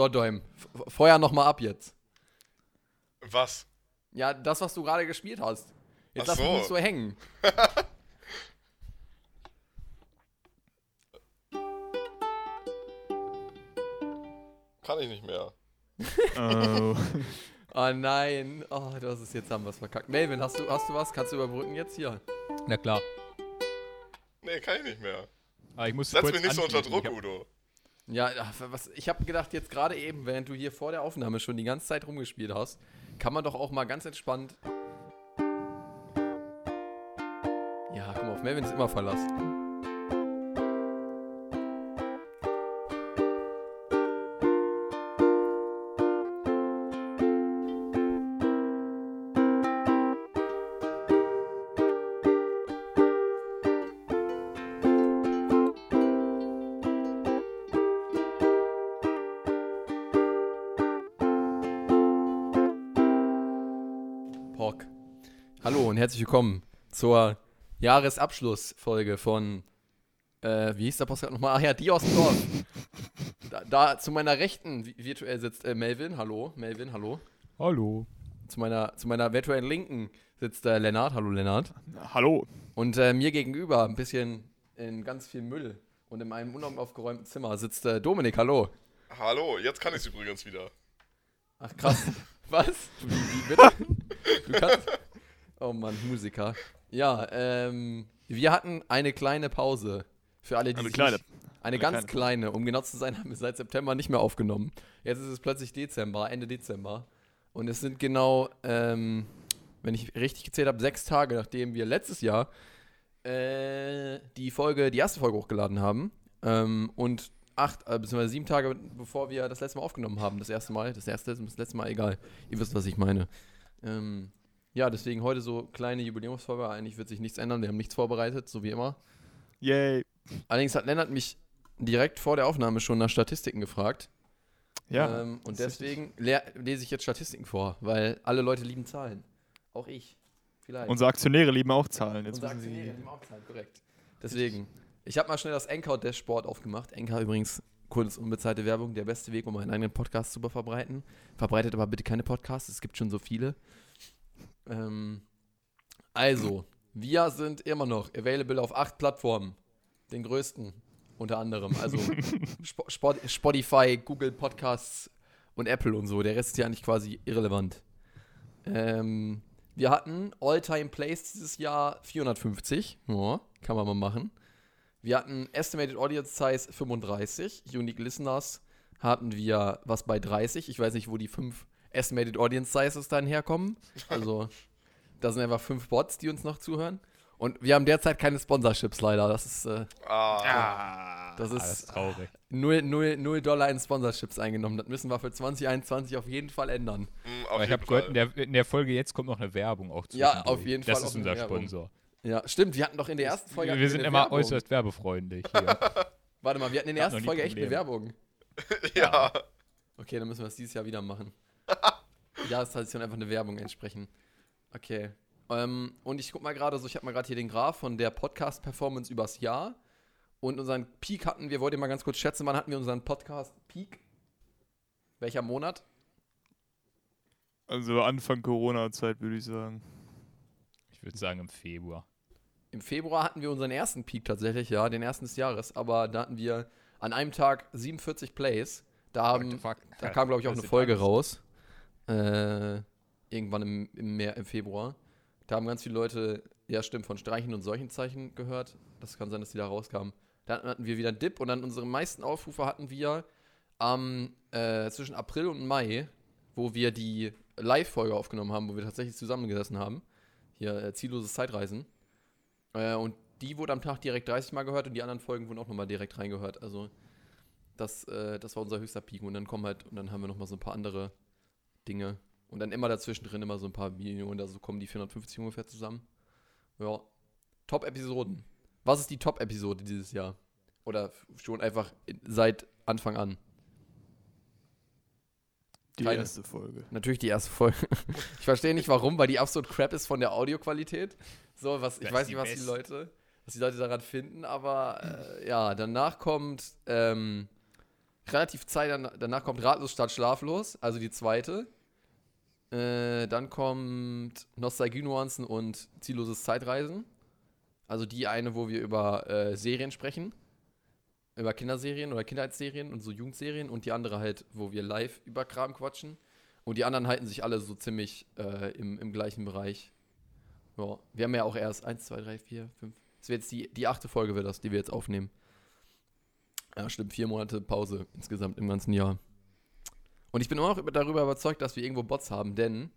So, Däum, feuer nochmal ab jetzt. Was? Ja, das, was du gerade gespielt hast. Jetzt Ach lass mich so. nicht so hängen. Kann ich nicht mehr. Oh. Oh nein. Oh, du hast es jetzt haben wir es verkackt. Melvin, hast du, hast du was? Kannst du überbrücken jetzt hier? Na klar. Nee, kann ich nicht mehr. Aber ich muss Setz mich nicht so unter. Druck, Udo. Ja, was, ich habe gedacht, jetzt gerade eben, während du hier vor der Aufnahme schon die ganze Zeit rumgespielt hast, kann man doch auch mal ganz entspannt. Ja, mal, auf Melvin ist immer Verlass. Herzlich willkommen zur Jahresabschlussfolge von, äh, wie hieß der Podcast nochmal? Ach ja, die aus dem Dorf. Da, da zu meiner Rechten vi- virtuell sitzt äh, Melvin, hallo, Melvin, hallo. Hallo. Zu meiner, zu meiner virtuellen Linken sitzt äh, Lennart, hallo Lennart. Hallo. Und äh, mir gegenüber, ein bisschen in ganz viel Müll und in einem unaufgeräumten Zimmer sitzt äh, Dominik, hallo. Hallo, jetzt kann ich übrigens wieder. Ach krass. Was? Wie, wie bitte? Du kannst. Oh Mann, Musiker. Ja, ähm, wir hatten eine kleine Pause. Für alle, die Eine sich kleine. Nicht, eine Eine ganz kleine. Um genau zu sein, haben wir seit September nicht mehr aufgenommen. Jetzt ist es plötzlich Dezember, Ende Dezember. Und es sind genau, ähm, wenn ich richtig gezählt habe, sechs Tage, nachdem wir letztes Jahr äh, die Folge, die erste Folge hochgeladen haben. Ähm, und acht, äh, beziehungsweise sieben Tage, bevor wir das letzte Mal aufgenommen haben. Das erste Mal, das erste, das letzte Mal, egal. Ihr wisst, was ich meine. Ähm, ja, deswegen heute so kleine Jubiläumsfolge. Eigentlich wird sich nichts ändern. Wir haben nichts vorbereitet, so wie immer. Yay. Allerdings hat Lennart mich direkt vor der Aufnahme schon nach Statistiken gefragt. Ja. Ähm, und deswegen lese ich jetzt Statistiken vor, weil alle Leute lieben Zahlen. Auch ich. Vielleicht. Unsere Aktionäre lieben auch Zahlen. Jetzt Unsere Aktionäre lieben auch Zahlen, korrekt. Deswegen. Ich habe mal schnell das Anchor-Dashboard aufgemacht. Anchor übrigens, kurz unbezahlte Werbung, der beste Weg, um einen eigenen Podcast zu verbreiten. Verbreitet aber bitte keine Podcasts, es gibt schon so viele. Ähm, also, wir sind immer noch available auf acht Plattformen. Den größten unter anderem. Also Sp Spot Spotify, Google Podcasts und Apple und so. Der Rest ist ja eigentlich quasi irrelevant. Ähm, wir hatten All-Time Plays dieses Jahr 450. Ja, kann man mal machen. Wir hatten Estimated Audience Size 35. Unique Listeners hatten wir was bei 30. Ich weiß nicht, wo die fünf Estimated Audience Sizes dann herkommen. Also, da sind einfach fünf Bots, die uns noch zuhören. Und wir haben derzeit keine Sponsorships leider. Das ist äh, Ah, Ah, Das ist- traurig. 0, 0, 0 Dollar in Sponsorships eingenommen. Das müssen wir für 2021 auf jeden Fall ändern. mh, auf Aber ich habe gehört, in der, in der Folge jetzt kommt noch eine Werbung auch zu. Ja, auf jeden Fall Das ist unser Werbung. Sponsor. Ja, stimmt. Wir hatten doch in der ersten Folge. wir sind immer Werbung. äußerst werbefreundlich. Hier. Warte mal, wir hatten in der ersten Folge echt eine. Werbung. ja. Okay, dann müssen wir es dieses Jahr wieder machen. Jahrestradition einfach eine Werbung entsprechen. Okay. Ähm, und ich guck mal gerade so, ich habe mal gerade hier den Graph von der Podcast-Performance übers Jahr. Und unseren Peak hatten wir, wollt ihr mal ganz kurz schätzen, wann hatten wir unseren Podcast-Peak? Welcher Monat? Also Anfang Corona-Zeit, würde ich sagen. Ich würde sagen im Februar. Im Februar hatten wir unseren ersten Peak tatsächlich, ja, den ersten des Jahres. Aber da hatten wir an einem Tag 47 Plays. Da, haben, da kam, glaube ich, auch eine Folge raus. Äh, irgendwann im, im, Meer, im Februar. Da haben ganz viele Leute, ja stimmt, von Streichen und solchen Zeichen gehört. Das kann sein, dass die da rauskamen. Dann hatten wir wieder einen Dip und dann unsere meisten Aufrufe hatten wir am, äh, zwischen April und Mai, wo wir die Live-Folge aufgenommen haben, wo wir tatsächlich zusammengesessen haben. Hier, äh, zielloses Zeitreisen. Äh, und die wurde am Tag direkt 30 Mal gehört und die anderen Folgen wurden auch nochmal direkt reingehört. Also das, äh, das war unser höchster Peak. Und dann kommen halt, und dann haben wir nochmal so ein paar andere Dinge. Und dann immer dazwischen drin immer so ein paar Millionen, also kommen die 450 ungefähr zusammen. Ja. Top-Episoden. Was ist die Top-Episode dieses Jahr? Oder schon einfach in, seit Anfang an? Die Keine. erste Folge. Natürlich die erste Folge. Ich verstehe nicht warum, weil die absolut crap ist von der Audioqualität. So, was, ich weiß nicht, was die. Leute, was die Leute daran finden, aber äh, ja, danach kommt ähm, relativ Zeit danach, danach kommt Ratlos statt Schlaflos, also die zweite. Äh, dann kommt Nostalgie-Nuancen und Zielloses Zeitreisen. Also die eine, wo wir über äh, Serien sprechen. Über Kinderserien oder Kindheitsserien und so Jugendserien. Und die andere halt, wo wir live über Kram quatschen. Und die anderen halten sich alle so ziemlich äh, im, im gleichen Bereich. Ja, wir haben ja auch erst 1, 2, 3, 4, 5. Das wird jetzt die, die achte Folge, wird das, die wir jetzt aufnehmen. Ja, stimmt, vier Monate Pause insgesamt im ganzen Jahr. Und ich bin immer noch über- darüber überzeugt, dass wir irgendwo Bots haben, denn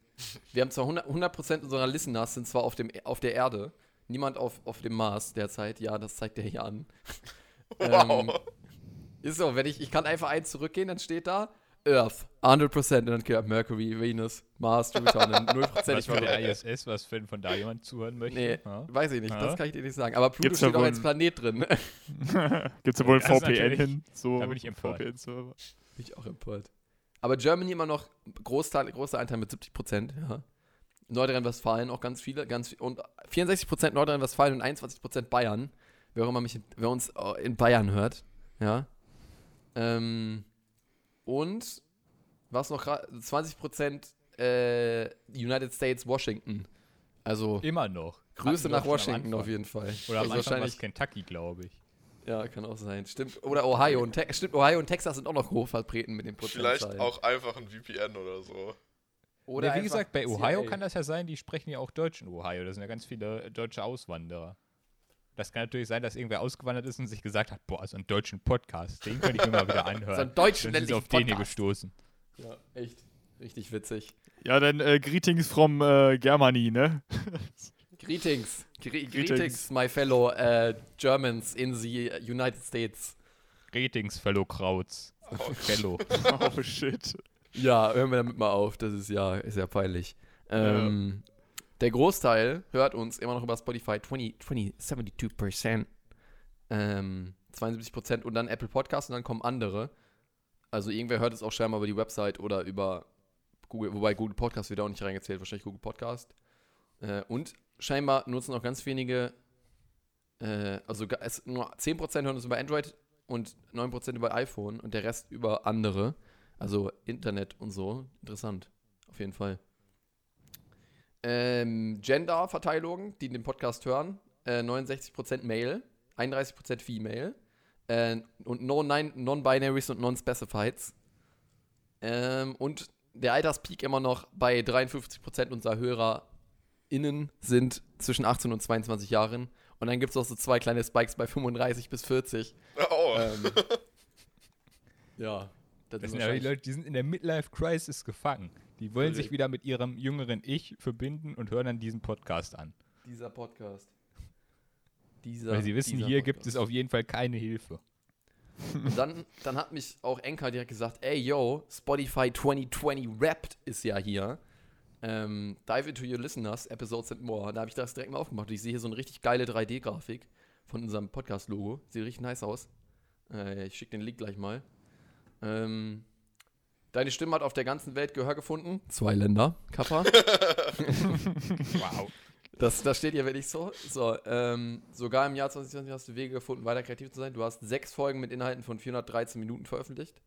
wir haben zwar 100%, 100 unserer Listeners sind zwar auf, dem, auf der Erde, niemand auf, auf dem Mars derzeit. Ja, das zeigt der hier an. Ähm, Wow. ist so, wenn ich, ich kann einfach eins zurückgehen, dann steht da Earth, 100%, und dann steht Mercury, Venus, Mars, Jupiter, und dann 0% Was ich für der ISS, was wenn von da jemand zuhören möchte. Nee, Ja? weiß ich nicht, Ja. das kann ich dir nicht sagen. Aber Pluto Gibt's steht auch als ein- Planet drin. Bin Gibt's da wohl ein VPN hin? So da bin ich empört. VPN-Server. ich auch empört. Aber Germany immer noch Großteil, großer Anteil mit 70%, ja. Nordrhein-Westfalen auch ganz viele, ganz viel, und 64% Nordrhein-Westfalen und 21% Bayern. Wer auch immer mich, wer uns äh, in Bayern hört, ja. Ähm, und was noch gra- 20% äh, United States, Washington. Also Immer noch. Grüße nach Washington auf jeden Fall. Oder also es Kentucky, glaube ich. Ja, kann auch sein. Stimmt. Oder Ohio und Texas. Stimmt, Ohio und Texas sind auch noch hoch vertreten mit den Prozentzahlen. Vielleicht auch einfach ein VPN oder so. Oder ja, wie gesagt, bei Ohio CIA. kann das ja sein, die sprechen ja auch Deutsch in Ohio. Da sind ja ganz viele deutsche Auswanderer. Das kann natürlich sein, dass irgendwer ausgewandert ist und sich gesagt hat, boah, so einen deutschen Podcast, den könnte ich mir mal wieder anhören. So einen deutschen Dann sind auf den hier gestoßen. Ja, echt. Richtig witzig. Ja, dann äh, Greetings from äh, Germany, ne? Greetings. Gre greetings. Greetings. my fellow äh, Germans in the United States. Ratings, Fellow Krauts. Fellow. oh shit. Ja, hören wir damit mal auf. Das ist ja, ist ja peinlich. Ähm, Der Großteil hört uns immer noch über Spotify 20, 20 72%. Ähm, 72% und dann Apple Podcasts und dann kommen andere. Also irgendwer hört es auch scheinbar über die Website oder über Google, wobei Google Podcast wird auch nicht reingezählt, wahrscheinlich Google Podcast. Äh, und scheinbar nutzen auch ganz wenige, äh, also es, nur 10% hören uns über Android und 9% über iPhone und der Rest über andere. Also Internet und so. Interessant. Auf jeden Fall. Ähm, Gender-Verteilung, die den Podcast hören. Äh, 69% Male, 31% Female. Äh, und no Non-Binaries und Non-Specifieds. Ähm, und der Alterspeak immer noch bei 53% unserer HörerInnen sind zwischen 18 und 22 Jahren. Und dann gibt es auch so zwei kleine Spikes bei 35 bis 40. Oh, Ähm, ja. Das ist sind aber die Leute, die sind in der Midlife-Crisis gefangen. Die wollen sich wieder mit ihrem jüngeren Ich verbinden und hören dann diesen Podcast an. Dieser Podcast. Dieser, Weil sie wissen, hier gibt Podcast. es auf jeden Fall keine Hilfe. Und dann, dann hat mich auch Enka direkt gesagt, ey yo, Spotify 2020 Wrapped ist ja hier. Ähm, dive into your listeners, episodes and more. Da habe ich das direkt mal aufgemacht. Und ich sehe hier so eine richtig geile 3D-Grafik von unserem Podcast-Logo. Sieht richtig nice aus. Äh, ich schicke den Link gleich mal. Ähm, deine Stimme hat auf der ganzen Welt Gehör gefunden. Zwei Länder, Kappa. Wow. Das, das steht hier wirklich so. So, ähm, sogar im Jahr 2020 hast du Wege gefunden, weiter kreativ zu sein. Du hast sechs Folgen mit Inhalten von 413 Minuten veröffentlicht.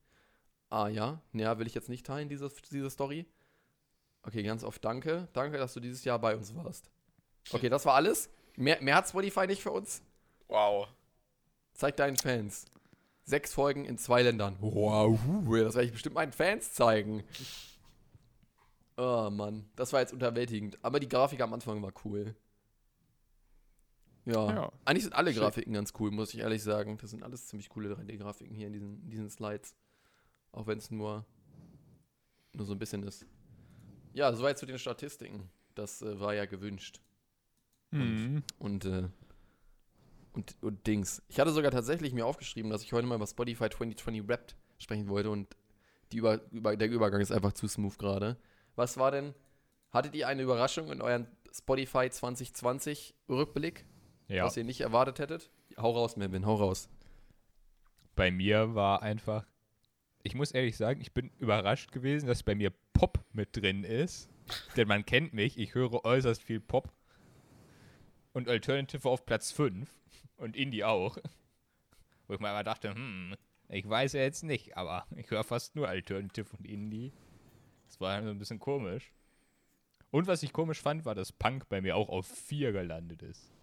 Ah ja, ja, will ich jetzt nicht teilen, diese, diese Story. Okay, ganz oft danke. Danke, dass du dieses Jahr bei uns warst. Okay, das war alles. Mehr, mehr hat Spotify nicht für uns. wow. Zeig deinen Fans. Sechs Folgen in zwei Ländern. Wow, das werde ich bestimmt meinen Fans zeigen. Oh Mann, das war jetzt unterwältigend. Aber die Grafik am Anfang war cool. Ja. Ja. Eigentlich sind alle. Grafiken ganz cool, muss ich ehrlich sagen. Das sind alles ziemlich coole 3D-Grafiken hier in diesen, in diesen Slides. Auch wenn es nur, nur so ein bisschen ist. Ja, soweit zu den Statistiken. Das äh, war ja gewünscht. Mhm. Und, äh, und, und Dings. Ich hatte sogar tatsächlich mir aufgeschrieben, dass ich heute mal über Spotify 2020 Wrapped sprechen wollte und die über, über, der Übergang ist einfach zu smooth gerade. Was war denn, hattet ihr eine Überraschung in euren Spotify 2020 Rückblick, Ja. was ihr nicht erwartet hättet? Hau raus, Melvin, hau raus. Bei mir war einfach, ich muss ehrlich sagen, ich bin überrascht gewesen, dass bei mir Pop mit drin ist. Denn man kennt mich, ich höre äußerst viel Pop. Und Alternative auf Platz 5. Und Indie auch. Wo ich mir aber dachte, hm, Ich weiß ja jetzt nicht, aber ich höre fast nur Alternative und Indie. Das war so ein bisschen komisch. Und was ich komisch fand, war, dass Punk bei mir auch auf 4 gelandet ist.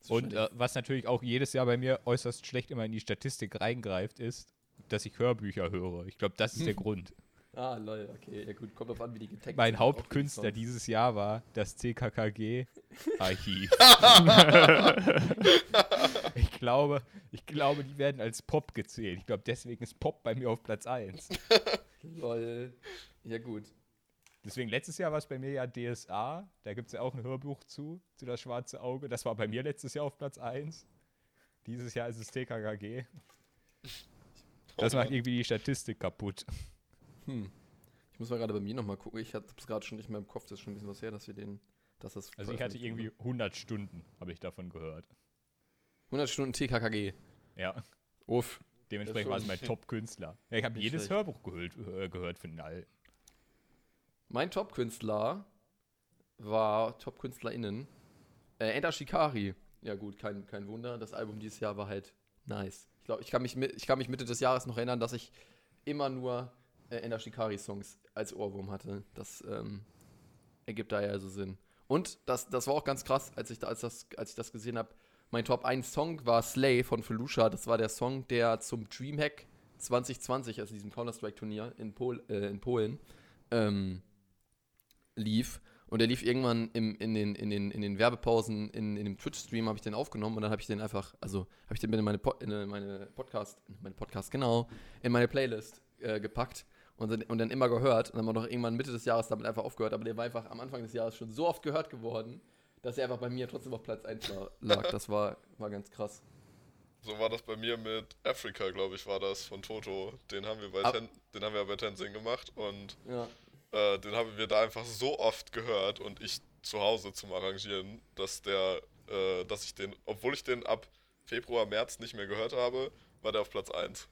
Ist Und äh, was natürlich auch jedes Jahr bei mir äußerst schlecht immer in die Statistik reingreift, ist, dass ich Hörbücher höre. Ich glaube, das ist der Grund. Ah, lol, okay. Ja gut, kommt drauf an, wie die getaggt Mein sind. Hauptkünstler dieses Jahr war das CKKG-Archiv. ich, glaube, ich glaube, die werden als Pop gezählt. Ich glaube, deswegen ist Pop bei mir auf Platz 1. Lol. Ja gut. Deswegen letztes Jahr war es bei mir ja DSA. Da gibt es ja auch ein Hörbuch zu, zu Das Schwarze Auge. Das war bei mir letztes Jahr auf Platz 1. Dieses Jahr ist es TKKG. Das macht irgendwie die Statistik kaputt. Hm. Ich muss mal gerade bei mir nochmal gucken. Ich hatte es gerade schon nicht mehr im Kopf. Das ist schon ein bisschen was her, dass wir den. Dass das Also ich hatte irgendwie wurde. 100 Stunden, habe ich davon gehört. 100 Stunden TKKG. Ja, Uff. dementsprechend war es mein Top-Künstler. Ja, ich habe jedes schlecht. Hörbuch gehört, äh, gehört von den alten. Mein Top-Künstler war Top-KünstlerInnen. Äh, Enter Shikari. Ja gut, kein, kein Wunder. Das Album dieses Jahr war halt nice. Ich glaube, ich, kann mich mi- ich kann mich Mitte des Jahres noch erinnern, dass ich immer nur äh, Enter Shikari-Songs als Ohrwurm hatte. Das ähm, ergibt da ja so Sinn. Und das, das war auch ganz krass, als ich, da, als das, als ich das gesehen habe. Mein Top 1 Song war Slay von Felusha. Das war der Song, der zum Dreamhack 2020, also diesem Counter-Strike-Turnier in, Pol äh, in Polen, ähm, lief. Und der lief irgendwann im, in, den, in, den, in den Werbepausen, in, in dem Twitch-Stream habe ich den aufgenommen und dann habe ich den einfach, also habe ich den in meine, po in meine Podcast, in meine Podcast, genau, in meine Playlist äh, gepackt und dann, und dann immer gehört. Und dann haben wir noch irgendwann Mitte des Jahres damit einfach aufgehört. Aber der war einfach am Anfang des Jahres schon so oft gehört geworden, dass er einfach bei mir trotzdem auf Platz 1 la- lag. Das war, war ganz krass. So war das bei mir mit Africa, glaube ich, war das von Toto. Den haben wir bei, Ab- Ten, den haben wir bei Tenzing gemacht und Ja. äh, den haben wir da einfach so oft gehört und ich zu Hause zum Arrangieren, dass der, äh, dass ich den, obwohl ich den ab Februar, März nicht mehr gehört habe, war der auf Platz 1.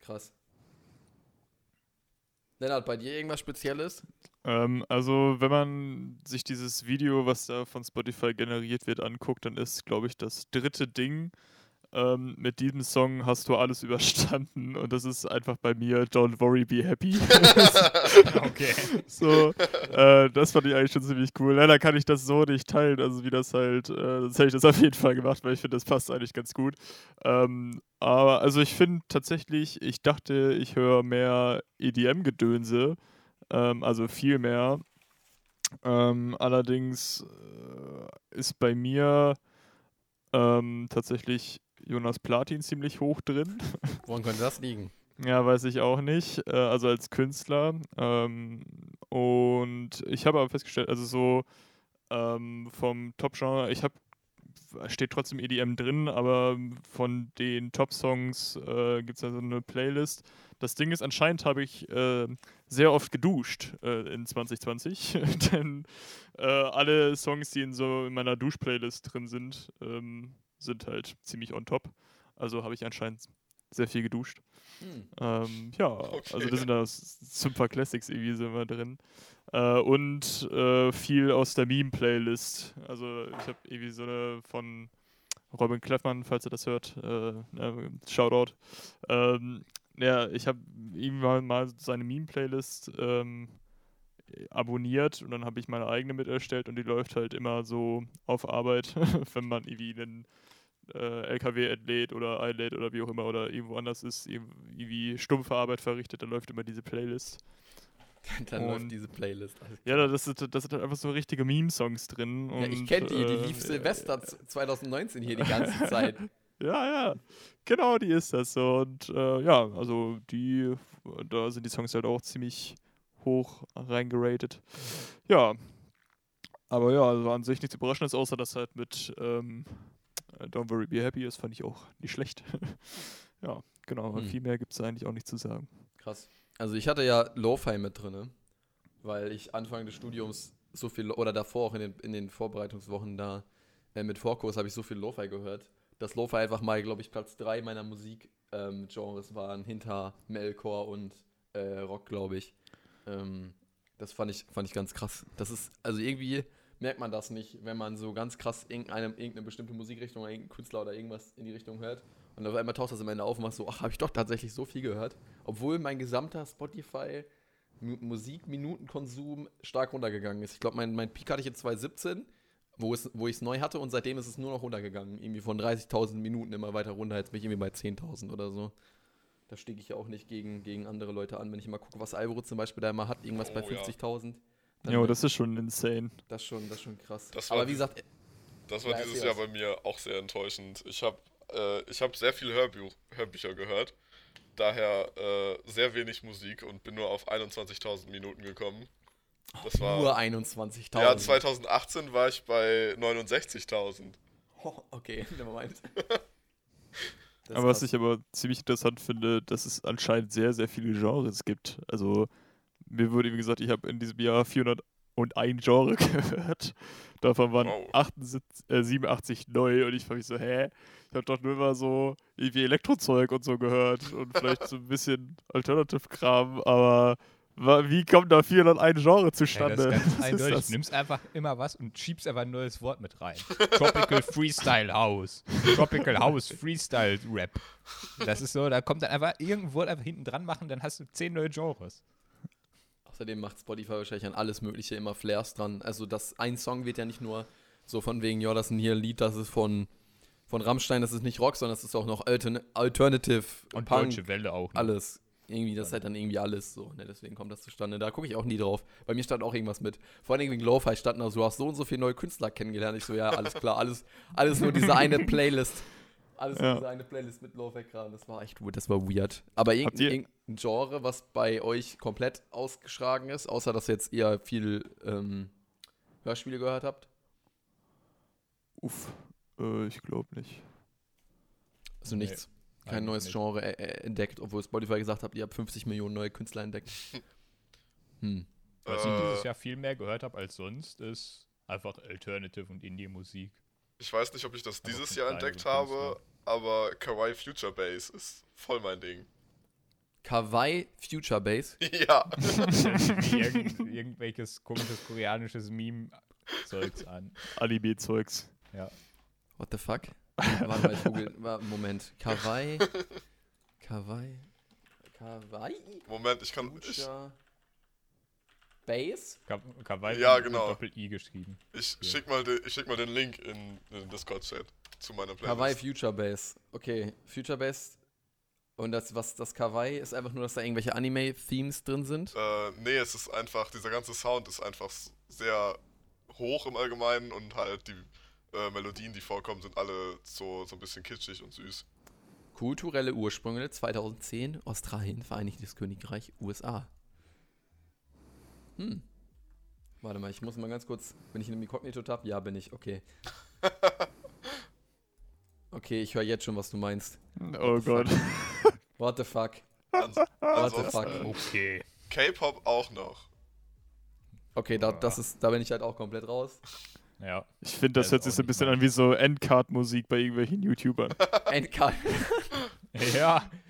Krass. Lennart, bei dir irgendwas Spezielles? Ähm, also, wenn man sich dieses Video, was da von Spotify generiert wird, anguckt, dann ist, glaube ich, das dritte Ding. Ähm, mit diesem Song hast du alles überstanden und das ist einfach bei mir Don't Worry, Be Happy. Okay. so, äh, das fand ich eigentlich schon ziemlich cool. Leider kann ich das so nicht teilen, also wie das halt, äh, sonst hätte ich das auf jeden Fall gemacht, weil ich finde, das passt eigentlich ganz gut. Ähm, aber also ich finde tatsächlich, ich dachte, ich höre mehr EDM-Gedönse, ähm, also viel mehr. Ähm, allerdings äh, ist bei mir ähm, tatsächlich Jonas Platin ziemlich hoch drin. Woran könnte das liegen? Ja, weiß ich auch nicht. Äh, also als Künstler. Ähm, und ich habe aber festgestellt, also so ähm, vom Top-Genre, ich habe steht trotzdem EDM drin, aber von den Top-Songs äh, gibt es also eine Playlist. Das Ding ist, anscheinend habe ich äh, sehr oft geduscht äh, in 2020, denn alle Songs, die in so in meiner Dusch-Playlist drin sind, ähm, sind halt ziemlich on top. Also habe ich anscheinend sehr viel geduscht. Hm. Ähm, ja, Okay. also das sind da Super Classics irgendwie so immer drin. Äh, und äh, viel aus der Meme-Playlist. Also ich habe irgendwie so eine von Robin Kleffmann, falls ihr das hört, äh, ne, Shoutout. Ähm, ja, ich habe ihm mal, mal seine Meme-Playlist ähm, abonniert und dann habe ich meine eigene mit erstellt und die läuft halt immer so auf Arbeit, wenn man irgendwie einen äh, LKW entlädt oder einlädt oder wie auch immer oder irgendwo anders ist, irgendwie stumpfe Arbeit verrichtet, dann läuft immer diese Playlist. Dann Und- läuft diese Playlist. Ja, da- das sind, sind halt einfach so richtige Meme-Songs drin. Ja, und, ich kenne die, die äh, lief Silvester z- 2019 hier die ganze Zeit. Ja, ja, genau, die ist das. so. Und äh, ja, also die, da sind die Songs halt auch ziemlich hoch reingeratet. Ja, aber ja, also an sich nichts Überraschendes, außer dass halt mit ähm, Don't Worry Be Happy ist, fand ich auch nicht schlecht. ja, genau, Hm. viel mehr gibt es eigentlich auch nicht zu sagen. Krass. Also ich hatte ja Lo-Fi mit drin, weil ich Anfang des Studiums so viel, oder davor auch in den, in den Vorbereitungswochen da äh, mit Vorkurs habe ich so viel Lo-Fi gehört, dass Lo-Fi einfach mal, glaube ich, Platz 3 meiner Musikgenres waren, hinter Melcore und äh, Rock, glaube ich. Ähm, das fand ich, fand ich ganz krass. Das ist, also irgendwie merkt man das nicht, wenn man so ganz krass irgendeine, irgendeine bestimmte Musikrichtung oder irgendeinen Künstler oder irgendwas in die Richtung hört. Und auf einmal taucht das am Ende auf und machst so, ach, habe ich doch tatsächlich so viel gehört. Obwohl mein gesamter Spotify Mu- Musikminutenkonsum stark runtergegangen ist. Ich glaube, mein, mein Peak hatte ich in 2017, wo, es, wo ich es neu hatte und seitdem ist es nur noch runtergegangen. Irgendwie von 30.000 Minuten immer weiter runter. Jetzt bin ich irgendwie bei 10.000 oder so. Da stieg ich ja auch nicht gegen, gegen andere Leute an. Wenn ich mal gucke, was Alvaro zum Beispiel da immer hat, irgendwas bei Oh, ja. 50.000. dann Ja, bin- das ist schon insane. das ist schon, das ist schon krass. Das war Aber wie gesagt, Das war Ja, dieses Jahr bei mir auch sehr enttäuschend. Ich habe äh, ich hab sehr viel Hörbuch, Hörbücher gehört. Daher äh, sehr wenig Musik und bin nur auf 21.000 Minuten gekommen. Das war. nur 21.000. ja, 2018 war ich bei 69.000. Oh, okay, nevermind. Das aber was ich aber ziemlich interessant finde, dass es anscheinend sehr, sehr viele Genres gibt. Also mir wurde, wie gesagt, ich habe in diesem Jahr 401 Genre gehört. Davon waren Wow. 78, äh, 87 neu und ich frage mich so, hä? Ich habe doch nur immer so irgendwie Elektrozeug und so gehört und vielleicht so ein bisschen Alternative-Kram, aber wie kommt da 401 Genre Ja, zustande? das ist ganz eindeutig. Du nimmst einfach immer was und schiebst einfach ein neues Wort mit rein. Tropical Freestyle House. Tropical House Freestyle Rap. Das ist so, da kommt dann einfach irgendein Wort einfach hinten dran machen, dann hast du zehn neue Genres. Außerdem macht Spotify wahrscheinlich an alles Mögliche immer Flares dran. Also das ein Song wird ja nicht nur so von wegen, ja, das ist ein hier ein Lied, das ist von, von Rammstein, das ist nicht Rock, sondern das ist auch noch Altern Alternative, Und Punk, Deutsche Welle auch. noch. alles. Irgendwie, das ist halt dann irgendwie alles so, ne? Deswegen kommt das zustande. Da gucke ich auch nie drauf. Bei mir stand auch irgendwas mit. Vor allem wegen Lo-Fi stand so, du hast so und so viele neue Künstler kennengelernt. Ich so, ja, alles klar, alles, alles nur diese eine Playlist. Alles Ja. diese eine Playlist mit Lo-Fi-Kram. Das war echt weird, das war weird. Aber irgendein, irgendein Genre, was bei euch komplett ausgeschlagen ist, außer dass ihr jetzt eher viel ähm, Hörspiele gehört habt? Uff, äh, ich glaube nicht. Also Nee, nichts. Kein neues nicht. Genre äh, äh, entdeckt, obwohl Spotify gesagt habt, ihr habt 50 Millionen neue Künstler entdeckt. Hm. Was ich Äh, dieses Jahr viel mehr gehört habe als sonst, ist einfach Alternative und Indie-Musik. Ich weiß nicht, ob ich das dieses Jahr entdeckt habe, aber Kawaii Future Bass ist voll mein Ding. Kawaii Future Bass. ja. Irgend, irgendwelches komisches koreanisches Meme-Zeugs an. Anime-Zeugs. What the fuck? Warte mal, ich google. Moment. Kawaii. Kawaii. Kawaii? Moment, ich kann. Ich, Ka- Kawaii Ja, mit genau. Doppel-I geschrieben. ich, Ja. schick mal den, ich schick mal den Link in den Discord-Chat zu meiner Kawaii Playlist. Future Bass. Okay, Future Bass. Und das, was das Kawaii ist einfach nur, dass da irgendwelche Anime-Themes drin sind. Äh, nee, es ist einfach, dieser ganze Sound ist einfach sehr hoch im Allgemeinen und halt die äh, Melodien, die vorkommen, sind alle so, so ein bisschen kitschig und süß. Kulturelle Ursprünge 2010 Australien, Vereinigtes Königreich, USA. Hm. Warte mal, ich muss mal ganz kurz. Bin ich in einem Inkognito-Tab? Ja, bin ich. Okay. Okay, ich höre jetzt schon, was du meinst. Oh Gott. What the fuck? Ans What the ansonsten fuck? Okay. K-Pop auch noch. Okay, da, das ist, da bin ich halt auch komplett raus. Ja. Ich finde, das Das hört sich so ein bisschen an wie so Endcard-Musik bei irgendwelchen YouTubern. Endcard. Ja.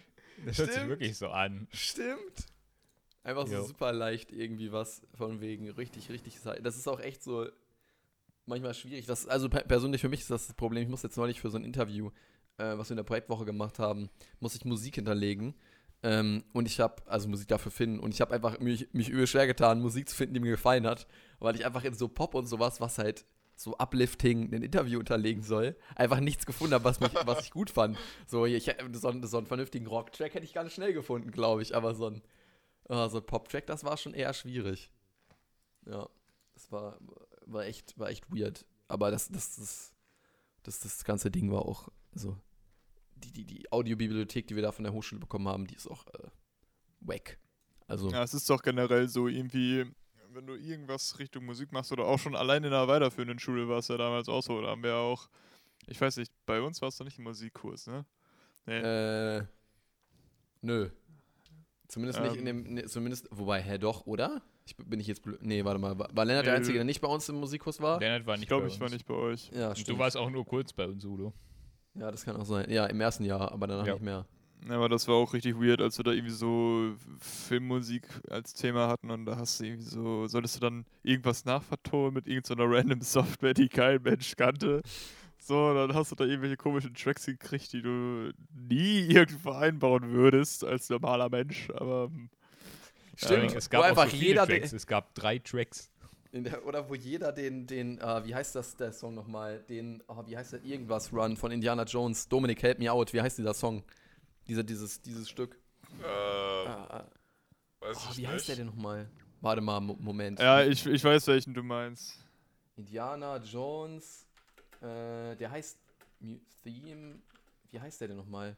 Das hört sich Stimmt. wirklich so an. Stimmt. Einfach so Jo. super leicht irgendwie was von wegen richtig, richtig. Das ist auch echt so manchmal schwierig. Das, also pe- persönlich für mich ist das das Problem. Ich muss jetzt neulich für so ein Interview, äh, was wir in der Projektwoche gemacht haben, muss ich Musik hinterlegen. Ähm, und ich habe, also Musik dafür finden. Und ich habe einfach mich, mich übel schwer getan, Musik zu finden, die mir gefallen hat. Weil ich einfach in so Pop und sowas, was halt so uplifting ein Interview unterlegen soll, einfach nichts gefunden habe, was, mich, was ich gut fand. So, ich, so, einen- so einen vernünftigen Rock-Track hätte ich ganz schnell gefunden, glaube ich. Aber so ein, So ein Pop-Track, das war schon eher schwierig. Ja, das war, war, echt, war echt weird. Aber das, das, das, das, das ganze Ding war auch, also, die, die, die Audiobibliothek, die wir da von der Hochschule bekommen haben, die ist auch äh, wack. Also, Ja, es ist doch generell so irgendwie, wenn du irgendwas Richtung Musik machst oder auch schon allein in einer weiterführenden Schule war es ja damals auch so. Da haben wir auch, ich weiß nicht, bei uns war es doch nicht ein Musikkurs, ne? Nee. äh, nö. Zumindest nicht in Ähm. dem, ne, zumindest, wobei, hä, doch, oder? Ich, bin ich jetzt blöd? Nee, warte mal, war, war Lennart der Nee, Einzige, der nicht bei uns im Musikkurs war? Lennart war nicht ich glaube, bei ich war uns. nicht bei euch. Ja, Und stimmt. du warst auch nur kurz bei uns, Udo. ja, das kann auch sein. Ja, im ersten Jahr, aber danach Ja. nicht mehr. Ja, aber das war auch richtig weird, als wir da irgendwie so Filmmusik als Thema hatten und da hast du irgendwie so, solltest du dann irgendwas nachvertonen mit irgendeiner random Software, die kein Mensch kannte. So, dann hast du da irgendwelche komischen Tracks gekriegt, die du nie irgendwo einbauen würdest als normaler Mensch, aber hm, Stimmt, es wo gab einfach so viele jeder, Tracks. Es gab drei Tracks. in der, oder wo jeder den, den äh, wie heißt das, der Song nochmal, den, oh, wie heißt der, irgendwas Run von Indiana Jones, Dominic Help Me Out, wie heißt dieser Song? Dieser, dieses, dieses Stück. Äh, Ah, weiß Oh, ich wie nicht. heißt der denn nochmal? Warte mal, Mo- Moment. ja, ich, ich weiß, welchen du meinst. Indiana Jones, äh, der heißt Theme, wie heißt der denn nochmal?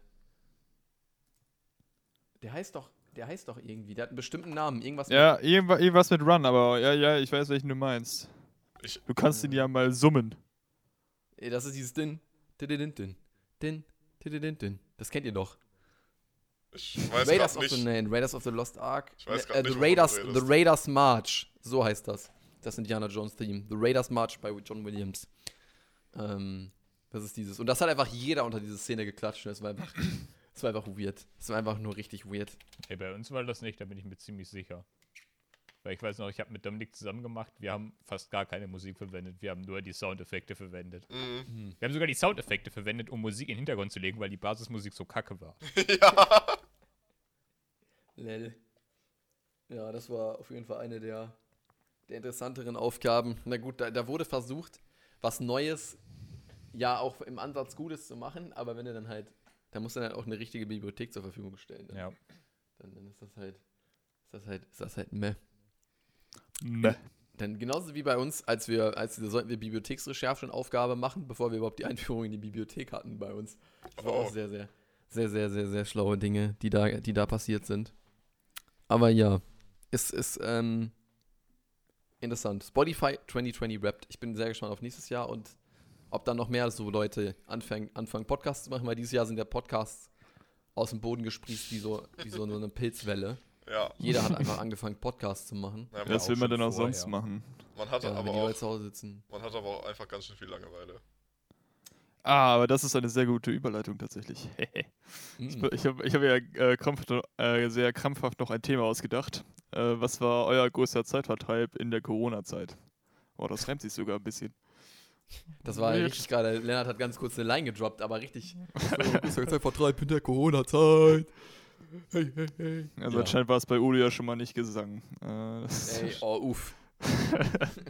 Der heißt doch, der heißt doch irgendwie, der hat einen bestimmten Namen, irgendwas Ja, irgendwa- irgendwas mit Run, aber ja, ja, ich weiß, welchen du meinst. Ich- Du kannst ihn ja mal summen. mit, das ist dieses Din, din, din, din, din, din, din, din. Das kennt ihr doch. Ich weiß Raiders of the nicht. Name, Raiders of the Lost Ark. Ich weiß Äh, the, nicht, du Raiders, the Raiders March, so heißt das. Das Indiana Jones Theme. The Raiders March bei John Williams. Ähm, das ist dieses. Und das hat einfach jeder unter diese Szene geklatscht. Das war einfach, das war einfach weird. Das war einfach nur richtig weird. Ey, bei uns war das nicht, da bin ich mir ziemlich sicher. Weil ich weiß noch, ich habe mit Dominik zusammen gemacht, wir haben fast gar keine Musik verwendet, wir haben nur die Soundeffekte verwendet. Mhm. Wir haben sogar die Soundeffekte verwendet, um Musik in den Hintergrund zu legen, weil die Basismusik so kacke war. ja. Lel. Ja, das war auf jeden Fall eine der, der interessanteren Aufgaben. Na gut, da, da wurde versucht, was Neues, ja auch im Ansatz Gutes zu machen, aber wenn du dann halt, da musst du dann auch eine richtige Bibliothek zur Verfügung stellen. Dann, Ja. dann, dann ist das halt, ist das halt, ist das halt meh. Meh. Dann genauso wie bei uns, als wir, als wir sollten wir Bibliotheksrecherche und Aufgabe machen, bevor wir überhaupt die Einführung in die Bibliothek hatten bei uns. Das war Oh. auch sehr, sehr, sehr, sehr, sehr, sehr schlaue Dinge, die da, die da passiert sind. Aber ja, es ist ähm, interessant. Spotify 2020 Wrapped. Ich bin sehr gespannt auf nächstes Jahr und ob dann noch mehr so Leute anfangen, anfangen Podcasts zu machen, weil dieses Jahr sind ja Podcasts aus dem Boden gesprießt wie so, wie so eine Pilzwelle. Ja. Jeder hat einfach angefangen, Podcasts zu machen. ja Was will man denn auch vorher. sonst machen? man, hat Ja, aber auch, zu Hause sitzen. man hat aber auch einfach ganz schön viel Langeweile. Ah, aber das ist eine sehr gute Überleitung tatsächlich. Mm. Ich habe ich hab ja äh, krampfhaft, äh, sehr krampfhaft noch ein Thema ausgedacht. Äh, was war euer größter Zeitvertreib in der Corona-Zeit? Oh, das reimt sich sogar ein bisschen. Das war richtig gerade. Lennart hat ganz kurz eine Line gedroppt, aber richtig. Zeitvertreib in der Corona-Zeit. Hey, hey, hey. Also Ja. anscheinend war es bei Udo ja schon mal nicht gesungen. Äh, Ey, oh, uff.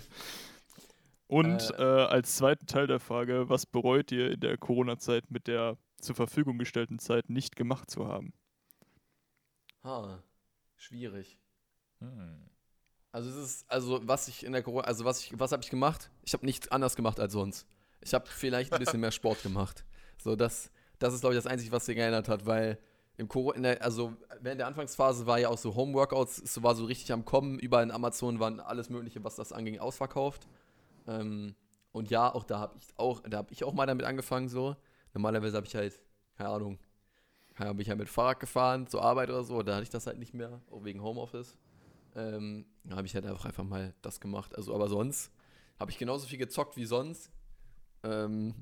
Und Äh. äh, als zweiten Teil der Frage, was bereut ihr in der Corona-Zeit mit der zur Verfügung gestellten Zeit nicht gemacht zu haben? Ha, schwierig. Hm. Also es ist, also was ich in der Corona, also was ich, was habe ich gemacht? Ich habe nichts anders gemacht als sonst. Ich habe vielleicht ein bisschen mehr Sport gemacht. So, das, das ist, glaube ich, das Einzige, was sich geändert hat, weil im Corona, in der, also während der Anfangsphase war ja auch so Homeworkouts, es war so richtig am Kommen, überall in Amazon waren alles Mögliche, was das anging, ausverkauft. Ähm, und ja, auch da habe ich auch, da habe ich auch mal damit angefangen, so. Normalerweise habe ich halt, keine Ahnung, habe ich halt mit Fahrrad gefahren zur Arbeit oder so, da hatte ich das halt nicht mehr, auch wegen Homeoffice. Ähm, habe ich halt einfach, einfach mal das gemacht. Also, aber sonst habe ich genauso viel gezockt wie sonst. Ähm,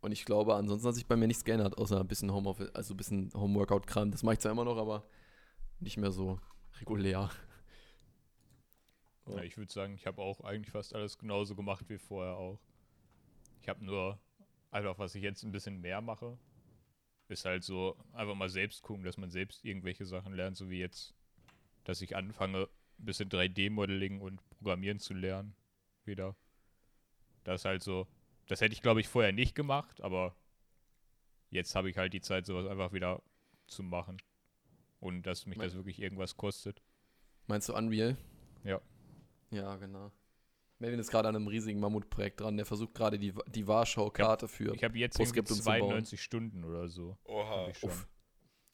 und ich glaube, ansonsten hat sich bei mir nichts geändert, außer ein bisschen Homeoffice, also ein bisschen Homeworkout-Kram. Das mache ich zwar immer noch, aber nicht mehr so regulär. Ja, ich würde sagen, ich habe auch eigentlich fast alles genauso gemacht wie vorher auch. Ich habe nur einfach, was ich jetzt ein bisschen mehr mache, ist halt so einfach mal selbst gucken, dass man selbst irgendwelche Sachen lernt, so wie jetzt, dass ich anfange, ein bisschen 3D-Modeling und Programmieren zu lernen. Wieder. Das ist halt so, das hätte ich glaube ich vorher nicht gemacht, aber jetzt habe ich halt die Zeit, sowas einfach wieder zu machen. Und dass mich Mein- das wirklich irgendwas kostet. Meinst du Unreal? Ja. Ja, genau. Melvin ist gerade an einem riesigen Mammutprojekt dran. Der versucht gerade die, die Warschau-Karte für. Ich habe jetzt irgendwie Postskriptum zu bauen. 92 Stunden oder so. Oha. Hab ich schon. Uff.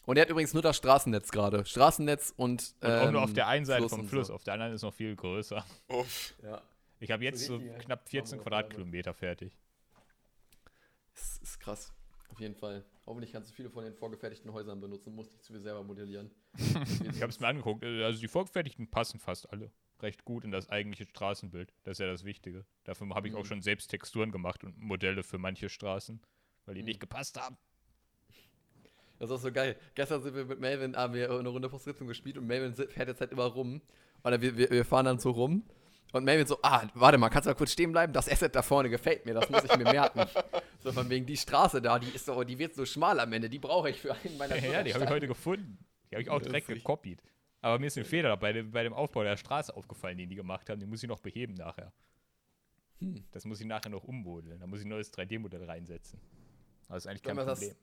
Und er hat übrigens nur das Straßennetz gerade. Straßennetz und. Und auch nur auf ähm, der einen Seite Fluss vom Fluss, so. auf der anderen ist noch viel größer. Uff. Ja. Ich habe jetzt so richtig, ja. knapp 14 Hamburg gerade. Quadratkilometer fertig. Das ist krass. Auf jeden Fall. Hoffentlich kannst du viele von den vorgefertigten Häusern benutzen, musst nicht zu viel selber modellieren. Ich habe es mir angeguckt. Also die vorgefertigten passen fast alle recht gut in das eigentliche Straßenbild. Das ist ja das Wichtige. Dafür habe ich auch Mhm. schon selbst Texturen gemacht und Modelle für manche Straßen, weil die Mhm. nicht gepasst haben. Das ist auch so geil. Gestern sind wir mit Melvin, haben wir eine Runde Postskriptum gespielt und Melvin fährt jetzt halt immer rum. Oder wir, wir, wir fahren dann so rum. Und Melvin so, ah, warte mal, kannst du mal kurz stehen bleiben? Das Asset da vorne gefällt mir, das muss ich mir merken. so von wegen, die Straße da, die ist so, die wird so schmal am Ende, die brauche ich für einen meiner Ja, die habe ich heute gefunden. Die habe ich auch direkt gekopiert. Aber mir ist ein Fehler bei dem, bei dem Aufbau der Straße aufgefallen, den die gemacht haben. Den muss ich noch beheben nachher. Hm. Das muss ich nachher noch ummodeln. Da muss ich ein neues 3D-Modell reinsetzen. Das ist eigentlich kein mal, das- Problem.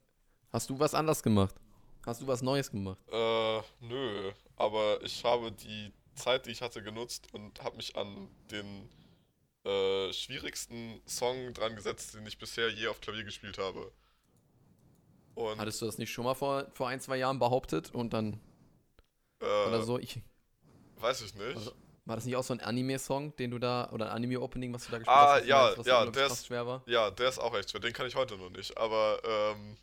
Hast du was anders gemacht? Hast du was Neues gemacht? Äh, nö. Aber ich habe die Zeit, die ich hatte, genutzt und habe mich an den äh, schwierigsten Song dran gesetzt, den ich bisher je auf Klavier gespielt habe. Und Hattest du das nicht schon mal vor, vor ein, zwei Jahren behauptet und dann, äh, oder so, ich, weiß ich nicht. Also, war das nicht auch so ein Anime-Song, den du da, oder ein Anime-Opening, was du da gespielt Ah, hast? was ja, ja, der ist- schwer war? Ja, der ist auch echt schwer. Den kann ich heute noch nicht. Aber ähm,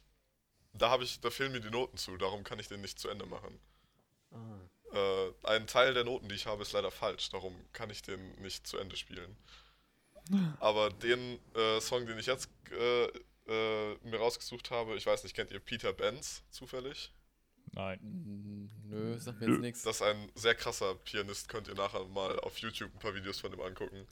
da habe ich, da fehlen mir die Noten zu. Darum kann ich den nicht zu Ende machen. Ah. Äh, ein Teil der Noten, die ich habe, ist leider falsch. Darum kann ich den nicht zu Ende spielen. Aber den äh, Song, den ich jetzt äh, äh, mir rausgesucht habe, ich weiß nicht, kennt ihr Peter Benz zufällig? Nein. Nö, sagt mir jetzt nichts. Das ist ein sehr krasser Pianist, könnt ihr nachher mal auf YouTube ein paar Videos von ihm angucken.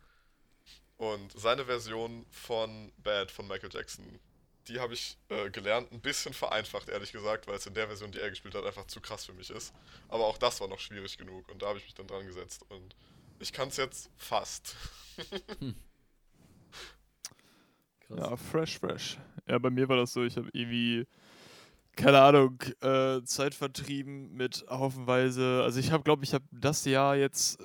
Und seine Version von Bad von Michael Jackson, die habe ich äh, gelernt, ein bisschen vereinfacht, ehrlich gesagt, weil es in der Version, die er gespielt hat, einfach zu krass für mich ist. Aber auch das war noch schwierig genug und da habe ich mich dann dran gesetzt und ich kann es jetzt fast. Krass. Ja, fresh, fresh. Ja, bei mir war das so, ich habe irgendwie, keine Ahnung, äh, Zeit vertrieben mit haufenweise. Also ich habe, glaube ich, habe das Jahr jetzt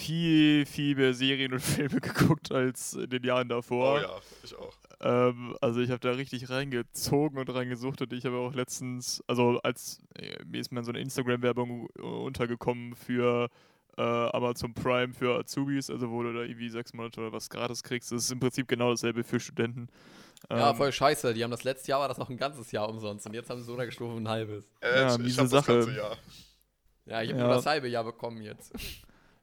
viel, viel mehr Serien und Filme geguckt als in den Jahren davor. Oh ja, ich auch. Ähm, also ich habe da richtig reingezogen und reingesucht und ich habe auch letztens, also als äh, mir ist mal so eine Instagram-Werbung untergekommen für äh, Amazon Prime für Azubis, also wo du da irgendwie sechs Monate oder was gratis kriegst. Das ist im Prinzip genau dasselbe für Studenten. Ja, Ähm, voll scheiße. Die haben das letzte Jahr war das noch ein ganzes Jahr umsonst und jetzt haben sie so runtergestuft ein halbes. Äh, Ja, ich das Sache. Jahr. Ja, ich habe Ja. nur das halbe Jahr bekommen jetzt.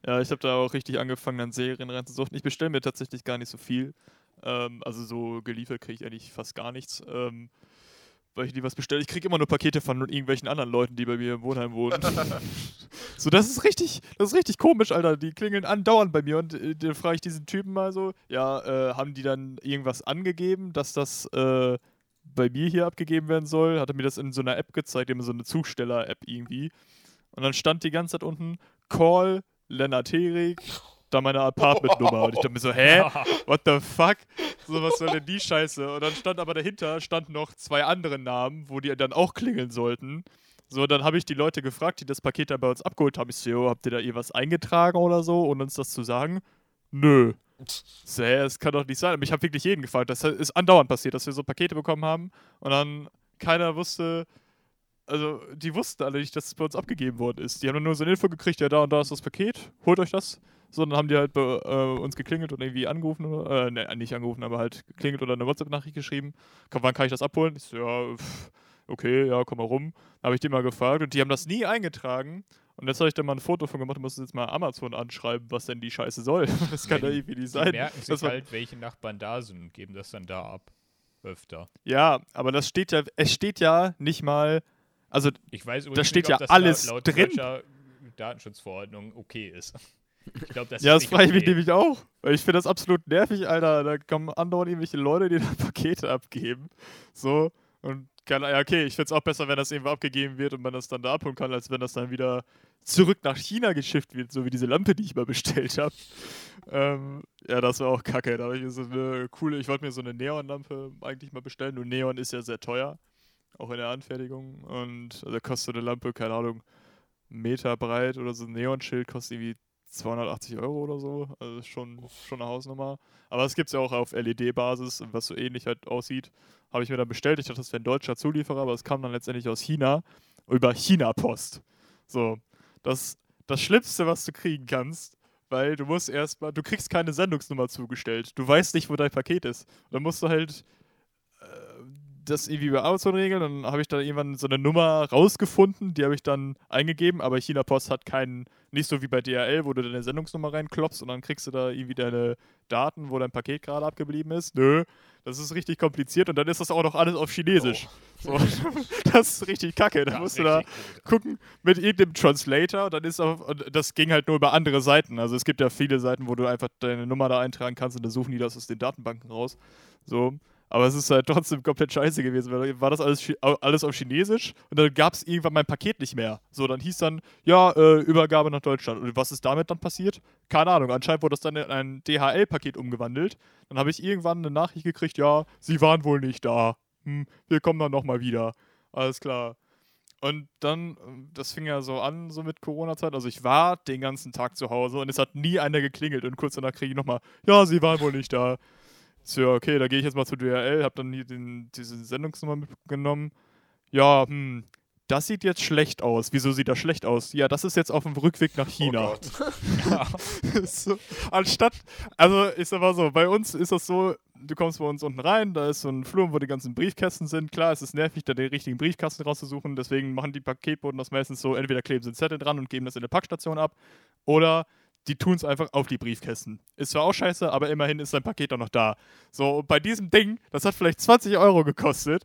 Ja, ich habe da auch richtig angefangen, an Serien reinzusuchen. Ich bestelle mir tatsächlich gar nicht so viel. Ähm, also so geliefert kriege ich eigentlich fast gar nichts. Ähm, weil ich nie was bestelle. Ich kriege immer nur Pakete von irgendwelchen anderen Leuten, die bei mir im Wohnheim wohnen. so, das ist richtig, das ist richtig komisch, Alter. Die klingeln andauernd bei mir und äh, dann frage ich diesen Typen mal so, ja, äh, haben die dann irgendwas angegeben, dass das äh, bei mir hier abgegeben werden soll? Hat er mir das in so einer App gezeigt, eben so eine Zusteller-App irgendwie. Und dann stand die ganze Zeit unten, Call Lennart Herig, da meine Apartmentnummer. Und ich dachte mir so, hä? What the fuck? So, was soll denn die Scheiße? Und dann stand aber dahinter, standen noch zwei andere Namen, wo die dann auch klingeln sollten. So, dann habe ich die Leute gefragt, die das Paket dann bei uns abgeholt haben. Ich so, "Jo, habt ihr da irgendwas eingetragen oder so, ohne uns das zu sagen? Nö. So, hä, das kann doch nicht sein. Aber ich habe wirklich jeden gefragt. Das ist andauernd passiert, dass wir so Pakete bekommen haben und dann keiner wusste, also die wussten alle nicht, dass es bei uns abgegeben worden ist. Die haben dann nur so eine Info gekriegt, ja, da und da ist das Paket, holt euch das. So, dann haben die halt bei äh, uns geklingelt und irgendwie angerufen, oder, äh, ne, nicht angerufen, aber halt geklingelt oder eine WhatsApp-Nachricht geschrieben. Komm, wann kann ich das abholen? Ich so, ja, pff, okay, ja, komm mal rum. Habe ich die mal gefragt und die haben das nie eingetragen. Und jetzt habe ich da mal ein Foto von gemacht und muss jetzt mal Amazon anschreiben, was denn die Scheiße soll. Das kann Ja, die- irgendwie nicht Die sein. merken sich halt, welche Nachbarn da sind und geben das dann da ab. Öfter. Ja, aber das steht ja, es steht ja nicht mal, also Ich weiß übrigens steht nicht, ob ja das alles laut, drin. Datenschutzverordnung okay ist. Ich glaube, das Ja, das frage ich mich nämlich auch. Weil ich finde das absolut nervig, Alter. Da kommen andauernd irgendwelche Leute, die da Pakete abgeben. So. Und kann, ja, okay, ich finde es auch besser, wenn das irgendwo abgegeben wird und man das dann da abholen kann, als wenn das dann wieder zurück nach China geschifft wird, so wie diese Lampe, die ich mal bestellt habe. Ähm, ja, das war auch kacke. Da habe ich so eine coole, ich wollte mir so eine Neonlampe eigentlich mal bestellen. Nur Neon ist ja sehr teuer. Auch in der Anfertigung. Und also kostet so eine Lampe, keine Ahnung, Meter breit oder so ein Neonschild kostet irgendwie 280 Euro oder so. Also schon, schon eine Hausnummer. Aber es gibt es ja auch auf LED-Basis, was so ähnlich halt aussieht. Habe ich mir dann bestellt. Ich dachte, das wäre ein deutscher Zulieferer, aber es kam dann letztendlich aus China über China-Post. So, das, das Schlimmste, was du kriegen kannst, weil du musst erstmal, du kriegst keine Sendungsnummer zugestellt. Du weißt nicht, wo dein Paket ist. Dann musst du halt äh, das irgendwie bei Amazon regeln. Dann habe ich da irgendwann so eine Nummer rausgefunden, die habe ich dann eingegeben, aber China Post hat keinen Nicht so wie bei DHL, wo du deine Sendungsnummer reinklopfst und dann kriegst du da irgendwie deine Daten, wo dein Paket gerade abgeblieben ist. Nö, das ist richtig kompliziert und dann ist das auch noch alles auf Chinesisch. So, das ist richtig kacke. Da Ja, musst du da gut. gucken mit irgendeinem Translator und dann ist auch, und das ging halt nur über andere Seiten. Also es gibt ja viele Seiten, wo du einfach deine Nummer da eintragen kannst und dann suchen die das aus den Datenbanken raus. So. Aber es ist halt trotzdem komplett scheiße gewesen, weil war das alles, alles auf Chinesisch und dann gab es irgendwann mein Paket nicht mehr. So, dann hieß dann, ja, äh, Übergabe nach Deutschland. Und was ist damit dann passiert? Keine Ahnung. Anscheinend wurde das dann in ein DHL-Paket umgewandelt. Dann habe ich irgendwann eine Nachricht gekriegt, ja, sie waren wohl nicht da. Hm, wir kommen dann nochmal wieder. Alles klar. Und dann, ähm, das fing ja so an, so mit Corona-Zeit. Also ich war den ganzen Tag zu Hause und es hat nie einer geklingelt. Und kurz danach kriege ich nochmal, ja, sie waren wohl nicht da. So, ja, okay, da gehe ich jetzt mal zu DRL, habe dann hier den, diese Sendungsnummer mitgenommen. Ja, hm, das sieht jetzt schlecht aus. Wieso sieht das schlecht aus? Ja, das ist jetzt auf dem Rückweg nach Oh China. Gott. so, anstatt, also ich sag mal so, bei uns ist das so, du kommst bei uns unten rein, da ist so ein Flur, wo die ganzen Briefkästen sind. Klar, es ist nervig, da den richtigen Briefkasten rauszusuchen, deswegen machen die Paketboten das meistens so, entweder kleben sie einen Zettel dran und geben das in eine Packstation ab, oder die tun es einfach auf die Briefkästen. Ist zwar auch scheiße, aber immerhin ist dein Paket auch noch da. So, und bei diesem Ding, das hat vielleicht 20 Euro gekostet.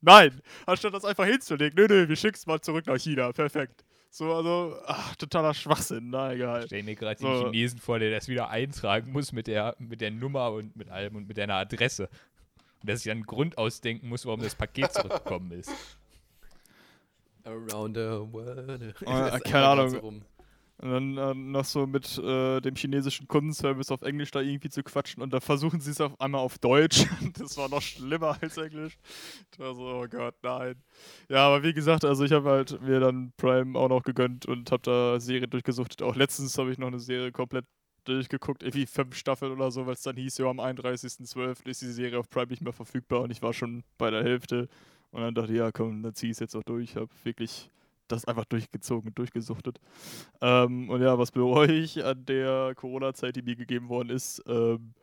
Nein, anstatt das einfach hinzulegen, nö, nö, wir schicken es mal zurück nach China. Perfekt. So, also, ach, totaler Schwachsinn, na egal. Ich stell mir gerade So. den Chinesen vor, der das wieder eintragen muss mit der, mit der Nummer und mit allem und mit deiner Adresse. Und der sich dann einen Grund ausdenken muss, warum das Paket zurückgekommen ist. Around the world. Ist keine Ahnung. Und dann äh, noch so mit äh, dem chinesischen Kundenservice auf Englisch da irgendwie zu quatschen und dann versuchen sie es auf einmal auf Deutsch. das war noch schlimmer als Englisch. Ich war so, oh Gott, nein. Ja, aber wie gesagt, also ich habe halt mir dann Prime auch noch gegönnt und habe da Serie durchgesuchtet. Auch letztens habe ich noch eine Serie komplett durchgeguckt, irgendwie fünf Staffeln oder so, weil es dann hieß, ja, am 31.12. ist die Serie auf Prime nicht mehr verfügbar und ich war schon bei der Hälfte. Und dann dachte ich, ja, komm, dann zieh ich es jetzt auch durch. Ich habe wirklich das einfach durchgezogen und durchgesuchtet. Ähm, und ja, was bereue ich an der Corona-Zeit, die mir gegeben worden ist? Ähm,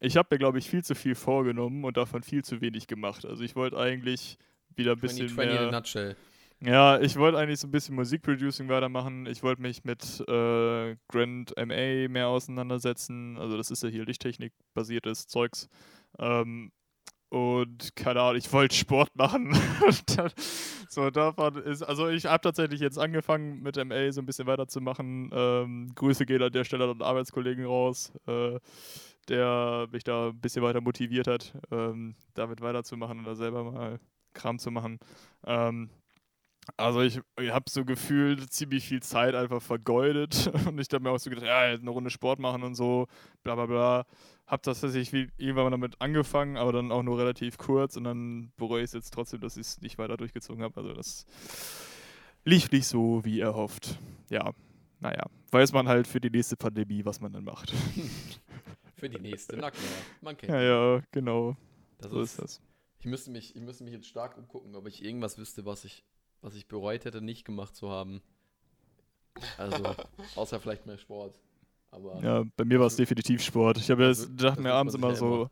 ich habe mir, glaube ich, viel zu viel vorgenommen und davon viel zu wenig gemacht. Also ich wollte eigentlich wieder ein bisschen 2020 in a mehr... nutshell. Ja, ich wollte eigentlich so ein bisschen Musikproducing weitermachen. Ich wollte mich mit äh, Grand MA mehr auseinandersetzen. Also das ist ja hier Lichttechnik-basiertes Zeugs. Ähm, und keine Ahnung, ich wollte Sport machen. Dann- so, davon ist, also ich habe tatsächlich jetzt angefangen mit MA so ein bisschen weiterzumachen. Ähm, Grüße gehen an der Stelle an den Arbeitskollegen raus, äh, der mich da ein bisschen weiter motiviert hat, ähm, damit weiterzumachen oder selber mal Kram zu machen. Ähm, also ich, ich habe so gefühlt ziemlich viel Zeit einfach vergeudet und ich habe mir auch so gedacht, ja, eine Runde Sport machen und so, bla bla bla. Hab das tatsächlich wie- irgendwann mal damit angefangen, aber dann auch nur relativ kurz und dann bereue ich es jetzt trotzdem, dass ich es nicht weiter durchgezogen habe. Also das lief nicht so, wie erhofft. Ja, naja, weiß man halt für die nächste Pandemie, was man dann macht. Für die nächste, na klar. Man kennt ja, ja, genau, das so ist, ist das. Ich müsste, mich, ich müsste mich jetzt stark umgucken, ob ich irgendwas wüsste, was ich, was ich bereut hätte, nicht gemacht zu haben. Also, außer vielleicht mehr Sport. Aber Ja, bei mir war es Also- definitiv Sport. Ich habe ja gedacht das mir abends immer so,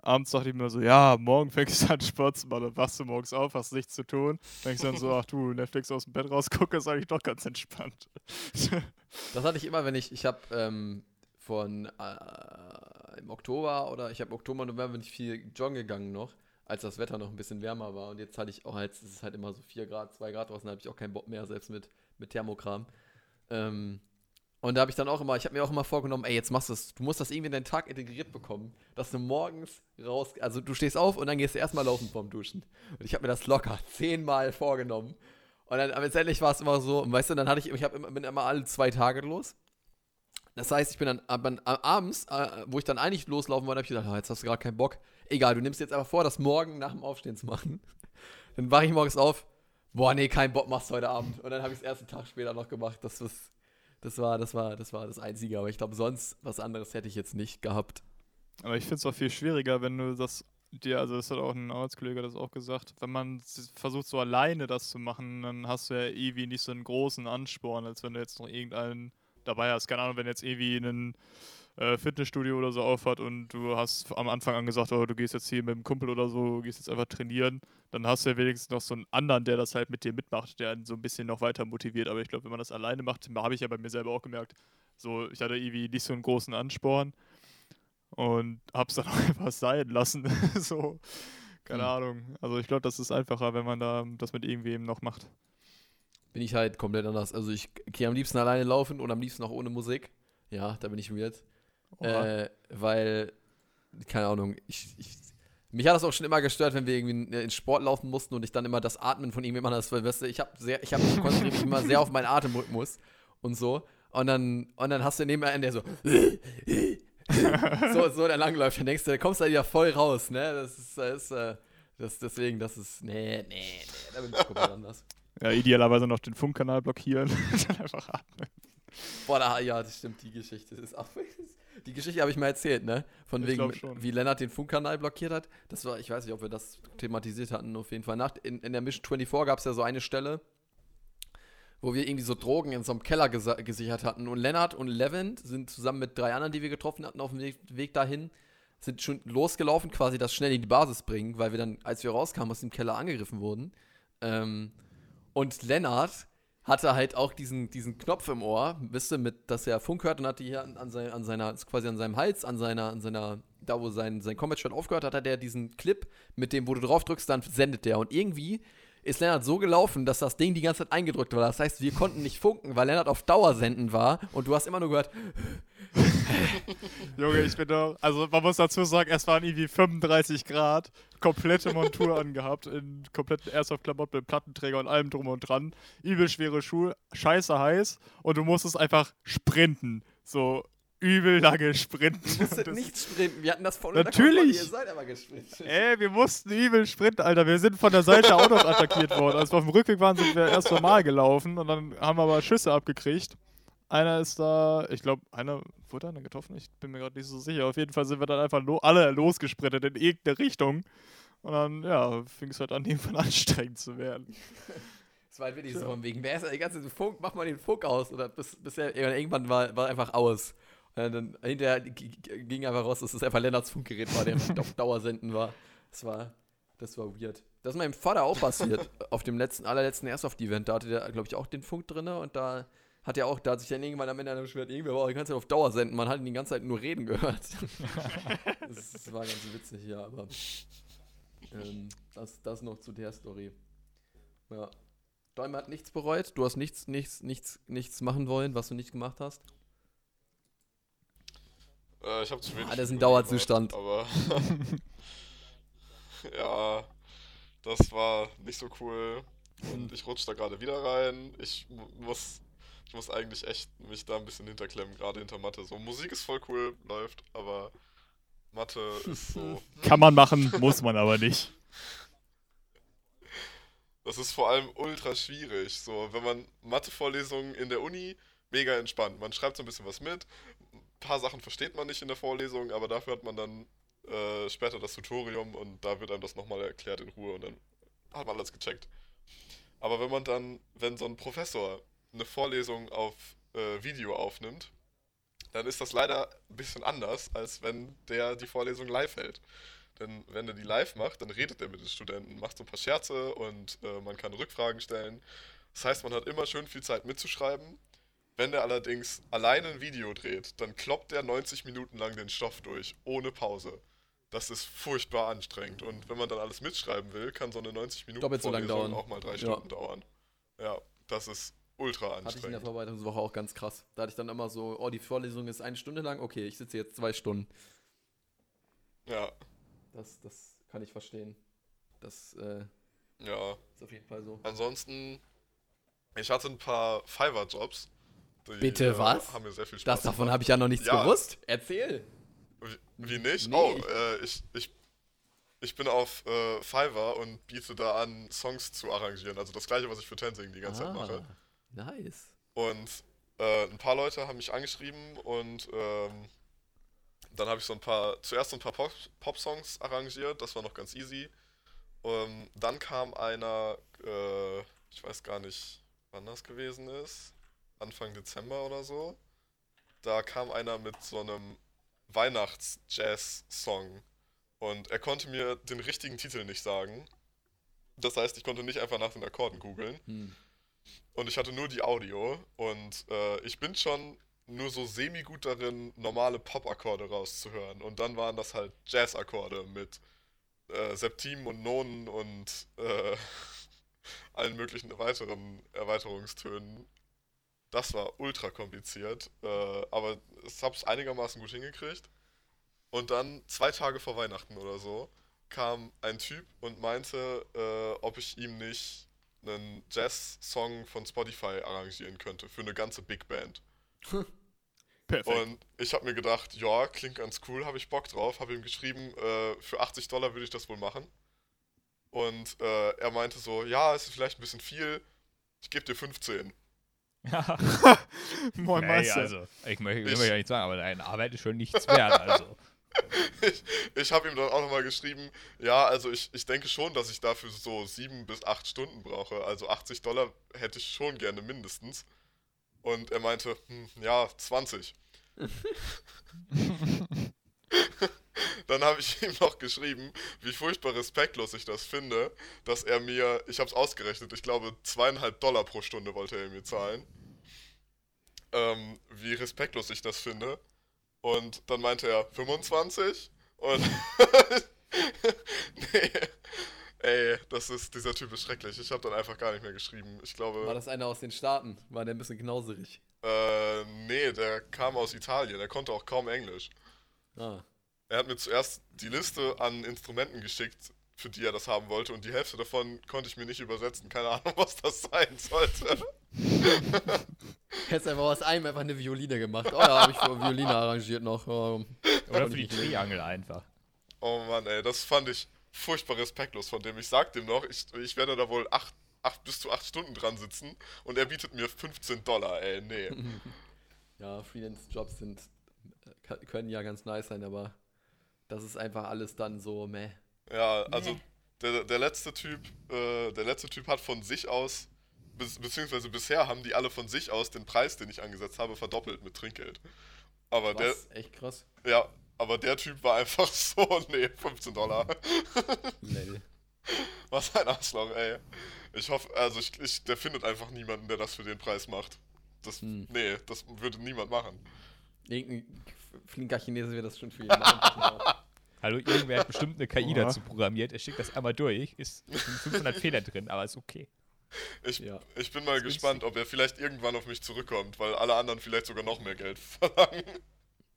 abends dachte ich mir so, ja, morgen fängst du an Sport zu machen, dann wachst du morgens auf, hast nichts zu tun. Denkst dann so, ach du, Netflix aus dem Bett rausgucke, ist eigentlich doch ganz entspannt. das hatte ich immer, wenn ich, ich habe ähm, von äh, im Oktober oder ich habe Oktober, November bin ich viel joggen gegangen noch, als das Wetter noch ein bisschen wärmer war. Und jetzt hatte ich auch, jetzt ist es halt immer so 4 Grad, 2 Grad draußen, da habe ich auch keinen Bock mehr, selbst mit, mit Thermokram. Ähm, und da habe ich dann auch immer, ich habe mir auch immer vorgenommen, ey, jetzt machst du es, du musst das irgendwie in deinen Tag integriert bekommen, dass du morgens raus, also du stehst auf und dann gehst du erstmal laufen vorm Duschen. Und ich habe mir das locker zehnmal vorgenommen. Und dann, aber letztendlich war es immer so, und weißt du, dann hatte ich, ich hab immer, bin immer alle zwei Tage los. Das heißt, ich bin dann ab- abends, äh, wo ich dann eigentlich loslaufen wollte, habe ich gedacht, ah, jetzt hast du gerade keinen Bock. Egal, du nimmst jetzt einfach vor, das morgen nach dem Aufstehen zu machen. Dann wache ich morgens auf, boah, nee, kein Bock machst du heute Abend. Und dann habe ich es erst einen Tag später noch gemacht. Das, was, das, war, das, war, das war das Einzige. Aber ich glaube, sonst was anderes hätte ich jetzt nicht gehabt. Aber ich finde es auch viel schwieriger, wenn du das dir, also das hat auch ein Arbeitskollege das auch gesagt, wenn man versucht so alleine das zu machen, dann hast du ja irgendwie nicht so einen großen Ansporn, als wenn du jetzt noch irgendeinen dabei hast. Keine Ahnung, wenn jetzt irgendwie einen äh, Fitnessstudio oder so aufhat und du hast am Anfang an gesagt, oh, du gehst jetzt hier mit dem Kumpel oder so, gehst jetzt einfach trainieren, dann hast du ja wenigstens noch so einen anderen, der das halt mit dir mitmacht, der einen so ein bisschen noch weiter motiviert. Aber ich glaube, wenn man das alleine macht, habe ich ja bei mir selber auch gemerkt, so, ich hatte irgendwie nicht so einen großen Ansporn und hab's dann auch einfach sein lassen. so, keine Hm. Ahnung. Also ich glaube, das ist einfacher, wenn man da das mit irgendwem noch macht. Bin ich halt komplett anders. Also ich gehe am liebsten alleine laufen und am liebsten auch ohne Musik. Ja, da bin ich weird. Äh, weil, keine Ahnung, ich, ich, mich hat das auch schon immer gestört, wenn wir irgendwie in, in Sport laufen mussten und ich dann immer das Atmen von ihm immer das, weil, weißt du, ich habe sehr, ich habe mich konzentriere mich immer sehr auf meinen Atemrhythmus und so. Und dann, und dann hast du neben einen, der so, so, so der langläuft, dann denkst du, da kommst du da wieder voll raus, ne? Das ist, das ist, äh, das, deswegen, das ist, nee, nee, nee, da bin ich komplett anders. Ja, idealerweise noch den Funkkanal blockieren. dann einfach atmen. Boah, da, ja, das stimmt, die Geschichte ist auch. Die Geschichte habe ich mal erzählt, ne? Von Ich wegen, wie Lennart den Funkkanal blockiert hat. Das war, ich weiß nicht, ob wir das thematisiert hatten, auf jeden Fall. Nach, in, in der Mission 24 gab es ja so eine Stelle, wo wir irgendwie so Drogen in so einem Keller gesa- gesichert hatten. Und Lennart und Levent sind zusammen mit drei anderen, die wir getroffen hatten, auf dem Weg, Weg dahin, sind schon losgelaufen, quasi das schnell in die Basis bringen, weil wir dann, als wir rauskamen, aus dem Keller angegriffen wurden. Ähm, und Lennart hatte halt auch diesen, diesen Knopf im Ohr, wisst ihr, mit, dass er Funk hört und hatte hier an, an, sein, an seiner, quasi an seinem Hals, an seiner, an seiner, da wo sein, sein Combat-Shot aufgehört hat, hat er diesen Clip, mit dem, wo du drauf drückst, dann sendet der. Und irgendwie ist Lennart so gelaufen, dass das Ding die ganze Zeit eingedrückt war. Das heißt, wir konnten nicht funken, weil Lennart auf Dauer senden war und du hast immer nur gehört, Junge, ich bin doch. Also, man muss dazu sagen, es waren irgendwie 35 Grad, komplette Montur angehabt, in kompletten Airsoft-Klamotten mit Plattenträger und allem drum und dran. Übel schwere Schuhe, scheiße heiß und du musstest einfach sprinten. So übel lange sprinten. du musst Das- nicht sprinten. Wir hatten das voll Natürlich. Ihr seid aber gesprintet. Ey, wir mussten übel sprinten, Alter. Wir sind von der Seite auch noch attackiert worden. Als wir auf dem Rückweg waren, sind wir erst normal gelaufen und dann haben wir aber Schüsse abgekriegt. Einer ist da, ich glaube, einer wurde einer getroffen, ich bin mir gerade nicht so sicher. Auf jeden Fall sind wir dann einfach lo alle losgesprintet in irgendeine Richtung. Und dann, ja, fing es halt an, irgendwann anstrengend zu werden. Das war halt wirklich so von wegen, wer ist der ganze Funk, mach mal den Funk aus. Oder bis, bis er, irgendwann war, war einfach aus. Und dann hinterher ging einfach raus, dass es einfach Lennarts Funkgerät war, der auf Dauersenden war. Das war, das war weird. Das ist meinem Vater auch passiert. auf dem letzten, allerletzten Airsoft-Event, da hatte der, glaube ich, auch den Funk drin und da hat er auch, da hat sich dann irgendwann am Ende einer beschwert, irgendwer war die ganze Zeit auf Dauer senden, man hat ihn die ganze Zeit nur reden gehört. das, das war ganz witzig, ja, aber ähm, das, das noch zu der Story. Ja. Däume hat nichts bereut. Du hast nichts, nichts, nichts, nichts machen wollen, was du nicht gemacht hast. Äh, ich habe zu wenig. Ah, das ist ein Dauerzustand. Gemacht, aber. ja, das war nicht so cool. Und ich rutsche da gerade wieder rein. Ich mu- muss. Ich muss eigentlich echt mich da ein bisschen hinterklemmen, gerade hinter Mathe. So, Musik ist voll cool, läuft, aber Mathe ist so. Kann man machen, muss man aber nicht. Das ist vor allem ultra schwierig. So, wenn man Mathe-Vorlesungen in der Uni, mega entspannt. Man schreibt so ein bisschen was mit. Paar Sachen versteht man nicht in der Vorlesung, aber dafür hat man dann äh, später das Tutorium und da wird einem das nochmal erklärt in Ruhe und dann hat man alles gecheckt. Aber wenn man dann, wenn so ein Professor eine Vorlesung auf äh, Video aufnimmt, dann ist das leider ein bisschen anders, als wenn der die Vorlesung live hält. Denn wenn er die live macht, dann redet er mit den Studenten, macht so ein paar Scherze und äh, man kann Rückfragen stellen. Das heißt, man hat immer schön viel Zeit mitzuschreiben. Wenn der allerdings alleine ein Video dreht, dann kloppt er 90 Minuten lang den Stoff durch, ohne Pause. Das ist furchtbar anstrengend. Und wenn man dann alles mitschreiben will, kann so eine 90 Minuten Doppelt so Vorlesung dauern. auch mal drei Ja. Stunden dauern. Ja, das ist ultra Hatte ich in der anstrengend. Vorbereitungswoche auch ganz krass. Da hatte ich dann immer so, oh, die Vorlesung ist eine Stunde lang, okay, ich sitze jetzt zwei Stunden. Ja, Das, das kann ich verstehen. Das äh, ja. ist auf jeden Fall so. Ansonsten, ich hatte ein paar Fiverr-Jobs. Die, Bitte, äh, was? Haben mir sehr viel Spaß Das davon habe ich ja noch nichts Ja. gewusst. Erzähl. Wie, wie nicht? Nee. Oh, äh, ich, ich, ich bin auf äh, Fiverr und biete da an, Songs zu arrangieren. Also das gleiche, was ich für Tensing die ganze Zeit mache. Ah, nice. Und äh, ein paar Leute haben mich angeschrieben und ähm, dann habe ich so ein paar, zuerst so ein paar Pop- Pop-Songs arrangiert, das war noch ganz easy. Ähm, dann kam einer, äh, ich weiß gar nicht, wann das gewesen ist, Anfang Dezember oder so. Da kam einer mit so einem Weihnachts-Jazz-Song. Und er konnte mir den richtigen Titel nicht sagen. Das heißt, ich konnte nicht einfach nach den Akkorden googeln. Hm. Und ich hatte nur die Audio. Und äh, ich bin schon nur so semi-gut darin, normale Pop-Akkorde rauszuhören. Und dann waren das halt Jazz-Akkorde mit äh, Septimen und Nonen und äh, allen möglichen weiteren Erweiterungstönen. Das war ultra kompliziert, äh, aber ich habe es einigermaßen gut hingekriegt. Und dann zwei Tage vor Weihnachten oder so kam ein Typ und meinte, äh, ob ich ihm nicht einen Jazz-Song von Spotify arrangieren könnte für eine ganze Big Band. Perfekt. Und ich habe mir gedacht, ja, klingt ganz cool, habe ich Bock drauf. Habe ihm geschrieben, äh, für 80 Dollar würde ich das wohl machen. Und äh, er meinte so, ja, es ist vielleicht ein bisschen viel, ich gebe dir 15. Ja, Moin nee, Meister. also, ich möchte Ich- ich, ja nicht sagen, aber deine Arbeit ist schon nichts wert. Also. ich ich habe ihm dann auch nochmal geschrieben, ja, also ich, ich denke schon, dass ich dafür so 7 bis 8 Stunden brauche. Also 80 Dollar hätte ich schon gerne mindestens. Und er meinte, hm, ja, 20. Dann habe ich ihm noch geschrieben, wie furchtbar respektlos ich das finde, dass er mir, ich habe es ausgerechnet, ich glaube zweieinhalb Dollar pro Stunde wollte er mir zahlen. Ähm, wie respektlos ich das finde. Und dann meinte er 25 und nee, ey, das ist dieser Typ ist schrecklich. Ich habe dann einfach gar nicht mehr geschrieben. Ich glaube, War das einer aus den Staaten? War der ein bisschen knauserig? äh, nee, der kam aus Italien. Er konnte auch kaum Englisch. Ah. Er hat mir zuerst die Liste an Instrumenten geschickt, für die er das haben wollte, und die Hälfte davon konnte ich mir nicht übersetzen. Keine Ahnung, was das sein sollte. Hättest einfach aus einem einfach eine Violine gemacht. Oh ja, habe ich für Violine arrangiert noch. Oh. Oder für die. Triangel einfach. Oh Mann, ey, das fand ich furchtbar respektlos von dem. Ich sag dem noch, ich, ich werde da wohl acht, acht bis zu acht Stunden dran sitzen und er bietet mir 15 Dollar, ey, nee. Ja, Freelance-Jobs sind, äh, können ja ganz nice sein, aber das ist einfach alles dann so, meh. Ja, also der, der letzte Typ, äh, der letzte Typ hat von sich aus, be beziehungsweise bisher haben die alle von sich aus den Preis, den ich angesetzt habe, verdoppelt mit Trinkgeld. Aber der, Was? Echt krass. ja, aber der Typ war einfach so, nee, 15 Dollar. Lel. Was ein Arschloch, ey. Ich hoffe, also ich, ich, der findet einfach niemanden, der das für den Preis macht. Das, Hm. nee, das würde niemand machen. Irgendein flinker Chinese wird das schon für ihn machen. Hallo, irgendwer hat bestimmt eine KI dazu programmiert. Er schickt das einmal durch. Ist sind 500 Fehler drin, aber ist okay. Ich, Ja. ich bin mal ist gespannt, ob er vielleicht irgendwann auf mich zurückkommt, weil alle anderen vielleicht sogar noch mehr Geld verlangen.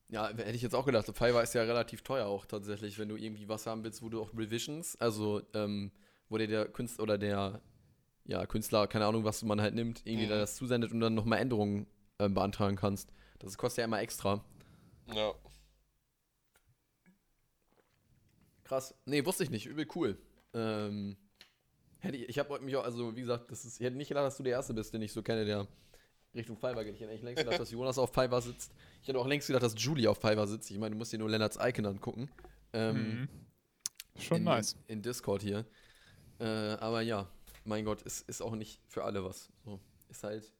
Ja, hätte ich jetzt auch gedacht. Fiverr ist ja relativ teuer auch tatsächlich, wenn du irgendwie was haben willst, wo du auch Revisions, also ähm, wo dir der Künstler oder der ja, Künstler, keine Ahnung, was man halt nimmt, irgendwie Mhm. da das zusendet und dann nochmal Änderungen ähm, beantragen kannst. Das kostet ja immer extra. Ja. Krass. Nee, wusste ich nicht. Übel cool. Ähm, hätte ich, ich habe mich auch, also wie gesagt, das ist, ich hätte nicht gedacht, dass du der Erste bist, den ich so kenne, der Richtung Fiverr geht. Ich hätte eigentlich längst gedacht, dass Jonas auf Fiverr sitzt. Ich hätte auch längst gedacht, dass Julie auf Fiverr sitzt. Ich meine, du musst dir nur Lennarts Icon angucken. Ähm, Mhm. Schon in, nice. In, Discord hier. Äh, aber ja, mein Gott, ist, ist auch nicht für alle was. So, ist halt.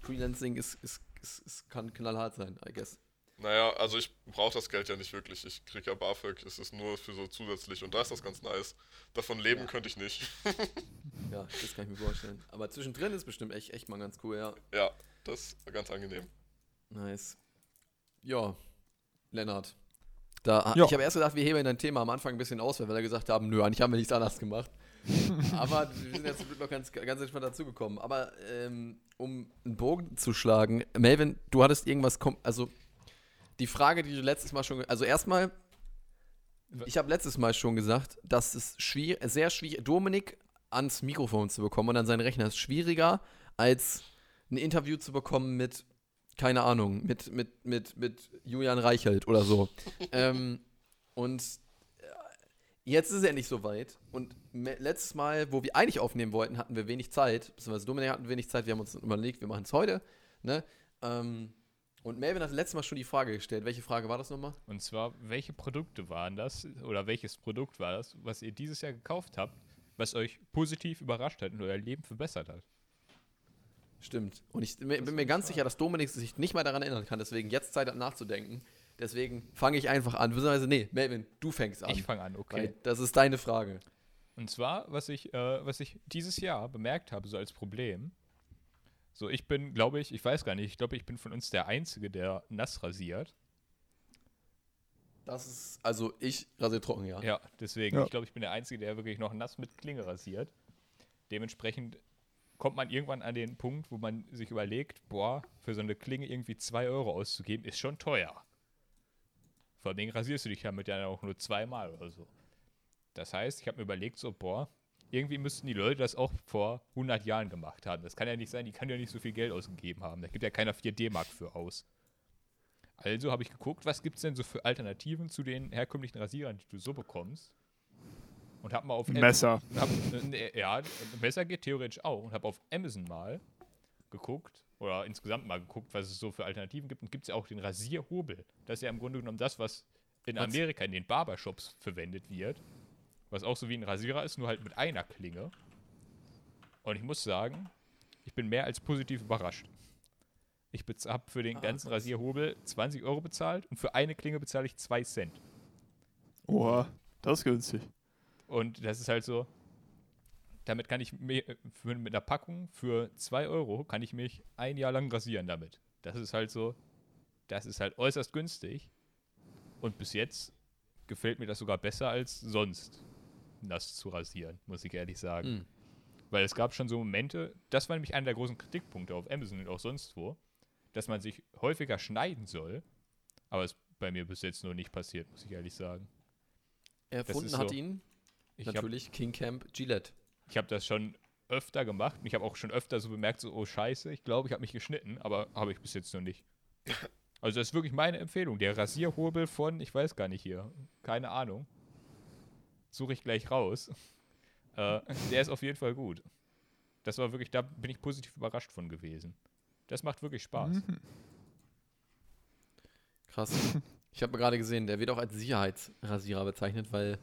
Freelancing ist, ist, ist, ist, kann knallhart sein, I guess. Naja, also ich brauche das Geld ja nicht wirklich. Ich krieg ja BAföG, es ist nur für so zusätzlich und da ist das ganz nice. Davon leben Ja. könnte ich nicht. Ja, das kann ich mir vorstellen. Aber zwischendrin ist bestimmt echt, echt mal ganz cool, ja. ja, das ist ganz angenehm. Nice. Ja, Lennart. Da, Ja. Ich habe erst gedacht, wir heben dein Thema am Anfang ein bisschen aus, weil wir gesagt haben, nö, eigentlich haben wir nichts anderes gemacht. Aber wir sind jetzt zum Glück noch ganz, ganz entspannt dazugekommen. Aber ähm, um einen Bogen zu schlagen, Melvin, du hattest irgendwas, also die Frage, die du letztes Mal schon, also erstmal, ich habe letztes Mal schon gesagt, dass es schwier sehr schwierig, Dominik ans Mikrofon zu bekommen und an seinen Rechner ist schwieriger, als ein Interview zu bekommen mit, keine Ahnung, mit, mit, mit, mit Julian Reichelt oder so. ähm, und äh, jetzt ist es endlich soweit. Und me- letztes Mal, wo wir eigentlich aufnehmen wollten, hatten wir wenig Zeit, beziehungsweise Dominik hatten wenig Zeit, wir haben uns überlegt, wir machen es heute. Ne? Ähm, und Melvin hat letztes Mal schon die Frage gestellt. Welche Frage war das nochmal? Und zwar, welche Produkte waren das oder welches Produkt war das, was ihr dieses Jahr gekauft habt, was euch positiv überrascht hat und euer Leben verbessert hat? Stimmt. Und ich bin mir- bin mir ganz sicher, dass Dominik sich nicht mal daran erinnern kann, deswegen jetzt Zeit hat nachzudenken. Deswegen fange ich einfach an. Beziehungsweise, nee, Melvin, du fängst an. Ich fange an, okay. Das ist deine Frage. Und zwar, was ich, äh, was ich dieses Jahr bemerkt habe, so als Problem. So, ich bin, glaube ich, ich weiß gar nicht, ich glaube, ich bin von uns der Einzige, der nass rasiert. Das ist, also ich rasiere trocken, ja. Ja, deswegen, Ja. ich glaube, ich bin der Einzige, der wirklich noch nass mit Klinge rasiert. Dementsprechend kommt man irgendwann an den Punkt, wo man sich überlegt, boah, für so eine Klinge irgendwie 2 Euro auszugeben, ist schon teuer. Vor allem rasierst du dich damit ja auch nur zweimal oder so. Das heißt, ich habe mir überlegt, so, boah, irgendwie müssten die Leute das auch vor 100 Jahren gemacht haben. Das kann ja nicht sein, die kann ja nicht so viel Geld ausgegeben haben. Da gibt ja keiner 4 D-Mark für aus. Also habe ich geguckt, was gibt es denn so für Alternativen zu den herkömmlichen Rasierern, die du so bekommst. Und habe mal auf Messer. hab, äh, ja, Messer geht theoretisch auch. Und habe auf Amazon mal geguckt oder insgesamt mal geguckt, was es so für Alternativen gibt. Und gibt es ja auch den Rasierhobel. Das ist ja im Grunde genommen das, was in? Amerika in den Barbershops verwendet wird. Was auch so wie ein Rasierer ist, nur halt mit einer Klinge. Und ich muss sagen, ich bin mehr als positiv überrascht. Ich habe für den Ah, ganzen krass. Rasierhobel 20 Euro bezahlt und für eine Klinge bezahle ich 2 Cent. Oha, das ist günstig. Und das ist halt so, damit kann ich mir, für, mit einer Packung für 2 Euro kann ich mich ein Jahr lang rasieren damit. Das ist halt so, das ist halt äußerst günstig. Und bis jetzt gefällt mir das sogar besser als sonst, nass zu rasieren, muss ich ehrlich sagen. Hm. Weil es gab schon so Momente, das war nämlich einer der großen Kritikpunkte auf Amazon und auch sonst wo, dass man sich häufiger schneiden soll. Aber ist bei mir bis jetzt nur nicht passiert, muss ich ehrlich sagen. Erfunden hat so. ihn Ich habe natürlich King Camp Gillette. ich hab das schon öfter gemacht ich habe auch schon öfter so bemerkt, so, oh Scheiße, ich glaube, ich habe mich geschnitten, aber habe ich bis jetzt noch nicht. Also das ist wirklich meine Empfehlung. Der Rasierhobel von, ich weiß gar nicht hier, keine Ahnung. Suche ich gleich raus. Äh, der ist auf jeden Fall gut. Das war wirklich, da bin ich positiv überrascht von gewesen. Das macht wirklich Spaß. Mhm. Krass. Ich habe gerade gesehen, der wird auch als Sicherheitsrasierer bezeichnet, weil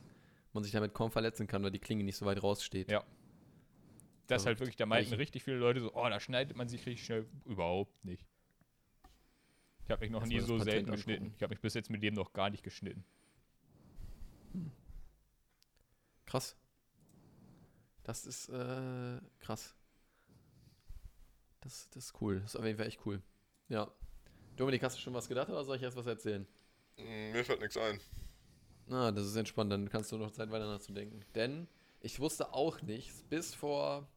man sich damit kaum verletzen kann, weil die Klinge nicht so weit raussteht. Ja. Das ist halt wirklich, da meinten Ich- richtig viele Leute so, oh, da schneidet man sich richtig schnell. Überhaupt nicht. Ich habe mich noch Erstmal nie so Patent selten geschnitten. angucken. Ich habe mich bis jetzt mit dem noch gar nicht geschnitten. Krass. Das ist äh, krass. Das, das ist cool. Das ist auf jeden Fall echt cool. Ja. Dominik, hast du schon was gedacht oder soll ich erst was erzählen? Mm, Mir fällt nichts ein. Na, das ist entspannt, dann kannst du noch Zeit weiter nachzudenken. Denn ich wusste auch nichts bis vor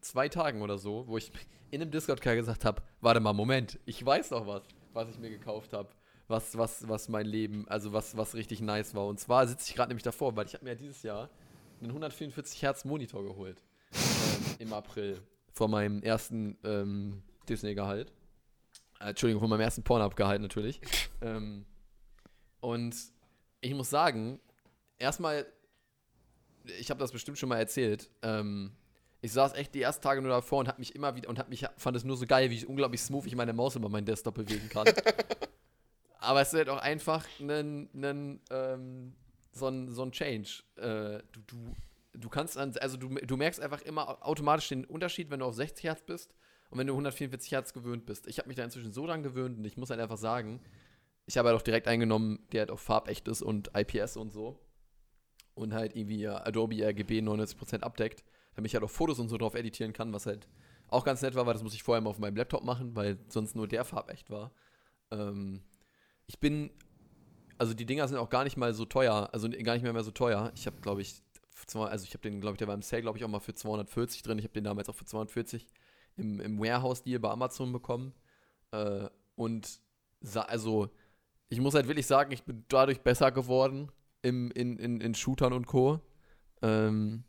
zwei Tagen oder so, wo ich in einem Discord-Call gesagt habe, warte mal, Moment, ich weiß noch was, was ich mir gekauft habe. Was, was, was mein Leben, also was, was richtig nice war. Und zwar sitze ich gerade nämlich davor, weil ich habe mir ja dieses Jahr einen 144 Hertz Monitor geholt. ähm, Im April. Vor meinem ersten ähm, Disney-Gehalt. Äh, Entschuldigung, von meinem ersten Pornhub-Gehalt natürlich. ähm, und ich muss sagen, erstmal, ich habe das bestimmt schon mal erzählt. Ähm, ich saß echt die ersten Tage nur davor und habe mich immer wieder und hab mich, fand es nur so geil, wie ich unglaublich smooth ich meine Maus über meinen Desktop bewegen kann. Aber es ist halt auch einfach ein, ähm, so ein, so ein Change. Äh, du, du, du kannst dann, also du, du merkst einfach immer automatisch den Unterschied, wenn du auf 60 Hertz bist und wenn du 144 Hertz gewöhnt bist. Ich habe mich da inzwischen so dran gewöhnt und ich muss halt einfach sagen, ich habe halt auch direkt eingenommen, der halt auf farbecht ist und IPS und so. Und halt irgendwie ja, Adobe RGB 99% abdeckt, damit ich halt auch Fotos und so drauf editieren kann, was halt auch ganz nett war, weil das muss ich vorher mal auf meinem Laptop machen, weil sonst nur der farbecht war. Ähm, ich bin, also die Dinger sind auch gar nicht mal so teuer, also gar nicht mehr, mehr so teuer. Ich habe, glaube ich, also ich habe den, glaube ich, der war im Sale, glaube ich, auch mal für 240 drin. Ich habe den damals auch für 240 im, im Warehouse-Deal bei Amazon bekommen. Äh, und also, ich muss halt wirklich sagen, ich bin dadurch besser geworden im, in, in, in Shootern und Co. Ähm,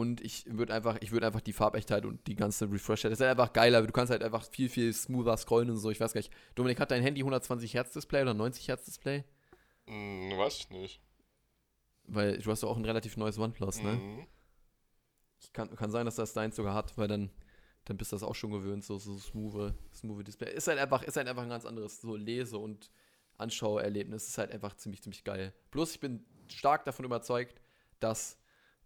und ich würde einfach, ich würde einfach die Farbechtheit und die ganze Refresh, das ist halt einfach geiler. Du kannst halt einfach viel, viel smoother scrollen und so. Ich weiß gar nicht. Dominik, hat dein Handy 120 Hertz Display oder 90 Hertz Display? Mm, weiß ich nicht. Weil du hast ja auch ein relativ neues OnePlus, ne? Mhm. Kann, kann sein, dass das deins sogar hat, weil dann, dann bist du das auch schon gewöhnt, so, so smooth, smooth Display. Ist halt einfach, ist halt einfach ein ganz anderes so Lese- und Anschauerlebnis. Ist halt einfach ziemlich, ziemlich geil. Bloß ich bin stark davon überzeugt, dass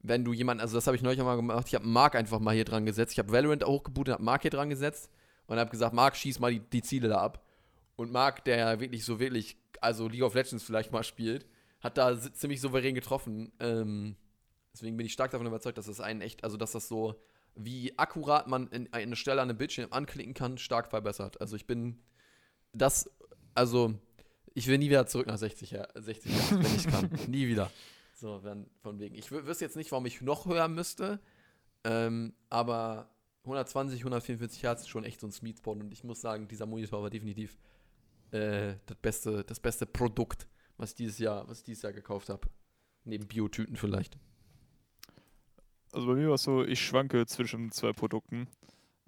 wenn du jemanden, also das habe ich neulich auch mal gemacht, ich habe Mark einfach mal hier dran gesetzt. Ich habe Valorant hochgebootet, habe Mark hier dran gesetzt und habe gesagt, Mark, schieß mal die, die Ziele da ab. Und Marc, der ja wirklich so wirklich, also League of Legends vielleicht mal spielt, hat da ziemlich souverän getroffen. Ähm, deswegen bin ich stark davon überzeugt, dass das einen echt, also dass das so, wie akkurat man in eine Stelle an einem Bildschirm anklicken kann, stark verbessert. Also ich bin das, also ich will nie wieder zurück nach 60, Her- 60 Hertz, wenn ich kann. nie wieder. So, wenn, von wegen. Ich wü- wüsste jetzt nicht, warum ich noch höher müsste, ähm, aber 120, 144 Hertz ist schon echt so ein Sweet und ich muss sagen, dieser Monitor war definitiv äh, das, beste, das beste Produkt, was ich dieses Jahr, was dieses Jahr gekauft habe. Neben Biotüten vielleicht. Also bei mir war es so, ich schwanke zwischen zwei Produkten.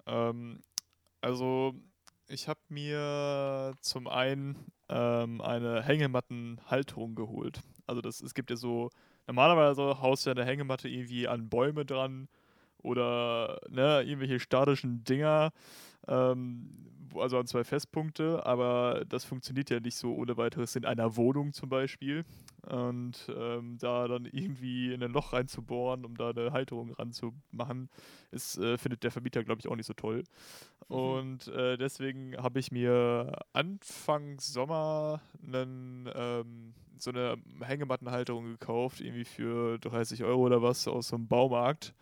Ähm, also ich habe mir zum einen ähm, eine Hängemattenhalterung geholt. Also das, es gibt ja so, normalerweise haust du ja eine Hängematte irgendwie an Bäume dran oder ne, irgendwelche statischen Dinger, ähm, also an zwei Festpunkte, aber das funktioniert ja nicht so ohne weiteres in einer Wohnung zum Beispiel. Und ähm, da dann irgendwie in ein Loch reinzubohren, um da eine Halterung ranzumachen, ist, äh, findet der Vermieter, glaube ich, auch nicht so toll. Und äh, deswegen habe ich mir Anfang Sommer einen, ähm, so eine Hängemattenhalterung gekauft, irgendwie für 30 Euro oder was aus so einem Baumarkt.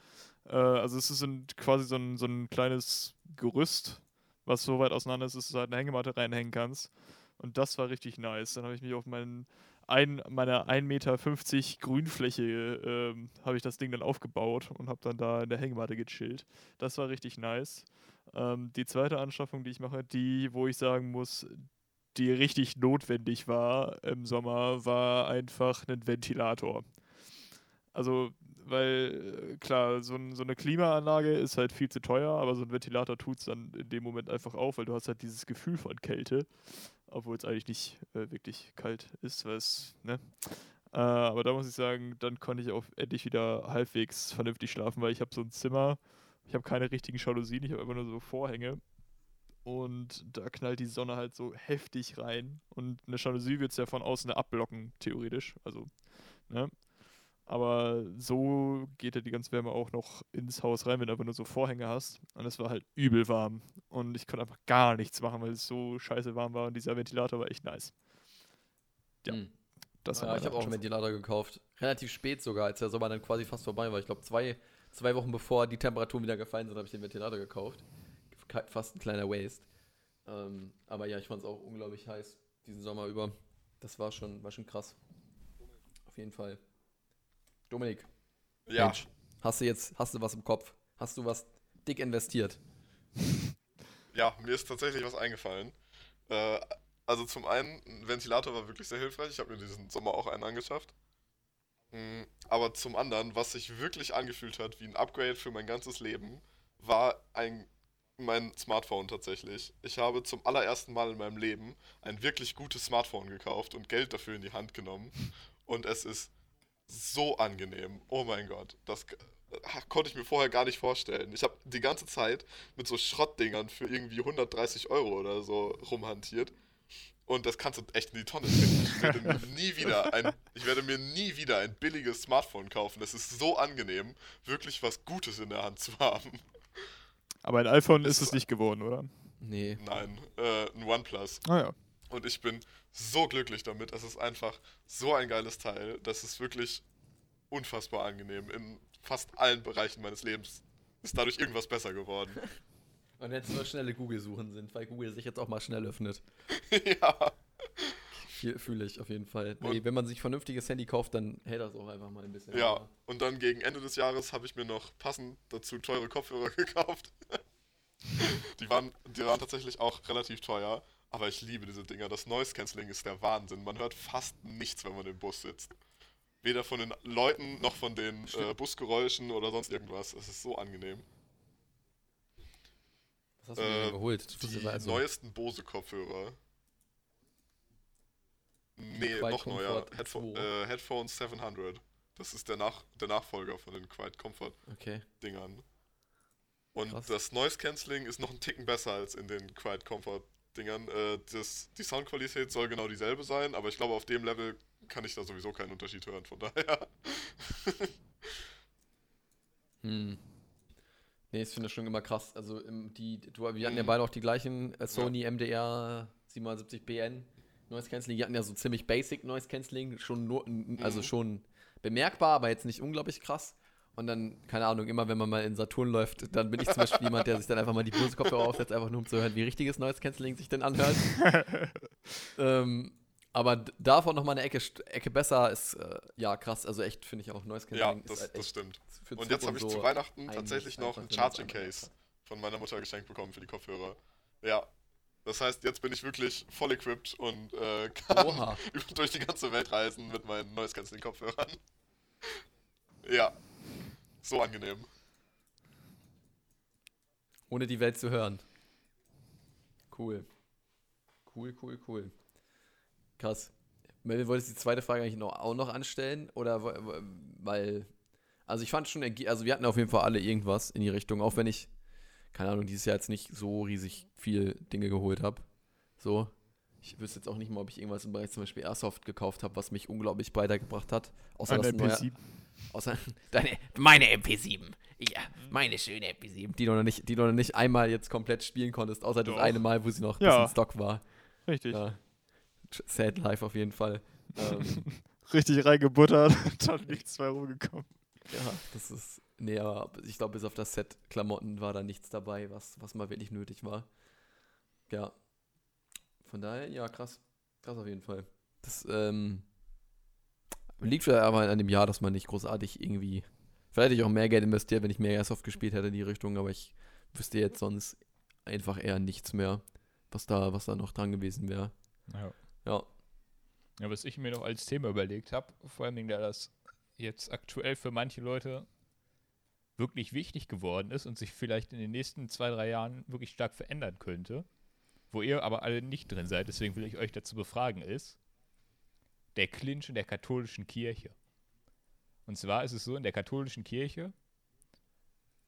Äh, also es ist ein, quasi so ein, so ein kleines Gerüst, was so weit auseinander ist, dass du halt eine Hängematte reinhängen kannst. Und das war richtig nice. Dann habe ich mich auf meinen ein, meiner 1,50 Meter Grünfläche ähm, habe ich das Ding dann aufgebaut und habe dann da in der Hängematte gechillt. Das war richtig nice. Ähm, die zweite Anschaffung, die ich mache, die, wo ich sagen muss, die richtig notwendig war im Sommer, war einfach ein Ventilator. Also, weil, äh, klar, so, ein, so eine Klimaanlage ist halt viel zu teuer, aber so ein Ventilator tut es dann in dem Moment einfach auf, weil du hast halt dieses Gefühl von Kälte, obwohl es eigentlich nicht äh, wirklich kalt ist, weil es, ne? Äh, aber da muss ich sagen, dann konnte ich auch endlich wieder halbwegs vernünftig schlafen, weil ich habe so ein Zimmer, ich habe keine richtigen Jalousien, ich habe einfach nur so Vorhänge. Und da knallt die Sonne halt so heftig rein. Und eine Jalousie wird es ja von außen abblocken, theoretisch. Also, ne? Aber so geht ja die ganze Wärme auch noch ins Haus rein, wenn du einfach nur so Vorhänge hast. Und es war halt übel warm. Und ich konnte einfach gar nichts machen, weil es so scheiße warm war. Und dieser Ventilator war echt nice. Ja, Hm. Das war Ja, ich habe auch einen. Ventilator gekauft. Relativ spät sogar, als der Sommer dann quasi fast vorbei war. Ich glaube, zwei, zwei Wochen bevor die Temperaturen wieder gefallen sind, habe ich den Ventilator gekauft. Fast ein kleiner Waste. Ähm, aber ja, ich fand es auch unglaublich heiß diesen Sommer über. Das war schon, war schon krass. Auf jeden Fall. Dominik, Ja, Mensch, hast du jetzt, hast du was im Kopf? Hast du was dick investiert? ja, mir ist tatsächlich was eingefallen. Äh, also zum einen, ein Ventilator war wirklich sehr hilfreich. Ich habe mir diesen Sommer auch einen angeschafft. Mm, Aber zum anderen, was sich wirklich angefühlt hat wie ein Upgrade für mein ganzes Leben, war ein, mein Smartphone tatsächlich. Ich habe zum allerersten Mal in meinem Leben ein wirklich gutes Smartphone gekauft und Geld dafür in die Hand genommen. Und es ist so angenehm. Oh mein Gott. Das konnte ich mir vorher gar nicht vorstellen. Ich habe die ganze Zeit mit so Schrottdingern für irgendwie 130 Euro oder so rumhantiert. Und das kannst du echt in die Tonne treten. Ich werde mir nie wieder ein, ich werde mir nie wieder ein billiges Smartphone kaufen. Es ist so angenehm, wirklich was Gutes in der Hand zu haben. Aber ein iPhone ist ist es nicht geworden, oder? Nee. Nein, äh, ein OnePlus. Ah ja. Und ich bin so glücklich damit. Es ist einfach so ein geiles Teil. Das ist wirklich unfassbar angenehm. In fast allen Bereichen meines Lebens ist dadurch irgendwas besser geworden. Und jetzt nur schnelle Google-Suchen sind, weil Google sich jetzt auch mal schnell öffnet. ja. Fühle ich auf jeden Fall. Nee, Und- wenn man sich vernünftiges Handy kauft, dann hält das auch einfach mal ein bisschen. Ja, und dann gegen Ende des Jahres habe ich mir noch passend dazu teure Kopfhörer gekauft. die, waren, die waren tatsächlich auch relativ teuer, aber ich liebe diese Dinger. Das Noise Cancelling ist der Wahnsinn. Man hört fast nichts, wenn man im Bus sitzt. Weder von den Leuten noch von den äh. Busgeräuschen oder sonst irgendwas. Es ist so angenehm. Was hast du Äh, denn geholt? Die also- neuesten Bose-Kopfhörer. Nee, Quiet noch neuer. Comfort Headpho 2. äh, Headphones 700. Das ist der, Nach der Nachfolger von den Quiet Comfort Okay. Dingern. Und Krass. das Noise Cancelling ist noch ein Ticken besser als in den Quiet Comfort Dingern. Äh, das, die Soundqualität soll genau dieselbe sein, aber ich glaube, auf dem Level kann ich da sowieso keinen Unterschied hören, von daher. Hm. Nee, ich finde das schon immer krass. Also, im, die, du, wir hatten ja Mhm. beide auch die gleichen äh, Sony MDR 770 BN Noise Cancelling. Die hatten ja so ziemlich basic Noise Cancelling, schon nur, also Mhm. schon bemerkbar, aber jetzt nicht unglaublich krass. Und dann, keine Ahnung, immer wenn man mal in Saturn läuft, dann bin ich zum Beispiel jemand, der sich dann einfach mal die Bose-Kopfhörer aufsetzt, einfach nur um zu hören, wie richtiges Noise Cancelling sich denn anhört. ähm, aber davon nochmal eine Ecke, Ecke besser ist, äh, ja, krass. Also echt, finde ich auch, Noise Ja, Cancelling ist das, halt das stimmt. Und jetzt habe ich so zu Weihnachten tatsächlich noch ein Charging Case von meiner Mutter geschenkt bekommen für die Kopfhörer. Ja. Das heißt, jetzt bin ich wirklich voll equipped und äh, kann Oha. durch die ganze Welt reisen mit meinen Noise Cancelling Kopfhörern. ja. So angenehm. Ohne die Welt zu hören. Cool. Cool, cool, cool. Krass. Melvin, wolltest du die zweite Frage eigentlich noch, auch noch anstellen? Oder weil. Also ich fand schon, also wir hatten auf jeden Fall alle irgendwas in die Richtung, auch wenn ich, keine Ahnung, dieses Jahr jetzt nicht so riesig viel Dinge geholt habe. So. Ich wüsste jetzt auch nicht mal, ob ich irgendwas im Bereich zum Beispiel Airsoft gekauft habe, was mich unglaublich weitergebracht hat. Außer Ein dass ein neuer- MP7. Außer deine, meine MP7. Ja, meine schöne MP7. Die du noch nicht, die du noch nicht einmal jetzt komplett spielen konntest, außer das Doch. eine Mal, wo sie noch Ja. bisschen Stock war. Richtig. Ja. Sad Life auf jeden Fall. Ähm, Richtig reingebuttert. Dann nichts zwei rumgekommen. ja, das ist. Nee, aber ich glaube, bis auf das Set Klamotten war da nichts dabei, was, was mal wirklich nötig war. Ja. Von daher, ja, krass. Krass auf jeden Fall. Das ähm, liegt vielleicht aber an dem Jahr, dass man nicht großartig irgendwie. Vielleicht hätte ich auch mehr Geld investiert, wenn ich mehr Airsoft gespielt hätte in die Richtung, aber ich wüsste jetzt sonst einfach eher nichts mehr, was da, was da noch dran gewesen wäre. Ja. Ja. Ja, was ich mir noch als Thema überlegt habe, vor allem, da das jetzt aktuell für manche Leute wirklich wichtig geworden ist und sich vielleicht in den nächsten zwei, drei Jahren wirklich stark verändern könnte, wo ihr aber alle nicht drin seid, deswegen will ich euch dazu befragen, ist der Clinch in der katholischen Kirche. Und zwar ist es so, in der katholischen Kirche,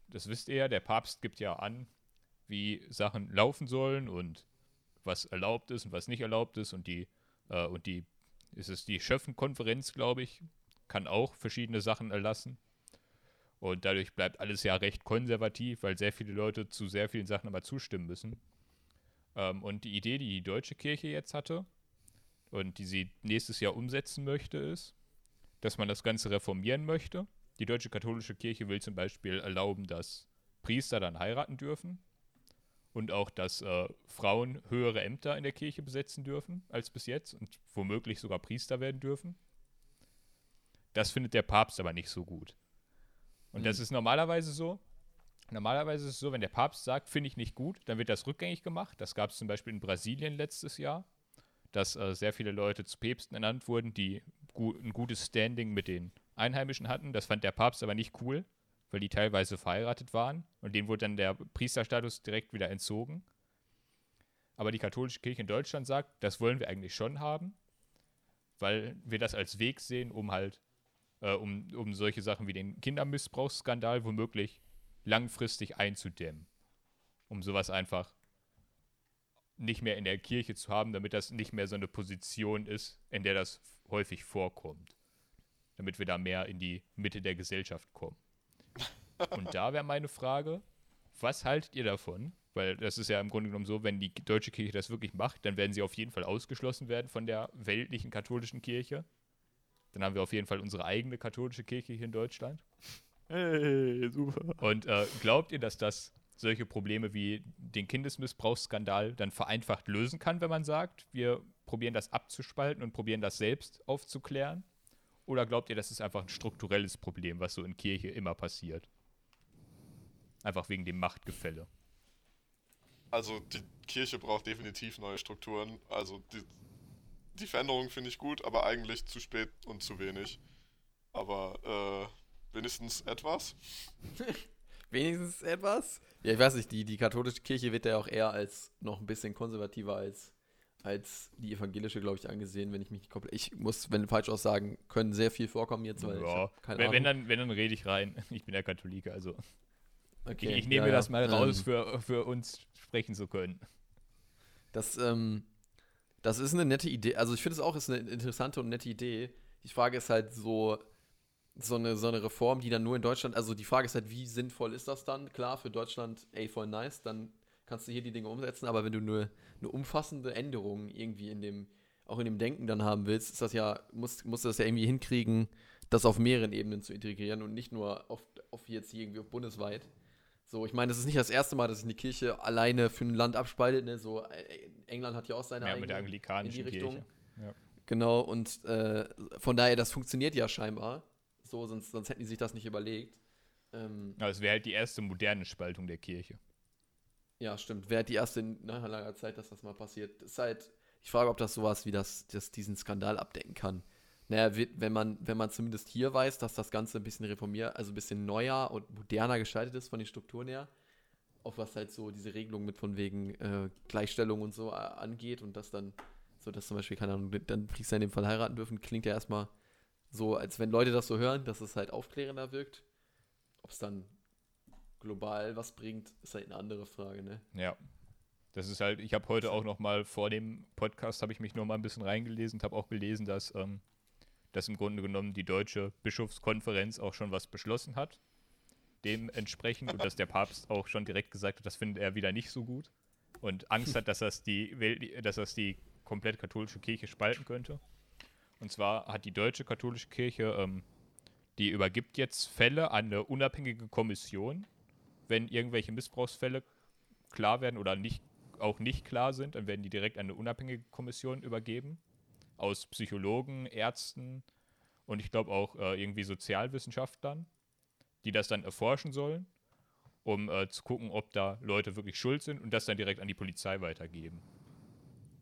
das wisst ihr ja, der Papst gibt ja an, wie Sachen laufen sollen und was erlaubt ist und was nicht erlaubt ist und die äh, und die ist es die Schöffenkonferenz, glaube ich, kann auch verschiedene Sachen erlassen. Und dadurch bleibt alles ja recht konservativ, weil sehr viele Leute zu sehr vielen Sachen aber zustimmen müssen. Ähm, und die Idee, die die deutsche Kirche jetzt hatte und die sie nächstes Jahr umsetzen möchte, ist, dass man das Ganze reformieren möchte. Die deutsche katholische Kirche will zum Beispiel erlauben, dass Priester dann heiraten dürfen und auch, dass äh, Frauen höhere Ämter in der Kirche besetzen dürfen als bis jetzt und womöglich sogar Priester werden dürfen. Das findet der Papst aber nicht so gut. Und das Mhm. ist normalerweise so. Normalerweise ist es so, wenn der Papst sagt, finde ich nicht gut, dann wird das rückgängig gemacht. Das gab es zum Beispiel in Brasilien letztes Jahr, dass äh, sehr viele Leute zu Päpsten ernannt wurden, die gu ein gutes Standing mit den Einheimischen hatten. Das fand der Papst aber nicht cool, weil die teilweise verheiratet waren und denen wurde dann der Priesterstatus direkt wieder entzogen. Aber die katholische Kirche in Deutschland sagt, das wollen wir eigentlich schon haben, weil wir das als Weg sehen, um halt, äh, um, um solche Sachen wie den Kindermissbrauchsskandal womöglich langfristig einzudämmen. Um sowas einfach nicht mehr in der Kirche zu haben, damit das nicht mehr so eine Position ist, in der das häufig vorkommt. Damit wir da mehr in die Mitte der Gesellschaft kommen. Und da wäre meine Frage, was haltet ihr davon? Weil das ist ja im Grunde genommen so, wenn die deutsche Kirche das wirklich macht, dann werden sie auf jeden Fall ausgeschlossen werden von der weltlichen katholischen Kirche. Dann haben wir auf jeden Fall unsere eigene katholische Kirche hier in Deutschland. Hey, super. Und äh, glaubt ihr, dass das solche Probleme wie den Kindesmissbrauchsskandal dann vereinfacht lösen kann, wenn man sagt, wir probieren das abzuspalten und probieren das selbst aufzuklären? Oder glaubt ihr, das ist einfach ein strukturelles Problem, was so in Kirche immer passiert? Einfach wegen dem Machtgefälle. Also die Kirche braucht definitiv neue Strukturen. Also die, die Veränderung finde ich gut, aber eigentlich zu spät und zu wenig. Aber äh, wenigstens etwas. Wenigstens etwas? Ja, ich weiß nicht, die, die katholische Kirche wird ja auch eher als noch ein bisschen konservativer als, als die evangelische, glaube ich, angesehen, wenn ich mich nicht komplett. Ich muss, wenn falsch aussagen, können sehr viel vorkommen jetzt, weil Ja, keine wenn, Ahnung. wenn, dann, wenn, dann rede ich rein. Ich bin ja Katholik, also Okay, ich, ich nehme ja, das mal raus, Ähm, für, für uns sprechen zu können. Das, ähm, das ist eine nette Idee. Also ich finde es auch ist eine interessante und nette Idee. Die Frage ist halt so, so eine, so eine Reform, die dann nur in Deutschland, also die Frage ist halt, wie sinnvoll ist das dann? Klar, für Deutschland, ey, voll nice, dann kannst du hier die Dinge umsetzen, aber wenn du nur eine umfassende Änderung irgendwie in dem, auch in dem Denken dann haben willst, ist das ja, musst, musst du das ja irgendwie hinkriegen, das auf mehreren Ebenen zu integrieren und nicht nur auf, auf jetzt irgendwie auf bundesweit. So, ich meine, das ist nicht das erste Mal, dass sich eine Kirche alleine für ein Land abspaltet. Ne? So, äh, England hat ja auch seine Ja, eigene mit der anglikanischen in die Richtung. Kirche. Ja. Genau, und äh, von daher, das funktioniert ja scheinbar. So, sonst, sonst hätten die sich das nicht überlegt. Ähm, Aber es wäre halt die erste moderne Spaltung der Kirche. ja, stimmt. Wäre die erste nach langer Zeit, dass das mal passiert. Ist halt, ich frage, ob das sowas wie das, das diesen Skandal abdecken kann. Naja, wenn man, wenn man zumindest hier weiß, dass das Ganze ein bisschen reformiert, also ein bisschen neuer und moderner gestaltet ist von den Strukturen her, auf was halt so diese Regelung mit von wegen äh, Gleichstellung und so äh, angeht und das dann, so dass zum Beispiel, keine Ahnung, dann Priester in dem Fall heiraten dürfen, klingt ja erstmal so, als wenn Leute das so hören, dass es halt aufklärender wirkt. Ob es dann global was bringt, ist halt eine andere Frage, ne? Ja. Das ist halt, ich habe heute auch noch mal vor dem Podcast, habe ich mich noch mal ein bisschen reingelesen und habe auch gelesen, dass, ähm, dass im Grunde genommen die deutsche Bischofskonferenz auch schon was beschlossen hat. Dementsprechend und dass der Papst auch schon direkt gesagt hat, das findet er wieder nicht so gut und Angst hat, dass das die, Welt, dass das die komplett katholische Kirche spalten könnte. Und zwar hat die deutsche katholische Kirche, ähm, die übergibt jetzt Fälle an eine unabhängige Kommission, wenn irgendwelche Missbrauchsfälle klar werden oder nicht, auch nicht klar sind, dann werden die direkt an eine unabhängige Kommission übergeben. Aus Psychologen, Ärzten und ich glaube auch äh, irgendwie Sozialwissenschaftlern, die das dann erforschen sollen, um äh, zu gucken, ob da Leute wirklich schuld sind und das dann direkt an die Polizei weitergeben.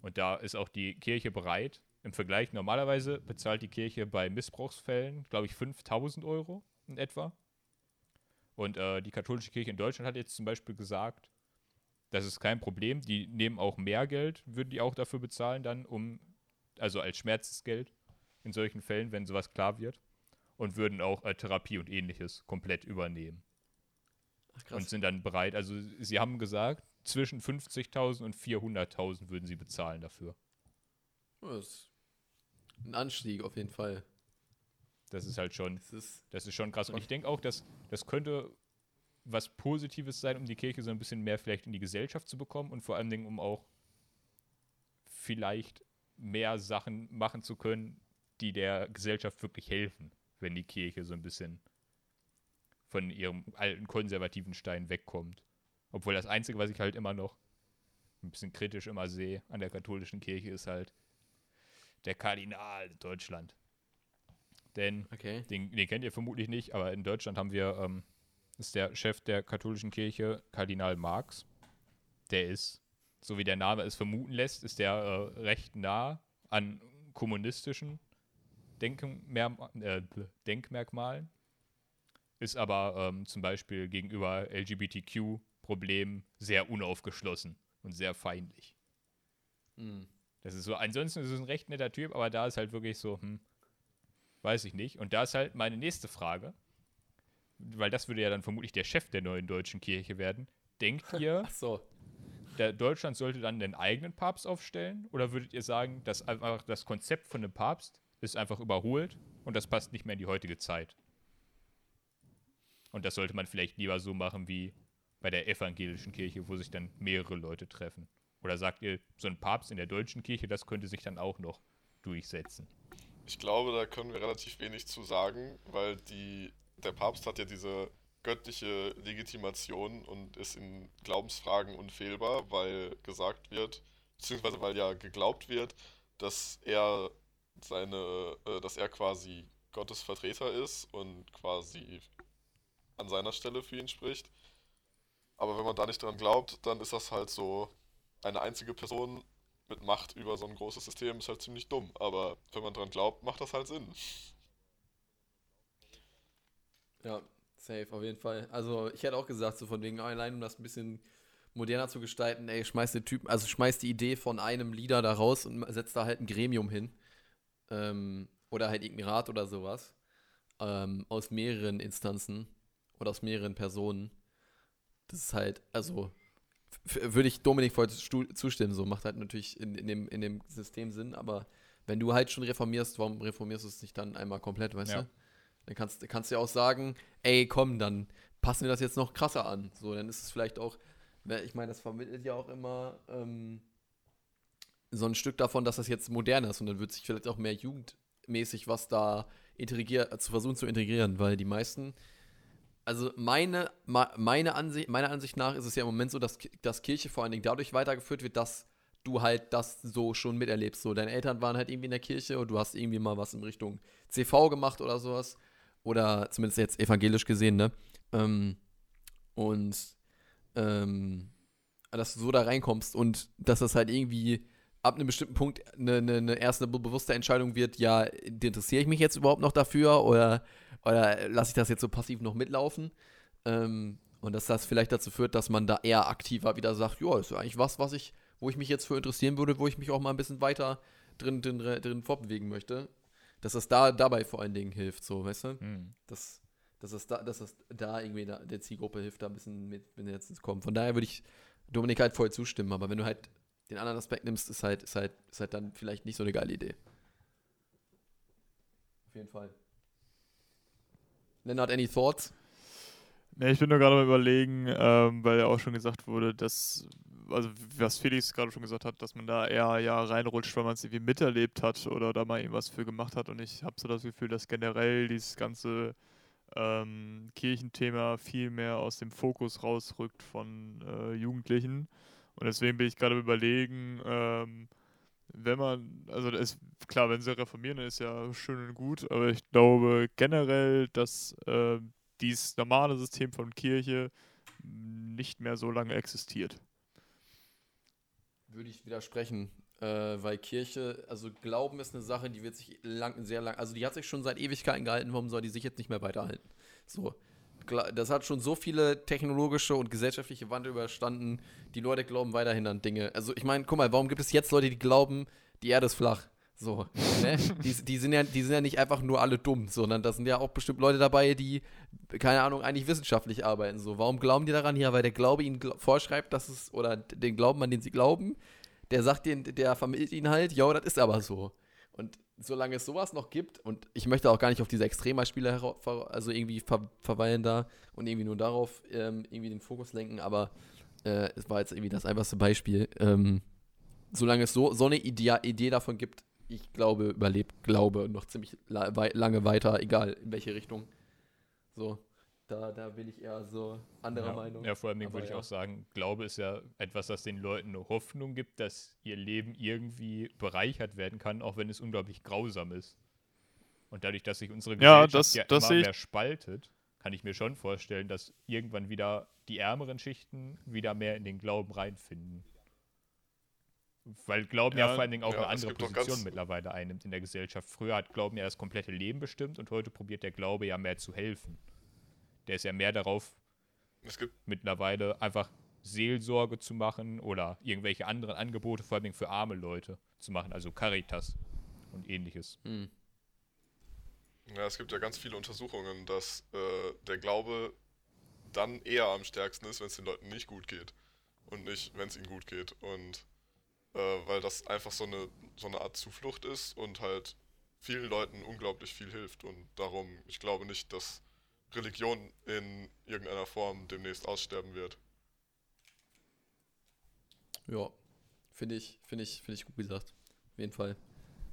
Und da ist auch die Kirche bereit. Im Vergleich, normalerweise bezahlt die Kirche bei Missbrauchsfällen, glaube ich, 5000 Euro in etwa. Und äh, die katholische Kirche in Deutschland hat jetzt zum Beispiel gesagt, das ist kein Problem. Die nehmen auch mehr Geld, würden die auch dafür bezahlen, dann um, also als Schmerzensgeld in solchen Fällen, wenn sowas klar wird. Und würden auch äh, Therapie und ähnliches komplett übernehmen. Ach, Und sind dann bereit, also sie haben gesagt, zwischen 50.000 und 400.000 würden sie bezahlen dafür. Oh, Das ist ein Anstieg auf jeden Fall. Das ist halt schon, Das ist, das ist schon krass. Und ich denke auch, dass das könnte was Positives sein, um die Kirche so ein bisschen mehr vielleicht in die Gesellschaft zu bekommen und vor allen Dingen, um auch vielleicht mehr Sachen machen zu können, die der Gesellschaft wirklich helfen, wenn die Kirche so ein bisschen von ihrem alten konservativen Stein wegkommt. Obwohl das Einzige, was ich halt immer noch ein bisschen kritisch immer sehe an der katholischen Kirche, ist halt der Kardinal in Deutschland. Denn okay. den, den kennt ihr vermutlich nicht, aber in Deutschland haben wir, ähm, ist der Chef der katholischen Kirche, Kardinal Marx. Der ist, so wie der Name es vermuten lässt, ist der äh, recht nah an kommunistischen Denkmer äh, Denkmerkmalen. Ist aber ähm, zum Beispiel gegenüber LGBTQ-Problemen sehr unaufgeschlossen und sehr feindlich. Hm. Das ist so, ansonsten ist es ein recht netter Typ, aber da ist halt wirklich so, hm, weiß ich nicht. Und da ist halt meine nächste Frage, weil das würde ja dann vermutlich der Chef der neuen deutschen Kirche werden. Denkt ihr, so. der Deutschland sollte dann den eigenen Papst aufstellen? Oder würdet ihr sagen, dass einfach das Konzept von einem Papst ist einfach überholt und das passt nicht mehr in die heutige Zeit? Und das sollte man vielleicht lieber so machen wie bei der evangelischen Kirche, wo sich dann mehrere Leute treffen. Oder sagt ihr, so ein Papst in der deutschen Kirche, das könnte sich dann auch noch durchsetzen? Ich glaube, da können wir relativ wenig zu sagen, weil die, der Papst hat ja diese göttliche Legitimation und ist in Glaubensfragen unfehlbar, weil gesagt wird, beziehungsweise weil ja geglaubt wird, dass er seine, äh, dass er quasi Gottes Vertreter ist und quasi an seiner Stelle für ihn spricht. Aber wenn man da nicht dran glaubt, dann ist das halt so eine einzige Person mit Macht über so ein großes System ist halt ziemlich dumm. Aber wenn man dran glaubt, macht das halt Sinn. Ja, safe, auf jeden Fall. Also, ich hätte auch gesagt, so von wegen, allein um das ein bisschen moderner zu gestalten, ey, schmeiß den Typen, also schmeiß die Idee von einem Leader da raus und setzt da halt ein Gremium hin. Ähm, oder halt irgendein Rat oder sowas. Ähm, aus mehreren Instanzen oder aus mehreren Personen. Das ist halt, also, würde ich Dominik voll zustimmen, so macht halt natürlich in, in, dem, in dem System Sinn, aber wenn du halt schon reformierst, warum reformierst du es nicht dann einmal komplett, weißt Ja. du? Dann kannst, kannst du ja auch sagen, ey, komm, dann passen wir das jetzt noch krasser an. So, dann ist es vielleicht auch ich meine, das vermittelt ja auch immer ähm, so ein Stück davon, dass das jetzt modern ist und dann wird sich vielleicht auch mehr jugendmäßig was da integrier zu versuchen zu integrieren, weil die meisten, also meine, meine Ansicht, meiner Ansicht nach ist es ja im Moment so, dass, dass Kirche vor allen Dingen dadurch weitergeführt wird, dass du halt das so schon miterlebst. So, deine Eltern waren halt irgendwie in der Kirche und du hast irgendwie mal was in Richtung CV gemacht oder sowas. Oder zumindest jetzt evangelisch gesehen, ne? Ähm, und ähm, dass du so da reinkommst und dass das halt irgendwie ab einem bestimmten Punkt eine, eine, eine erste be- bewusste Entscheidung wird, ja, interessiere ich mich jetzt überhaupt noch dafür oder, oder lasse ich das jetzt so passiv noch mitlaufen? Ähm, und dass das vielleicht dazu führt, dass man da eher aktiver wieder sagt, ja, ist ja eigentlich was, was ich, wo ich mich jetzt für interessieren würde, wo ich mich auch mal ein bisschen weiter drin, drin, drin fortbewegen möchte. Dass das da dabei vor allen Dingen hilft, so, weißt du? Hm. dass, dass, es da, dass es da irgendwie der Zielgruppe hilft, da ein bisschen mit, mit jetzt zu kommen. Von daher würde ich Dominik halt voll zustimmen, aber wenn du halt den anderen Aspekt nimmst, ist halt, ist halt, ist halt dann vielleicht nicht so eine geile Idee. Auf jeden Fall. Lennart, any thoughts? Ne, ich bin nur gerade mal überlegen, ähm, weil ja auch schon gesagt wurde, dass, also was Felix gerade schon gesagt hat, dass man da eher ja reinrutscht, weil man es irgendwie miterlebt hat oder da mal irgendwas für gemacht hat. Und ich habe so das Gefühl, dass generell dieses ganze ähm, Kirchenthema viel mehr aus dem Fokus rausrückt von äh, Jugendlichen. Und deswegen bin ich gerade überlegen, ähm, wenn man, also ist klar, wenn sie reformieren, ist ja schön und gut, aber ich glaube generell, dass äh, dieses normale System von Kirche nicht mehr so lange existiert. Würde ich widersprechen, äh, weil Kirche, also Glauben ist eine Sache, die wird sich lang, sehr lang, also die hat sich schon seit Ewigkeiten gehalten, warum soll die sich jetzt nicht mehr weiterhalten? So. Das hat schon so viele technologische und gesellschaftliche Wandel überstanden. Die Leute glauben weiterhin an Dinge. Also ich meine, guck mal, warum gibt es jetzt Leute, die glauben, die Erde ist flach? So, ne? die, die, sind ja, die sind ja nicht einfach nur alle dumm, sondern da sind ja auch bestimmt Leute dabei, die, keine Ahnung, eigentlich wissenschaftlich arbeiten. So, warum glauben die daran? Ja, weil der Glaube ihnen vorschreibt, dass es, oder den Glauben, an den sie glauben, der sagt den, der vermittelt ihnen halt, ja, das ist aber so. Und solange es sowas noch gibt, und ich möchte auch gar nicht auf diese ver- also irgendwie ver verweilen da und irgendwie nur darauf ähm, irgendwie den Fokus lenken, aber äh, es war jetzt irgendwie das einfachste Beispiel. Ähm, solange es so, so eine Idee, Idee davon gibt, ich glaube, überlebt Glaube noch ziemlich la lange weiter, egal in welche Richtung. So, da, da bin ich eher so anderer ja, Meinung. Ja, vor allem Aber würde ich ja. auch sagen, Glaube ist ja etwas, das den Leuten eine Hoffnung gibt, dass ihr Leben irgendwie bereichert werden kann, auch wenn es unglaublich grausam ist. Und dadurch, dass sich unsere Ja, Gesellschaft das- ja das immer ich- mehr spaltet, kann ich mir schon vorstellen, dass irgendwann wieder die ärmeren Schichten wieder mehr in den Glauben reinfinden. Weil Glauben ja, Ja, vor allen Dingen auch ja, eine andere Position mittlerweile einnimmt in der Gesellschaft. Früher hat Glauben ja das komplette Leben bestimmt und heute probiert der Glaube ja mehr zu helfen. Der ist ja mehr darauf Es gibt, mittlerweile einfach Seelsorge zu machen oder irgendwelche anderen Angebote, vor allem für arme Leute zu machen, also Caritas und ähnliches. Hm. ja, es gibt ja ganz viele Untersuchungen, dass äh, der Glaube dann eher am stärksten ist, wenn es den Leuten nicht gut geht. Und nicht, wenn es ihnen gut geht. Und äh, weil das einfach so eine, so eine Art Zuflucht ist und halt vielen Leuten unglaublich viel hilft. Und darum, ich glaube nicht, dass Religion in irgendeiner Form demnächst aussterben wird. Ja, finde ich, finde ich, finde ich gut gesagt. Auf jeden Fall.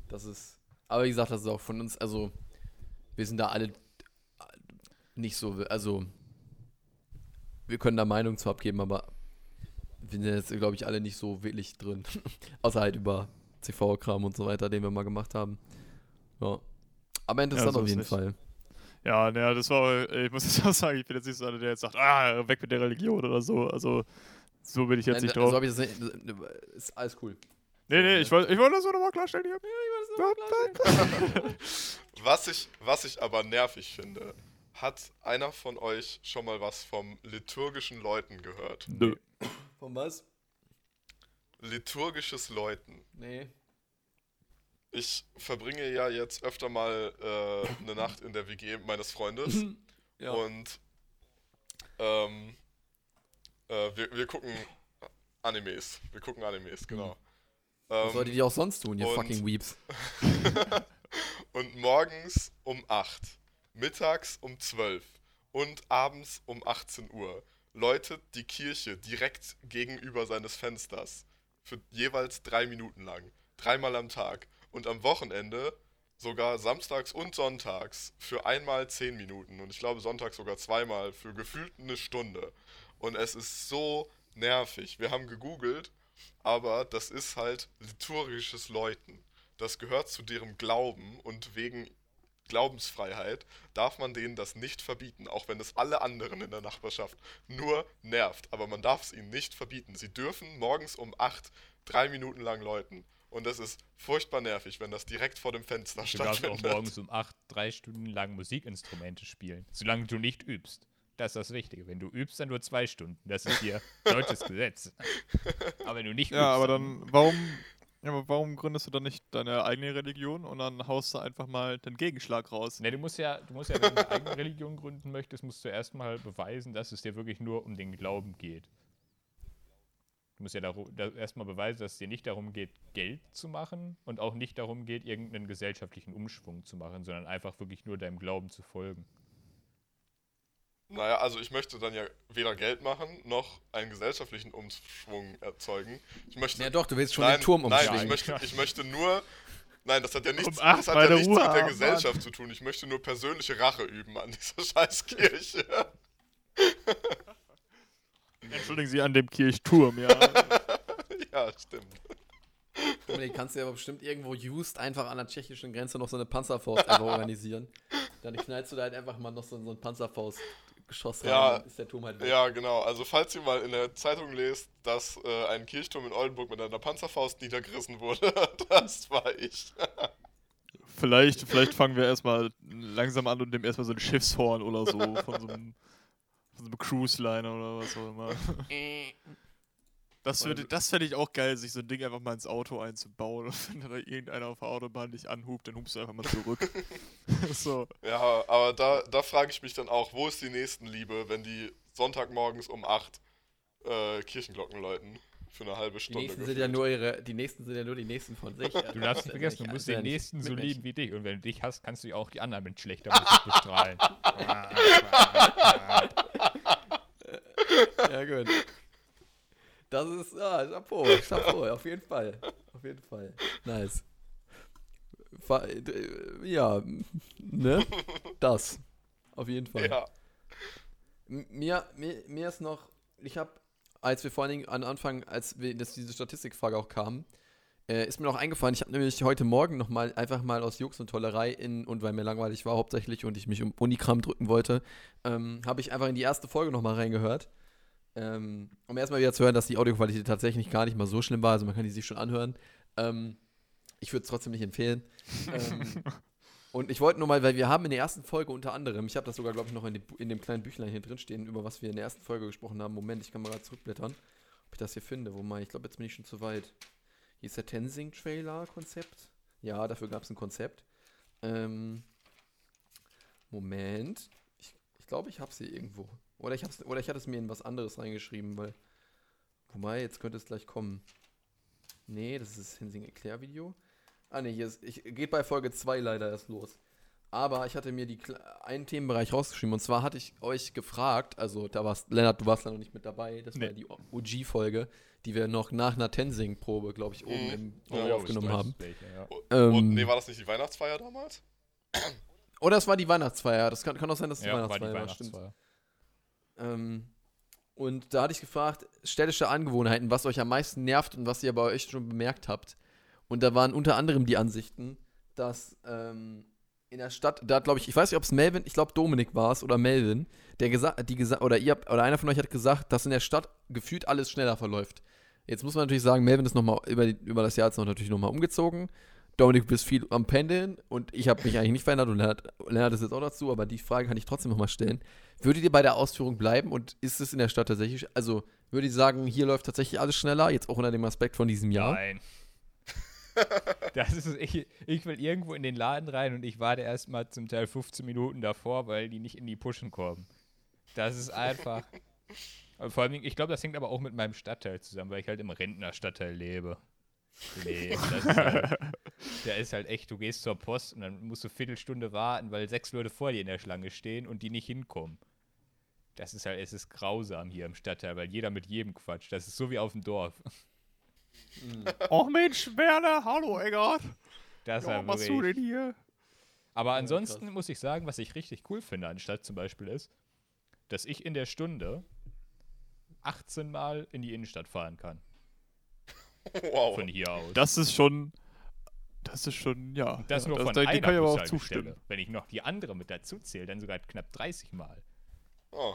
Das ist, aber wie gesagt, das ist auch von uns, also wir sind da alle nicht so, also wir können da Meinung zu abgeben, aber wir sind jetzt, glaube ich, alle nicht so wirklich drin. Außer halt über CV-Kram und so weiter, den wir mal gemacht haben. Ja. Aber interessant so auf jeden nicht. Fall. Ja, naja, das war, ich muss jetzt auch sagen, ich bin jetzt nicht so einer, der jetzt sagt, ah, weg mit der Religion oder so. Also, so bin ich jetzt Nein, nicht so drauf. habe ich das nicht, ist alles cool. Nee, nee, ich wollte ich wollte das nur nochmal klarstellen hier. Was ich, was ich aber nervig finde, hat einer von euch schon mal was vom liturgischen Läuten gehört? Nö. Von was? Liturgisches Läuten. Nee. Ich verbringe ja jetzt öfter mal äh, eine Nacht in der WG meines Freundes Ja. und ähm, äh, wir, wir gucken Animes. Wir gucken Animes, genau. Was Ähm, solltet ihr auch sonst tun, ihr und- fucking Weeps? und morgens um 8, mittags um 12 und abends um 18 Uhr läutet die Kirche direkt gegenüber seines Fensters. Für jeweils drei Minuten lang. Dreimal am Tag. Und am Wochenende sogar samstags und sonntags für einmal zehn Minuten. Und ich glaube sonntags sogar zweimal für gefühlt eine Stunde. Und es ist so nervig. Wir haben gegoogelt, aber das ist halt liturgisches Läuten. Das gehört zu deren Glauben und wegen Glaubensfreiheit darf man denen das nicht verbieten, auch wenn es alle anderen in der Nachbarschaft nur nervt. Aber man darf es ihnen nicht verbieten. Sie dürfen morgens um 8 drei Minuten lang läuten. Und das ist furchtbar nervig, wenn das direkt vor dem Fenster Du darfst auch stattfindet. morgens um 8 drei Stunden lang Musikinstrumente spielen, solange du nicht übst. Das ist das Wichtige. Wenn du übst, dann nur zwei Stunden. Das ist hier deutsches Gesetz. Aber wenn du nicht übst, Ja, aber dann, warum, ja, aber warum gründest du dann nicht deine eigene Religion und dann haust du einfach mal den Gegenschlag raus? Ne, du musst ja, du musst ja, wenn du eine eigene Religion gründen möchtest, musst du erstmal beweisen, dass es dir wirklich nur um den Glauben geht. Du musst ja daru- da erstmal beweisen, dass es dir nicht darum geht, Geld zu machen und auch nicht darum geht, irgendeinen gesellschaftlichen Umschwung zu machen, sondern einfach wirklich nur deinem Glauben zu folgen. Naja, also ich möchte dann ja weder Geld machen, noch einen gesellschaftlichen Umschwung erzeugen. Ich möchte. Ja doch, du willst schon nein, den Turm Nein, ich umschlagen. möchte, ich möchte nur. Nein, das hat ja nichts, acht das hat ja nichts Ruhe mit der Gesellschaft zu tun. Ich möchte nur persönliche Rache üben an dieser Scheißkirche. Entschuldigen Sie an dem Kirchturm, ja. ja, stimmt. Dominik, kannst du ja aber bestimmt irgendwo just einfach an der tschechischen Grenze noch so eine Panzerfaust einfach organisieren. Dann knallst du da halt einfach mal noch so, so ein Panzerfaustgeschoss rein, Ja, dann ist der Turm halt weg. Ja, genau. Also falls ihr mal in der Zeitung lest, dass äh, ein Kirchturm in Oldenburg mit einer Panzerfaust niedergerissen wurde, das war ich. Vielleicht, vielleicht fangen wir erstmal langsam an und nehmen erstmal so ein Schiffshorn oder so von so einem, von so einem Cruise-Liner oder was auch immer. Das, würde, das fände ich auch geil, sich so ein Ding einfach mal ins Auto einzubauen. Und wenn da irgendeiner auf der Autobahn dich anhubt, dann hubst du einfach mal zurück. so. Ja, aber da, da frage ich mich dann auch, wo ist die Nächstenliebe, wenn die Sonntagmorgens um 8 äh, Kirchenglocken läuten? Für eine halbe Die Stunde. nächsten sind ja nur ihre, die nächsten sind ja nur die nächsten von sich. Du darfst nicht vergessen, du musst den Nächsten so lieben wie dich. Und wenn du dich hast, kannst du ja auch die anderen mit schlechter Musik bestrahlen. Ja, gut. Das ist, ah, Chapeau, Chapeau, auf jeden Fall. Auf jeden Fall. Nice. Ja, ne? Das. Auf jeden Fall. Ja. Mir, mir, mir ist noch, ich habe, als wir vor allen Dingen an Anfang, als wir, dass diese Statistikfrage auch kam, äh, ist mir noch eingefallen, ich habe nämlich heute Morgen noch mal einfach mal aus Jux und Tollerei in, und weil mir langweilig war hauptsächlich und ich mich um Unikram drücken wollte, ähm, habe ich einfach in die erste Folge noch mal reingehört. Ähm, um erstmal wieder zu hören, dass die Audioqualität tatsächlich gar nicht mal so schlimm war, also man kann die sich schon anhören. Ähm, ich würde es trotzdem nicht empfehlen. ähm, und ich wollte nur mal, weil wir haben in der ersten Folge unter anderem, ich habe das sogar, glaube ich, noch in dem, in dem kleinen Büchlein hier drin stehen, über was wir in der ersten Folge gesprochen haben. Moment, ich kann mal gerade zurückblättern, ob ich das hier finde. Wo mal, ich glaube, jetzt bin ich schon zu weit. Hier ist der Tensing-Trailer-Konzept. Ja, dafür gab es ein Konzept. Ähm, Moment. Ich, ich glaube, ich habe sie irgendwo. Oder ich, hab's, oder ich hatte es mir in was anderes reingeschrieben, weil. Wobei, jetzt könnte es gleich kommen. Nee, das ist das Hensing-Erklärvideo. Ah, nee, hier ist, ich, geht bei Folge 2 leider erst los. Aber ich hatte mir die, einen Themenbereich rausgeschrieben. Und zwar hatte ich euch gefragt, also da warst, Lennart, du warst da noch nicht mit dabei. Das war Nee. die OG-Folge, die wir noch nach einer Tensing-Probe, glaube ich, oben Mhm. im Oh, Video ich aufgenommen weiß haben. welche, ja. Ähm, Und nee, war das nicht die Weihnachtsfeier damals? Oder es war die Weihnachtsfeier. Das kann, kann auch sein, dass es die Ja, war die Weihnachtsfeier war. Stimmt. Weihnachtsfeier. Ähm, und da hatte ich gefragt, städtische Angewohnheiten, was euch am meisten nervt und was ihr bei euch schon bemerkt habt. Und da waren unter anderem die Ansichten, dass ähm, in der Stadt, da hat glaube ich, ich weiß nicht, ob es Melvin, ich glaube Dominik war es oder Melvin, der gesagt, die gesagt, oder oder einer von euch hat gesagt, dass in der Stadt gefühlt alles schneller verläuft. Jetzt muss man natürlich sagen, Melvin ist nochmal über, über das Jahr jetzt noch natürlich nochmal umgezogen. Dominik, du bist viel am Pendeln und ich habe mich eigentlich nicht verändert und Lennart, Lennart ist jetzt auch dazu, aber die Frage kann ich trotzdem nochmal stellen. Würdet ihr bei der Ausführung bleiben und ist es in der Stadt tatsächlich, also würdet ihr sagen, hier läuft tatsächlich alles schneller, jetzt auch unter dem Aspekt von diesem Jahr? Nein. Das ist, ich, ich will irgendwo in den Laden rein und ich warte erstmal zum Teil 15 Minuten davor, weil die nicht in die Pushen kommen. Das ist einfach. Vor allem, ich glaube, das hängt aber auch mit meinem Stadtteil zusammen, weil ich halt im Rentnerstadtteil lebe. Nee, das ist halt, der ist halt echt, du gehst zur Post und dann musst du eine Viertelstunde warten, weil sechs Leute vor dir in der Schlange stehen und die nicht hinkommen. Das ist halt, es ist grausam hier im Stadtteil, weil jeder mit jedem quatscht. Das ist so wie auf dem Dorf. Oh Mensch, Werner, hallo Eggert. Das Ja, was du wirklich- denn hier? Aber ansonsten muss ich sagen, was ich richtig cool finde an Stadt zum Beispiel ist, dass ich in der Stunde 18 Mal in die Innenstadt fahren kann. Wow. Von hier aus. Das ist schon, das ist schon, ja. das ja, nur von da, einer kann ich aber auch zustimmen. Wenn ich noch die andere mit dazu zähle, dann sogar knapp 30 Mal. Oh,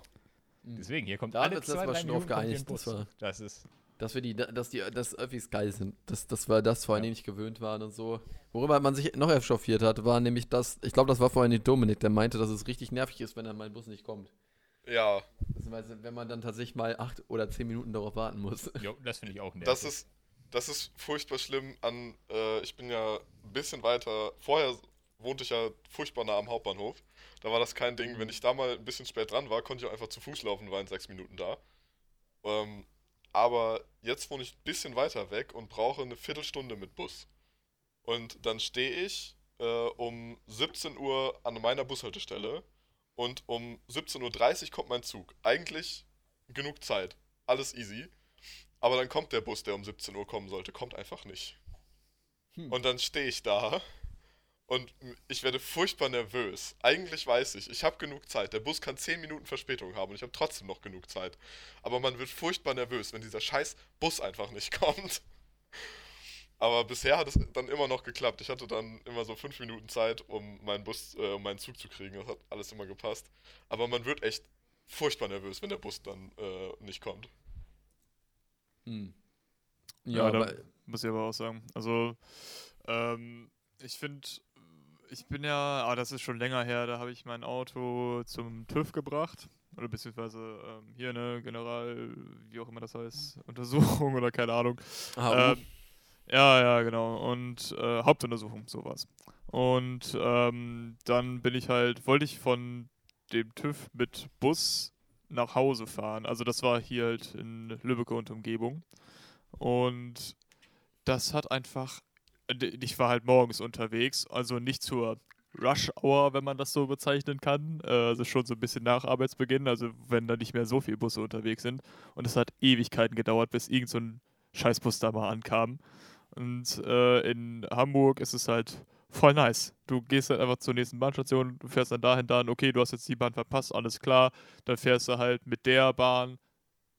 Deswegen, hier kommt Da alle zwei, Mal drei schon Minuten das war- Das ist, Dass wir die, dass die, dass Öffis geil sind. Dass, dass wir das vorhin nicht gewöhnt waren und so. Worüber man sich noch echauffiert hat, war nämlich das, ich glaube, das war vorhin die Dominik, der meinte, dass es richtig nervig ist, wenn dann mein Bus nicht kommt. ja, Beziehungsweise, wenn man dann tatsächlich mal acht oder zehn Minuten darauf warten muss. jo, das finde ich auch nervig. das ist, das ist furchtbar schlimm an, äh, ich bin ja ein bisschen weiter, vorher wohnte ich ja furchtbar nah am Hauptbahnhof. Da war das kein Ding. Wenn ich da mal ein bisschen spät dran war, konnte ich auch einfach zu Fuß laufen, war in sechs Minuten da. Ähm, aber jetzt wohne ich ein bisschen weiter weg und brauche eine Viertelstunde mit Bus. Und dann stehe ich äh, um 17 Uhr an meiner Bushaltestelle und um 17.30 Uhr kommt mein Zug. Eigentlich genug Zeit. Alles easy. Aber dann kommt der Bus, der um 17 Uhr kommen sollte, kommt einfach nicht. Hm. Und dann stehe ich da und ich werde furchtbar nervös. Eigentlich weiß ich, ich habe genug Zeit. Der Bus kann 10 Minuten Verspätung haben und ich habe trotzdem noch genug Zeit. Aber man wird furchtbar nervös, wenn dieser scheiß Bus einfach nicht kommt. Aber bisher hat es dann immer noch geklappt. Ich hatte dann immer so 5 Minuten Zeit, um meinen Bus, äh, um meinen Zug zu kriegen. Das hat alles immer gepasst. Aber man wird echt furchtbar nervös, wenn der Bus dann äh, nicht kommt. Hm. Ja, Ja, da muss ich aber auch sagen. Also, ähm, ich finde, ich bin ja, ah, das ist schon länger her, da habe ich mein Auto zum TÜV gebracht. Oder beziehungsweise ähm, hier eine General, wie auch immer das heißt, Untersuchung oder keine Ahnung. ah, Ähm, ja, ja, genau. Und äh, Hauptuntersuchung, sowas. Und ähm, dann bin ich halt, wollte ich von dem TÜV mit Bus nach Hause fahren. Also das war hier halt in Lübeck und Umgebung. Und das hat einfach, ich war halt morgens unterwegs, also nicht zur Rush Hour, wenn man das so bezeichnen kann. Äh, Also schon so ein bisschen nach Arbeitsbeginn, also wenn da nicht mehr so viele Busse unterwegs sind. Und es hat Ewigkeiten gedauert, bis irgend so ein Scheißbus da mal ankam. Und äh, in Hamburg ist es halt voll nice. Du gehst halt einfach zur nächsten Bahnstation, du fährst dann dahin, dann, okay, du hast jetzt die Bahn verpasst, alles klar. Dann fährst du halt mit der Bahn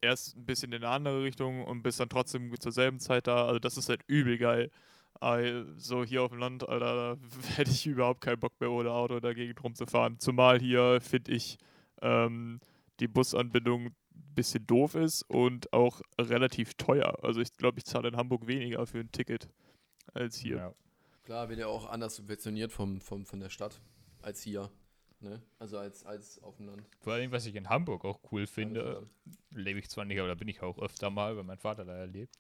erst ein bisschen in eine andere Richtung und bist dann trotzdem zur selben Zeit da. Also das ist halt übel geil. Aber so hier auf dem Land, Alter, da hätte ich überhaupt keinen Bock mehr ohne Auto dagegen rumzufahren. Zumal hier, finde ich, ähm, die Busanbindung ein bisschen doof ist und auch relativ teuer. Also ich glaube, ich zahle in Hamburg weniger für ein Ticket als hier. Ja. klar wird ja auch anders subventioniert vom, vom, von der Stadt als hier. Ne? Also als, als auf dem Land. Vor allem, was ich in Hamburg auch cool finde, lebe ich zwar nicht, aber da bin ich auch öfter mal, weil mein Vater da lebt,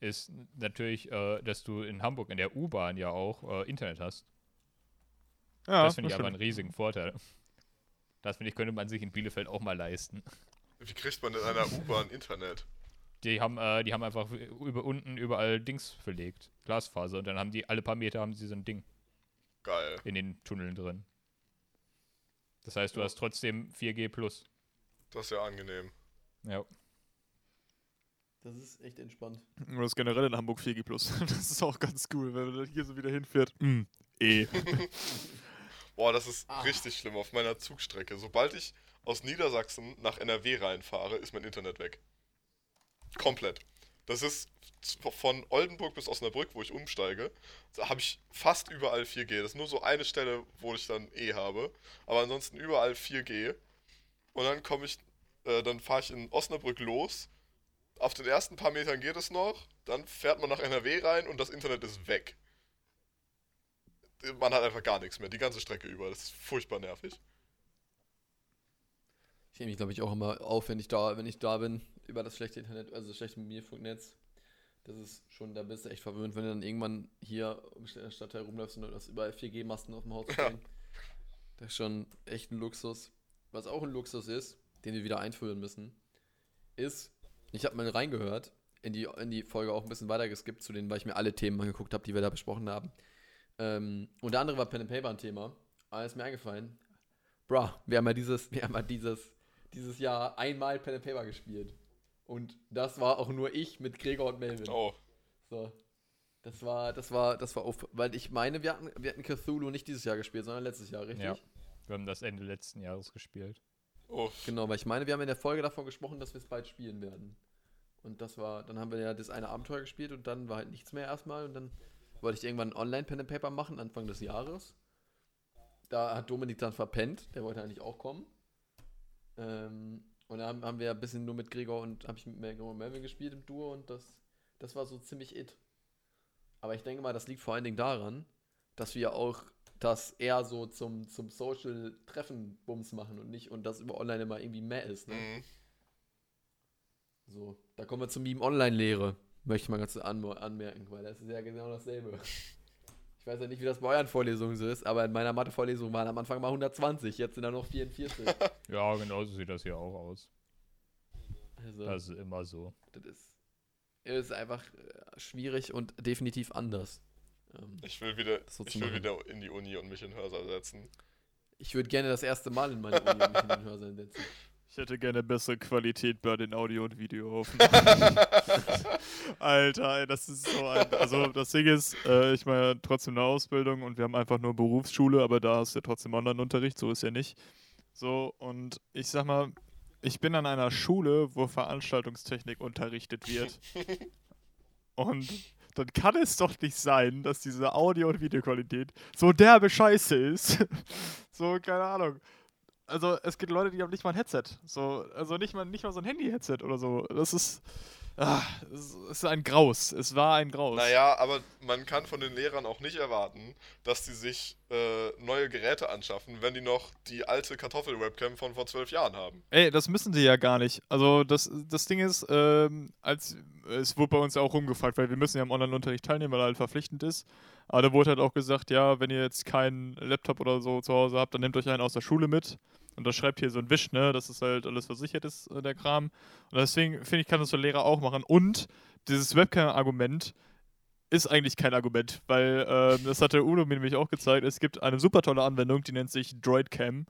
ist natürlich, äh, dass du in Hamburg in der U-Bahn ja auch äh, Internet hast. Ja, das finde ich aber einen riesigen Vorteil. Das finde ich, könnte man sich in Bielefeld auch mal leisten. Wie kriegt man in einer U-Bahn Internet? Die haben, äh, die haben einfach über unten überall Dings verlegt, Glasfaser, und dann haben die alle paar Meter haben sie so ein Ding Geil. in den Tunneln drin. Das heißt, du Ja. hast trotzdem 4G plus. Das ist ja angenehm. Ja. Das ist echt entspannt. Und das ist generell in Hamburg 4G+. Das ist auch ganz cool, wenn man dann hier so wieder hinfährt. Mm, eh. Boah, das ist Ah. richtig schlimm auf meiner Zugstrecke. Sobald ich aus Niedersachsen nach NRW reinfahre, ist mein Internet weg. Komplett. Das ist von Oldenburg bis Osnabrück, wo ich umsteige, da habe ich fast überall 4G. Das ist nur so eine Stelle, wo ich dann E habe. Aber ansonsten überall 4G. Und dann komme ich, äh, dann fahre ich in Osnabrück los. Auf den ersten paar Metern geht es noch. Dann fährt man nach NRW rein und das Internet ist weg. Man hat einfach gar nichts mehr, die ganze Strecke über. Das ist furchtbar nervig. Ich nehme mich, glaube ich, auch immer auf, wenn ich da, wenn ich da bin, über das schlechte Internet, also das schlechte Mobilfunknetz. Das ist schon, da bist du echt verwöhnt, wenn du dann irgendwann hier um der Stadtteil rumläufst und du hast überall 4G-Masten auf dem Haus Ja. stehen. Das ist schon echt ein Luxus. Was auch ein Luxus ist, den wir wieder einführen müssen, ist, ich habe mal reingehört, in die, in die Folge auch ein bisschen weiter geskippt, zu denen, weil ich mir alle Themen angeguckt habe, die wir da besprochen haben. Ähm, unter anderem war Pen and Paper ein Thema. Aber ist mir eingefallen, bra, wir haben ja dieses, wir haben ja dieses dieses Jahr einmal Pen and Paper gespielt. Und das war auch nur ich mit Gregor und Melvin. Oh, So. Das war, das war, das war auf, weil ich meine, wir hatten, wir hatten Cthulhu nicht dieses Jahr gespielt, sondern letztes Jahr, richtig? Ja. Wir haben das Ende letzten Jahres gespielt. Oh. Genau, weil ich meine, wir haben in der Folge davon gesprochen, dass wir es bald spielen werden. Und das war, dann haben wir ja das eine Abenteuer gespielt und dann war halt nichts mehr erstmal und dann wollte ich irgendwann online Pen and Paper machen, Anfang des Jahres. Da hat Dominik dann verpennt, der wollte eigentlich auch kommen. Ähm, und dann haben, haben wir ein bisschen nur mit Gregor und habe ich mit Gregor und Melvin gespielt im Duo und das, das war so ziemlich it. Aber ich denke mal, das liegt vor allen Dingen daran, dass wir auch das eher so zum, zum Social-Treffen-Bums machen und nicht und das über online immer irgendwie mehr ist. Ne? Mhm. So, da kommen wir zur Meme-Online-Lehre. Möchte ich mal ganz an, anmerken, weil das ist ja genau dasselbe. Ich weiß ja nicht, wie das bei euren Vorlesungen so ist, aber in meiner Mathe-Vorlesung waren am Anfang mal 120, jetzt sind da noch 44. Ja, genauso sieht das hier auch aus. Also, Das ist immer so. das ist, ist einfach äh, schwierig und definitiv anders. Ähm, Ich will wieder, so ich will machen. wieder in die Uni und mich in Hörsaal setzen. ich würde gerne das erste Mal in meine Uni mich in den Hörsaal setzen. Ich hätte gerne bessere Qualität bei den Audio- und Videoaufnahmen. Alter, ey, das ist so ein. Also, das Ding ist, äh, ich mache ja trotzdem eine Ausbildung und wir haben einfach nur Berufsschule, aber da ist ja trotzdem Online-Unterricht, so ist ja nicht. So, und ich sag mal, ich bin an einer Schule, wo Veranstaltungstechnik unterrichtet wird. Und dann kann es doch nicht sein, dass diese Audio- und Videoqualität so derbe Scheiße ist. so, keine Ahnung. Also, es gibt Leute, die haben nicht mal ein Headset. So, also nicht mal, nicht mal so ein Handy-Headset oder so. Das ist. Ah, es ist ein Graus. Es war ein Graus. Naja, aber man kann von den Lehrern auch nicht erwarten, dass die sich äh, neue Geräte anschaffen, wenn die noch die alte Kartoffel-Webcam von vor zwölf Jahren haben. Ey, das müssen sie ja gar nicht. Also das, das Ding ist, ähm, als es wurde bei uns auch rumgefragt, weil wir müssen ja im Online-Unterricht teilnehmen, weil er halt verpflichtend ist. Aber da wurde halt auch gesagt, ja, wenn ihr jetzt keinen Laptop oder so zu Hause habt, dann nehmt euch einen aus der Schule mit. Und das schreibt hier so ein Wisch, ne, dass es halt alles versichert ist, äh, der Kram. Und deswegen finde ich, kann das ein Lehrer auch machen. Und dieses Webcam-Argument ist eigentlich kein Argument, weil ähm, das hat der Udo mir nämlich auch gezeigt. Es gibt eine super tolle Anwendung, die nennt sich DroidCam.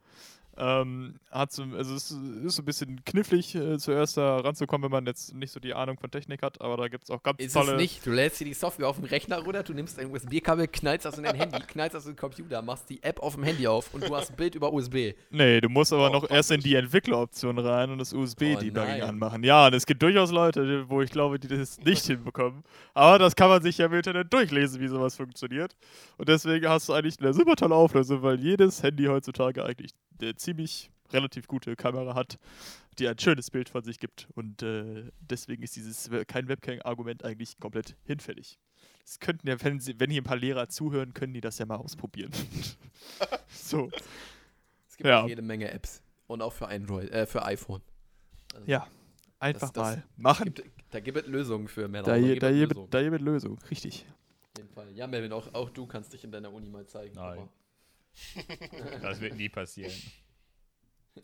Ähm, hat so, also es ist so ein bisschen knifflig, äh, zuerst da ranzukommen, wenn man jetzt nicht so die Ahnung von Technik hat, aber da gibt es auch ganz Ist tolle. es nicht. Du lädst dir die Software auf dem Rechner runter, du nimmst ein USB-Kabel, knallst das in dein Handy, knallst das in den Computer, machst die App auf dem Handy auf und du hast ein Bild über USB. Nee, du musst aber Oh, noch erst in die Entwickleroption rein und das USB-Debugging nein. anmachen. Ja, und es gibt durchaus Leute, wo ich glaube, die das nicht hinbekommen. Aber das kann man sich ja im Internet durchlesen, wie sowas funktioniert. Und deswegen hast du eigentlich eine super tolle Auflösung, weil jedes Handy heutzutage eigentlich eine ziemlich relativ gute Kamera hat, die ein schönes Bild von sich gibt. Und äh, deswegen ist dieses kein Webcam-Argument eigentlich komplett hinfällig. Das könnten ja, wenn, sie, wenn hier ein paar Lehrer zuhören, können die das ja mal ausprobieren. so. Es gibt Ja. auch jede Menge Apps. Und auch für Android, äh, für iPhone. Also, Ja, einfach das- mal machen. Gibt, da gibt es Lösungen für Männer. Da, da je, gibt da, es Lösungen. da gibt Lösung, richtig. Auf jeden Fall. Ja, Melvin, auch, auch du kannst dich in deiner Uni mal zeigen. Nein. Das wird nie passieren.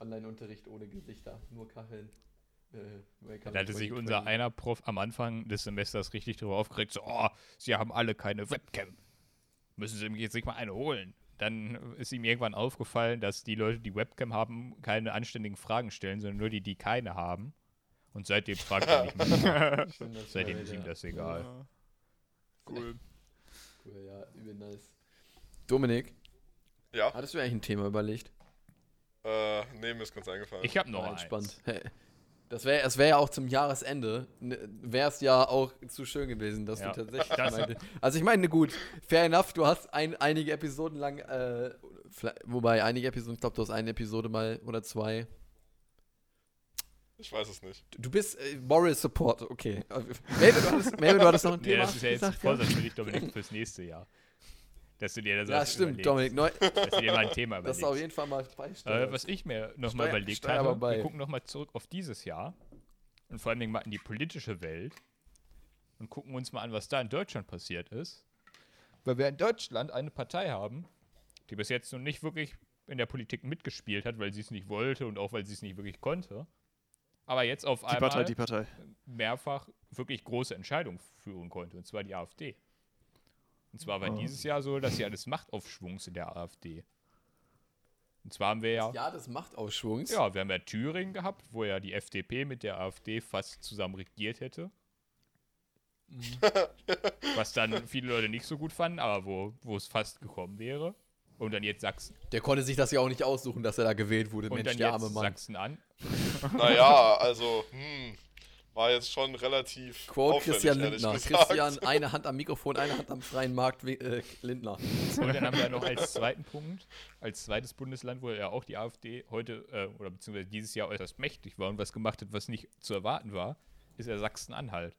Online-Unterricht ohne Gesichter, nur Kacheln. Äh, Da hatte sich 2020. unser einer Prof am Anfang des Semesters richtig darüber aufgeregt, so, oh, sie haben alle keine Webcam. Müssen sie jetzt sich mal eine holen. Dann ist ihm irgendwann aufgefallen, dass die Leute, die Webcam haben, keine anständigen Fragen stellen, sondern nur die, die keine haben. Und seitdem fragt er nicht mehr. Seitdem ist ihm das egal. Ja. Cool. Cool, ja, übel nice. Dominik, Ja, hattest du eigentlich ein Thema überlegt? äh, nee, mir ist ganz eingefallen. Ich habe noch eins. entspannt. Hey. Das wäre es wär ja auch zum Jahresende, wäre es ja auch zu schön gewesen, dass Ja, du tatsächlich das- meinte. Also ich meine, gut, fair enough, du hast ein, einige Episoden lang, äh, wobei einige Episoden, ich glaube, du hast eine Episode mal oder zwei. Ich weiß es nicht. Du bist äh, Moral Support, okay. Melvin, du hattest, Melvin, du hattest noch ein Nee, Thema das ist ja jetzt gesagt, Vorsatz für dich, Dominik, fürs nächste Jahr. Dass du dir das Ja, stimmt, überlegst. Dominik. Neu, Dass du dir mal ein Thema das überlegst. ist auf jeden Fall mal beisteuern. Äh, was ich mir nochmal Steuer- überlegt Steuer aber habe, bei. wir gucken nochmal zurück auf dieses Jahr und vor allen Dingen mal in die politische Welt und gucken uns mal an, was da in Deutschland passiert ist. Weil wir in Deutschland eine Partei haben, die bis jetzt noch nicht wirklich in der Politik mitgespielt hat, weil sie es nicht wollte und auch weil sie es nicht wirklich konnte. Aber jetzt auf Die einmal Partei, die Partei. mehrfach wirklich große Entscheidungen führen konnte, und zwar die AfD. Und zwar war Oh. dieses Jahr so, dass ja des Machtaufschwungs in der AfD. Und zwar haben wir ja, Ja, des Machtausschwungs. ja, wir haben ja Thüringen gehabt, wo ja die FDP mit der AfD fast zusammen regiert hätte. Was dann viele Leute nicht so gut fanden, aber wo, wo es fast gekommen wäre. Und dann jetzt Sachsen. Der konnte sich das ja auch nicht aussuchen, dass er da gewählt wurde. Und Mensch, dann der jetzt arme Mann. Sachsen an. Naja, also, hm, war jetzt schon relativ Quote Christian Lindner. Christian, eine Hand am Mikrofon, eine Hand am freien Markt, wie- äh, Lindner. Und dann haben wir ja noch als zweiten Punkt, als zweites Bundesland, wo ja auch die AfD heute äh, oder beziehungsweise dieses Jahr äußerst mächtig war und was gemacht hat, was nicht zu erwarten war, ist ja Sachsen-Anhalt.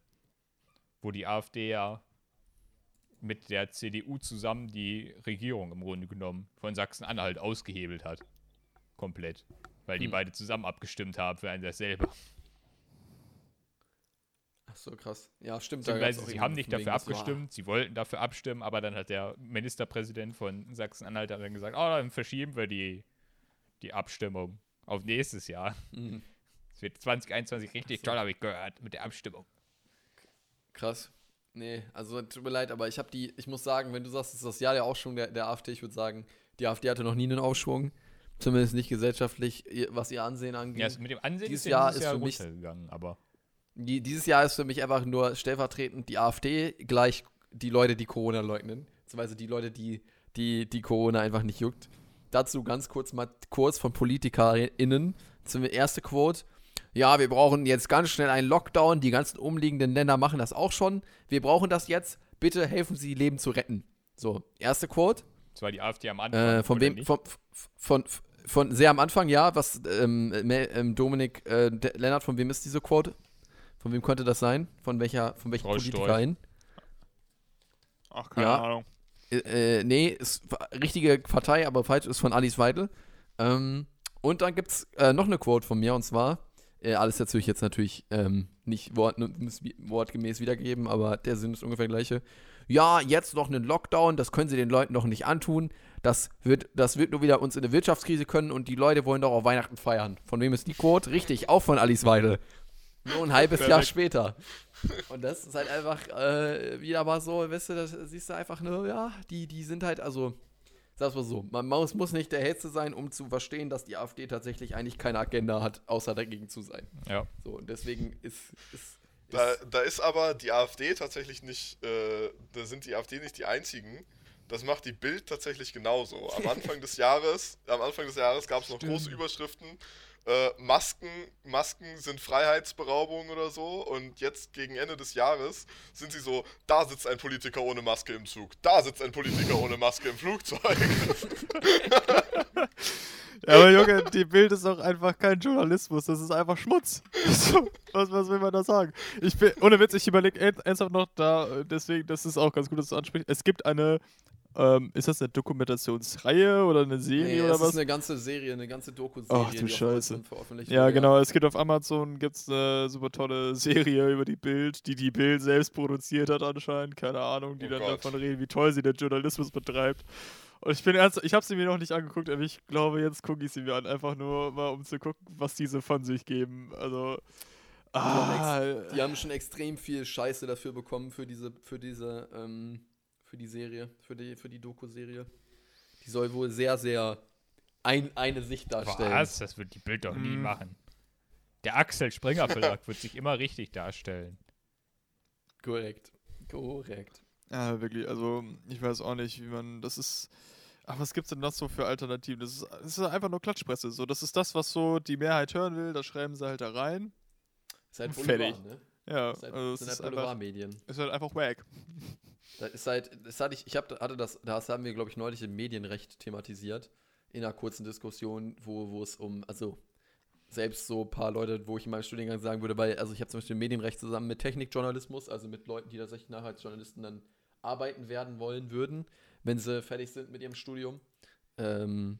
Wo die AfD ja mit der CDU zusammen die Regierung im Grunde genommen von Sachsen-Anhalt ausgehebelt hat. Komplett. Weil die Hm. beide zusammen abgestimmt haben für ein dasselbe. Ach so, krass. Ja, stimmt. Beziehungsweise sie haben nicht dafür abgestimmt, sie wollten dafür abstimmen, aber dann hat der Ministerpräsident von Sachsen-Anhalt dann gesagt, oh, dann verschieben wir die, die Abstimmung auf nächstes Jahr. Mhm. Es wird 2021 richtig so. toll, habe ich gehört, mit der Abstimmung. Krass. Nee, also tut mir leid, aber ich habe die, ich muss sagen, wenn du sagst, es ist das Jahr der Aufschwung der, der AfD, ich würde sagen, die AfD hatte noch nie einen Aufschwung. Zumindest nicht gesellschaftlich, was ihr Ansehen angeht. Ja, es- mit dem Ansehen Dieses ist ja Jahr dieses ist Jahr für mich- runtergegangen, aber Die, dieses Jahr ist für mich einfach nur stellvertretend die AfD gleich die Leute, die Corona leugnen. Beziehungsweise die Leute, die, die, die Corona einfach nicht juckt. Dazu ganz kurz mal kurz von PolitikerInnen. Zum erste Quote. Ja, wir brauchen jetzt ganz schnell einen Lockdown. Die ganzen umliegenden Länder machen das auch schon. Wir brauchen das jetzt. Bitte helfen Sie, Leben zu retten. So, erste Quote. zwar die AfD am Anfang. Äh, von wem? nicht? Von, von, von sehr am Anfang, ja. Was, ähm, Dominik, äh, Lennart, von wem ist diese Quote? Von wem könnte das sein? Von welcher, von welchen Storch. Politikerin? Ach, keine Ja. Ahnung. Äh, äh, nee, ist richtige Partei, aber falsch ist von Alice Weidel. Ähm, und dann gibt es äh, noch eine Quote von mir und zwar, äh, alles natürlich jetzt natürlich ähm, nicht wort, wortgemäß wiedergeben, aber der Sinn ist ungefähr der gleiche. Ja, jetzt noch einen Lockdown, das können sie den Leuten doch nicht antun. Das wird, das wird nur wieder uns in eine Wirtschaftskrise können und die Leute wollen doch auch Weihnachten feiern. Von wem ist die Quote? Richtig, auch von Alice Weidel. Nur ein halbes Jahr später. Und das ist halt einfach äh, wieder mal so, weißt du, das siehst du einfach nur, ja, die, die sind halt, also, sag's mal so, man muss, muss nicht der Hellste sein, um zu verstehen, dass die AfD tatsächlich eigentlich keine Agenda hat, außer dagegen zu sein. Ja. So, und deswegen ist, ist, Da, ist da ist aber die AfD tatsächlich nicht, äh, da sind die AfD nicht die einzigen. Das macht die Bild tatsächlich genauso. Am Anfang des Jahres, am Anfang des Jahres gab es noch große Überschriften. Äh, Masken, Masken sind Freiheitsberaubung oder so. Und jetzt gegen Ende des Jahres sind sie so, da sitzt ein Politiker ohne Maske im Zug, da sitzt ein Politiker ohne Maske im Flugzeug. Ja, aber Junge, die Bild ist doch einfach kein Journalismus, das ist einfach Schmutz. Was, was will man da sagen? Ich bin, ohne Witz, ich überlege ernsthaft noch da, deswegen, das ist auch ganz gut, dass du ansprichst. Es gibt eine, ähm, ist das eine Dokumentationsreihe oder eine Serie nee, oder es was? ist eine ganze Serie, eine ganze Doku-Serie, Ach, du Scheiße. Ja, wurde, genau. Es gibt auf Amazon gibt's eine super tolle Serie über die Bild, die die Bild selbst produziert hat anscheinend. Keine Ahnung, die Oh dann Gott. davon reden, wie toll sie den Journalismus betreibt. Und ich bin ernst, ich habe sie mir noch nicht angeguckt, aber ich glaube, jetzt gucke ich sie mir an, einfach nur mal, um zu gucken, was diese von sich geben. Also, ah, Die haben schon extrem viel Scheiße dafür bekommen für diese, für diese, ähm, für die Serie, für die, für die Doku-Serie. Die soll wohl sehr, sehr ein, eine Sicht darstellen. Was? Das wird die Bild doch nie Mhm. machen. Der Axel Springer Verlag wird sich immer richtig darstellen. Korrekt. Korrekt. ja, wirklich. Also, ich weiß auch nicht, wie man, das ist. Ach, was gibt's denn noch so für Alternativen? Das ist, das ist einfach nur Klatschpresse. So, das ist das, was so die Mehrheit hören will. Da schreiben sie halt da rein. Ist halt Fertig. Boulevard, ne? Ja, Ist halt, also sind ist halt einfach, Boulevardmedien. ist halt einfach wack. Das ist halt, das hatte ich, ich hab, hatte das, das haben wir, glaube ich, neulich im Medienrecht thematisiert. In einer kurzen Diskussion, wo, wo es um, also selbst so ein paar Leute, wo ich in meinem Studiengang sagen würde, weil, also ich habe zum Beispiel Medienrecht zusammen mit Technikjournalismus, also mit Leuten, die tatsächlich nachher als Journalisten dann arbeiten werden wollen würden, wenn sie fertig sind mit ihrem Studium. Ähm,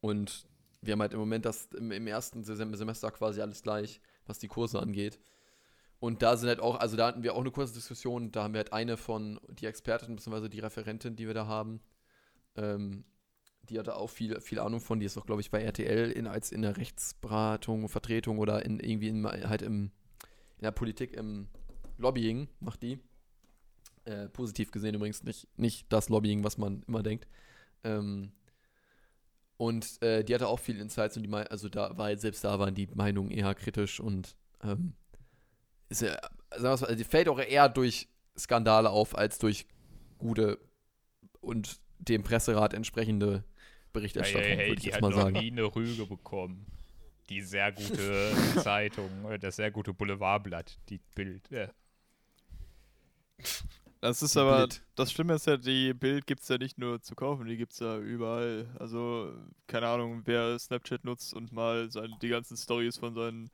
und wir haben halt im Moment das im, im ersten Sem- Semester quasi alles gleich, was die Kurse angeht. Und da sind halt auch, also da hatten wir auch eine kurze Diskussion, da haben wir halt eine von, die Expertin bzw. die Referentin, die wir da haben, ähm, die hatte auch viel, viel Ahnung von, die ist auch, glaube ich, bei RTL in, als in der Rechtsberatung, Vertretung oder in irgendwie in, halt im, in der Politik im Lobbying macht die. Äh, positiv gesehen übrigens, nicht, nicht das Lobbying, was man immer denkt. Ähm, Und äh, die hatte auch viele Insights und die also da war selbst da waren die Meinungen eher kritisch und ähm, ist ja, sagen mal, also die fällt auch eher durch Skandale auf als durch gute und dem Presserat entsprechende Berichterstattung, Hey, hey, würde ich die jetzt hat mal noch sagen. nie eine Rüge bekommen. Die sehr gute Zeitung, äh, das sehr gute Boulevardblatt, die Bild. Ja. Das ist Die aber, Bild. das Schlimme ist ja, die Bild gibt es ja nicht nur zu kaufen, die gibt es ja überall. Also, keine Ahnung, wer Snapchat nutzt und mal seine, die ganzen Stories von seinen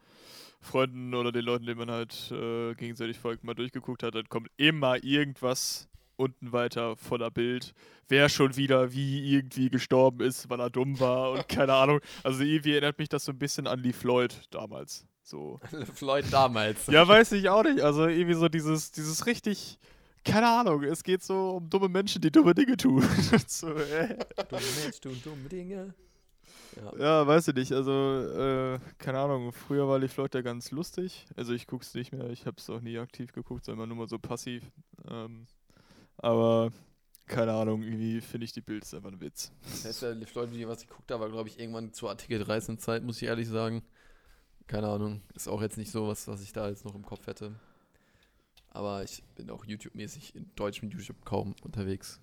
Freunden oder den Leuten, denen man halt äh, gegenseitig folgt, mal durchgeguckt hat, dann kommt immer irgendwas unten weiter von der Bild. Wer schon wieder wie irgendwie gestorben ist, weil er dumm war und keine Ahnung. Also irgendwie erinnert mich das so ein bisschen an Lee Floyd damals. So. Floyd damals. Ja, weiß ich auch nicht. Also irgendwie so dieses, dieses richtig, keine Ahnung, es geht so um dumme Menschen, die dumme Dinge tun. so, äh. Dumme Mensch, du dumme Dinge. Ja. Ja, weiß ich nicht. Also, äh, keine Ahnung, früher war Floyd ja ganz lustig. Also ich guck's nicht mehr, ich hab's auch nie aktiv geguckt, sondern nur mal so passiv. Ähm, aber keine Ahnung, irgendwie finde ich die Bilds einfach ein Witz. Das letzte Floyd-Video, was ich geguckt habe, war, glaube ich, irgendwann zur Artikel 13 Zeit, muss ich ehrlich sagen. Keine Ahnung. Ist auch jetzt nicht so was, was ich da jetzt noch im Kopf hätte. Aber ich bin auch YouTube-mäßig in deutschem YouTube kaum unterwegs.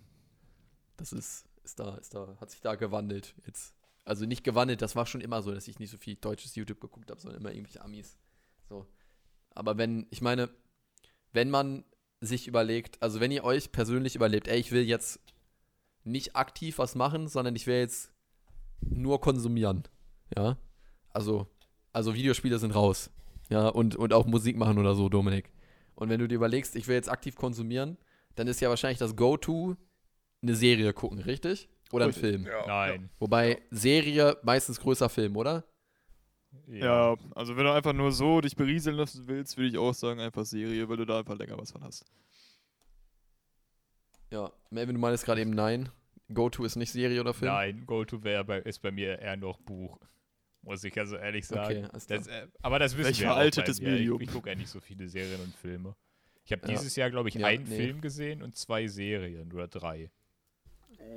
Das ist, ist da, ist da, hat sich da gewandelt jetzt. Also nicht gewandelt, das war schon immer so, dass ich nicht so viel deutsches YouTube geguckt habe, sondern immer irgendwelche Amis. So. Aber wenn, ich meine, wenn man sich überlegt, also wenn ihr euch persönlich überlegt, ey, ich will jetzt nicht aktiv was machen, sondern ich will jetzt nur konsumieren. Ja. Also, also Videospiele sind raus. Ja, und, und auch Musik machen oder so, Dominik. Und wenn du dir überlegst, ich will jetzt aktiv konsumieren, dann ist ja wahrscheinlich das Go-To eine Serie gucken, richtig? Oder ein. Film. Ja. Nein. Wobei Serie meistens größer Film, oder? Ja. also wenn du einfach nur so dich berieseln lassen willst, würde ich auch sagen, einfach Serie, weil du da einfach länger was von hast. Ja. Melvin, du meinst gerade eben nein. Go-To ist nicht Serie oder Film? Nein, Go-To wäre bei, ist bei mir eher noch Buch. Muss ich also ehrlich sagen. Okay. Das, äh, aber das wissen Welch wir auch veraltetes mir. Medium. Ich, ich gucke ja nicht so viele Serien und Filme. Ich habe Ja. dieses Jahr, glaube ich, Ja, einen nee. Film gesehen und zwei Serien oder drei.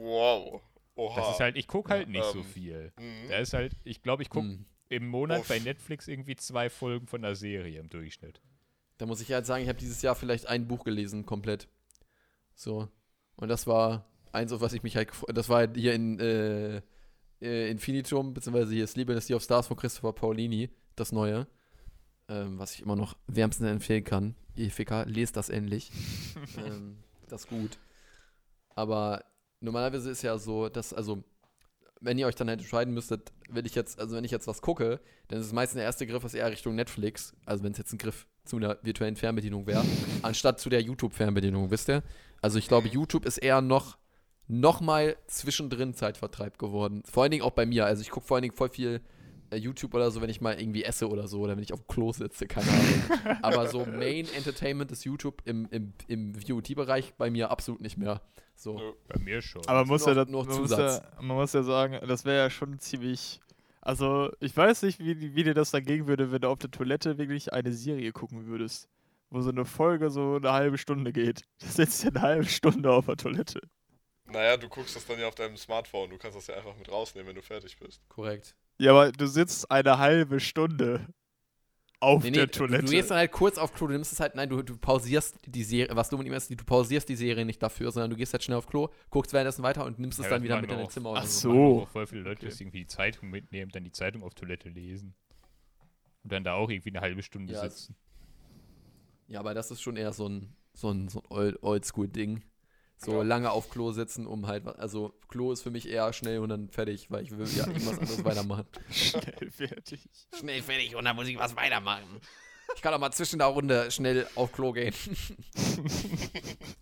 Wow. Oha. Das ist halt, ich gucke halt nicht so Ähm, viel. Mhm. Da ist halt, ich glaube, ich gucke Hm. im Monat Uff. bei Netflix irgendwie zwei Folgen von der Serie im Durchschnitt. Da muss ich halt sagen, ich habe dieses Jahr vielleicht ein Buch gelesen, komplett. So. Und das war eins, auf was ich mich halt gefreut Das war hier in äh, äh, Infinitum, beziehungsweise hier Sleep in the Sea of Stars von Christopher Paolini, das neue. Ähm, was ich immer noch wärmstens empfehlen kann. EFK, lest das endlich. ähm, das ist gut. Aber normalerweise ist ja so, dass, also, wenn ihr euch dann halt entscheiden müsstet, will ich jetzt, also wenn ich jetzt was gucke, dann ist es meistens der erste Griff ist eher Richtung Netflix, also wenn es jetzt ein Griff zu einer virtuellen Fernbedienung wäre, anstatt zu der YouTube-Fernbedienung, wisst ihr? Also ich glaube, YouTube ist eher noch, noch mal zwischendrin Zeitvertreib geworden. Vor allen Dingen auch bei mir. Also ich gucke vor allen Dingen voll viel YouTube oder so, wenn ich mal irgendwie esse oder so, oder wenn ich auf dem Klo sitze, keine Ahnung. Aber so Main Entertainment ist YouTube im, im, im VOD-Bereich bei mir absolut nicht mehr. So. Bei mir schon. Aber man muss, ja, noch- nur man, muss Zusatz. ja, man muss ja sagen, das wäre ja schon ziemlich. Also, ich weiß nicht, wie, wie dir das dann gehen würde, wenn du auf der Toilette wirklich eine Serie gucken würdest. Wo so eine Folge so eine halbe Stunde geht. Du sitzt ja eine halbe Stunde auf der Toilette. Naja, du guckst das dann ja auf deinem Smartphone. Du kannst das ja einfach mit rausnehmen, wenn du fertig bist. Korrekt. Ja, aber du sitzt eine halbe Stunde auf Nee, nee, der du, Toilette. du gehst dann halt kurz auf Klo, du nimmst es halt, nein, du, du pausierst die Serie, was du mit ihm ist, du pausierst die Serie nicht dafür, sondern du gehst halt schnell auf Klo, guckst währenddessen weiter und nimmst es Ja, dann das wieder mit in dein Zimmer oder Ach so. so. Voll viele Leute, Okay. die irgendwie die Zeitung mitnehmen, dann die Zeitung auf Toilette lesen. Und dann da auch irgendwie eine halbe Stunde Ja, sitzen. Ja, aber das ist schon eher so ein, so ein, so ein Old- Oldschool-Ding. So Ja. lange auf Klo sitzen, um halt, also Klo ist für mich eher schnell und dann fertig, weil ich will ja irgendwas anderes weitermachen. Schnell fertig. Schnell fertig und dann muss ich was weitermachen. Ich kann auch mal zwischen der Runde schnell auf Klo gehen.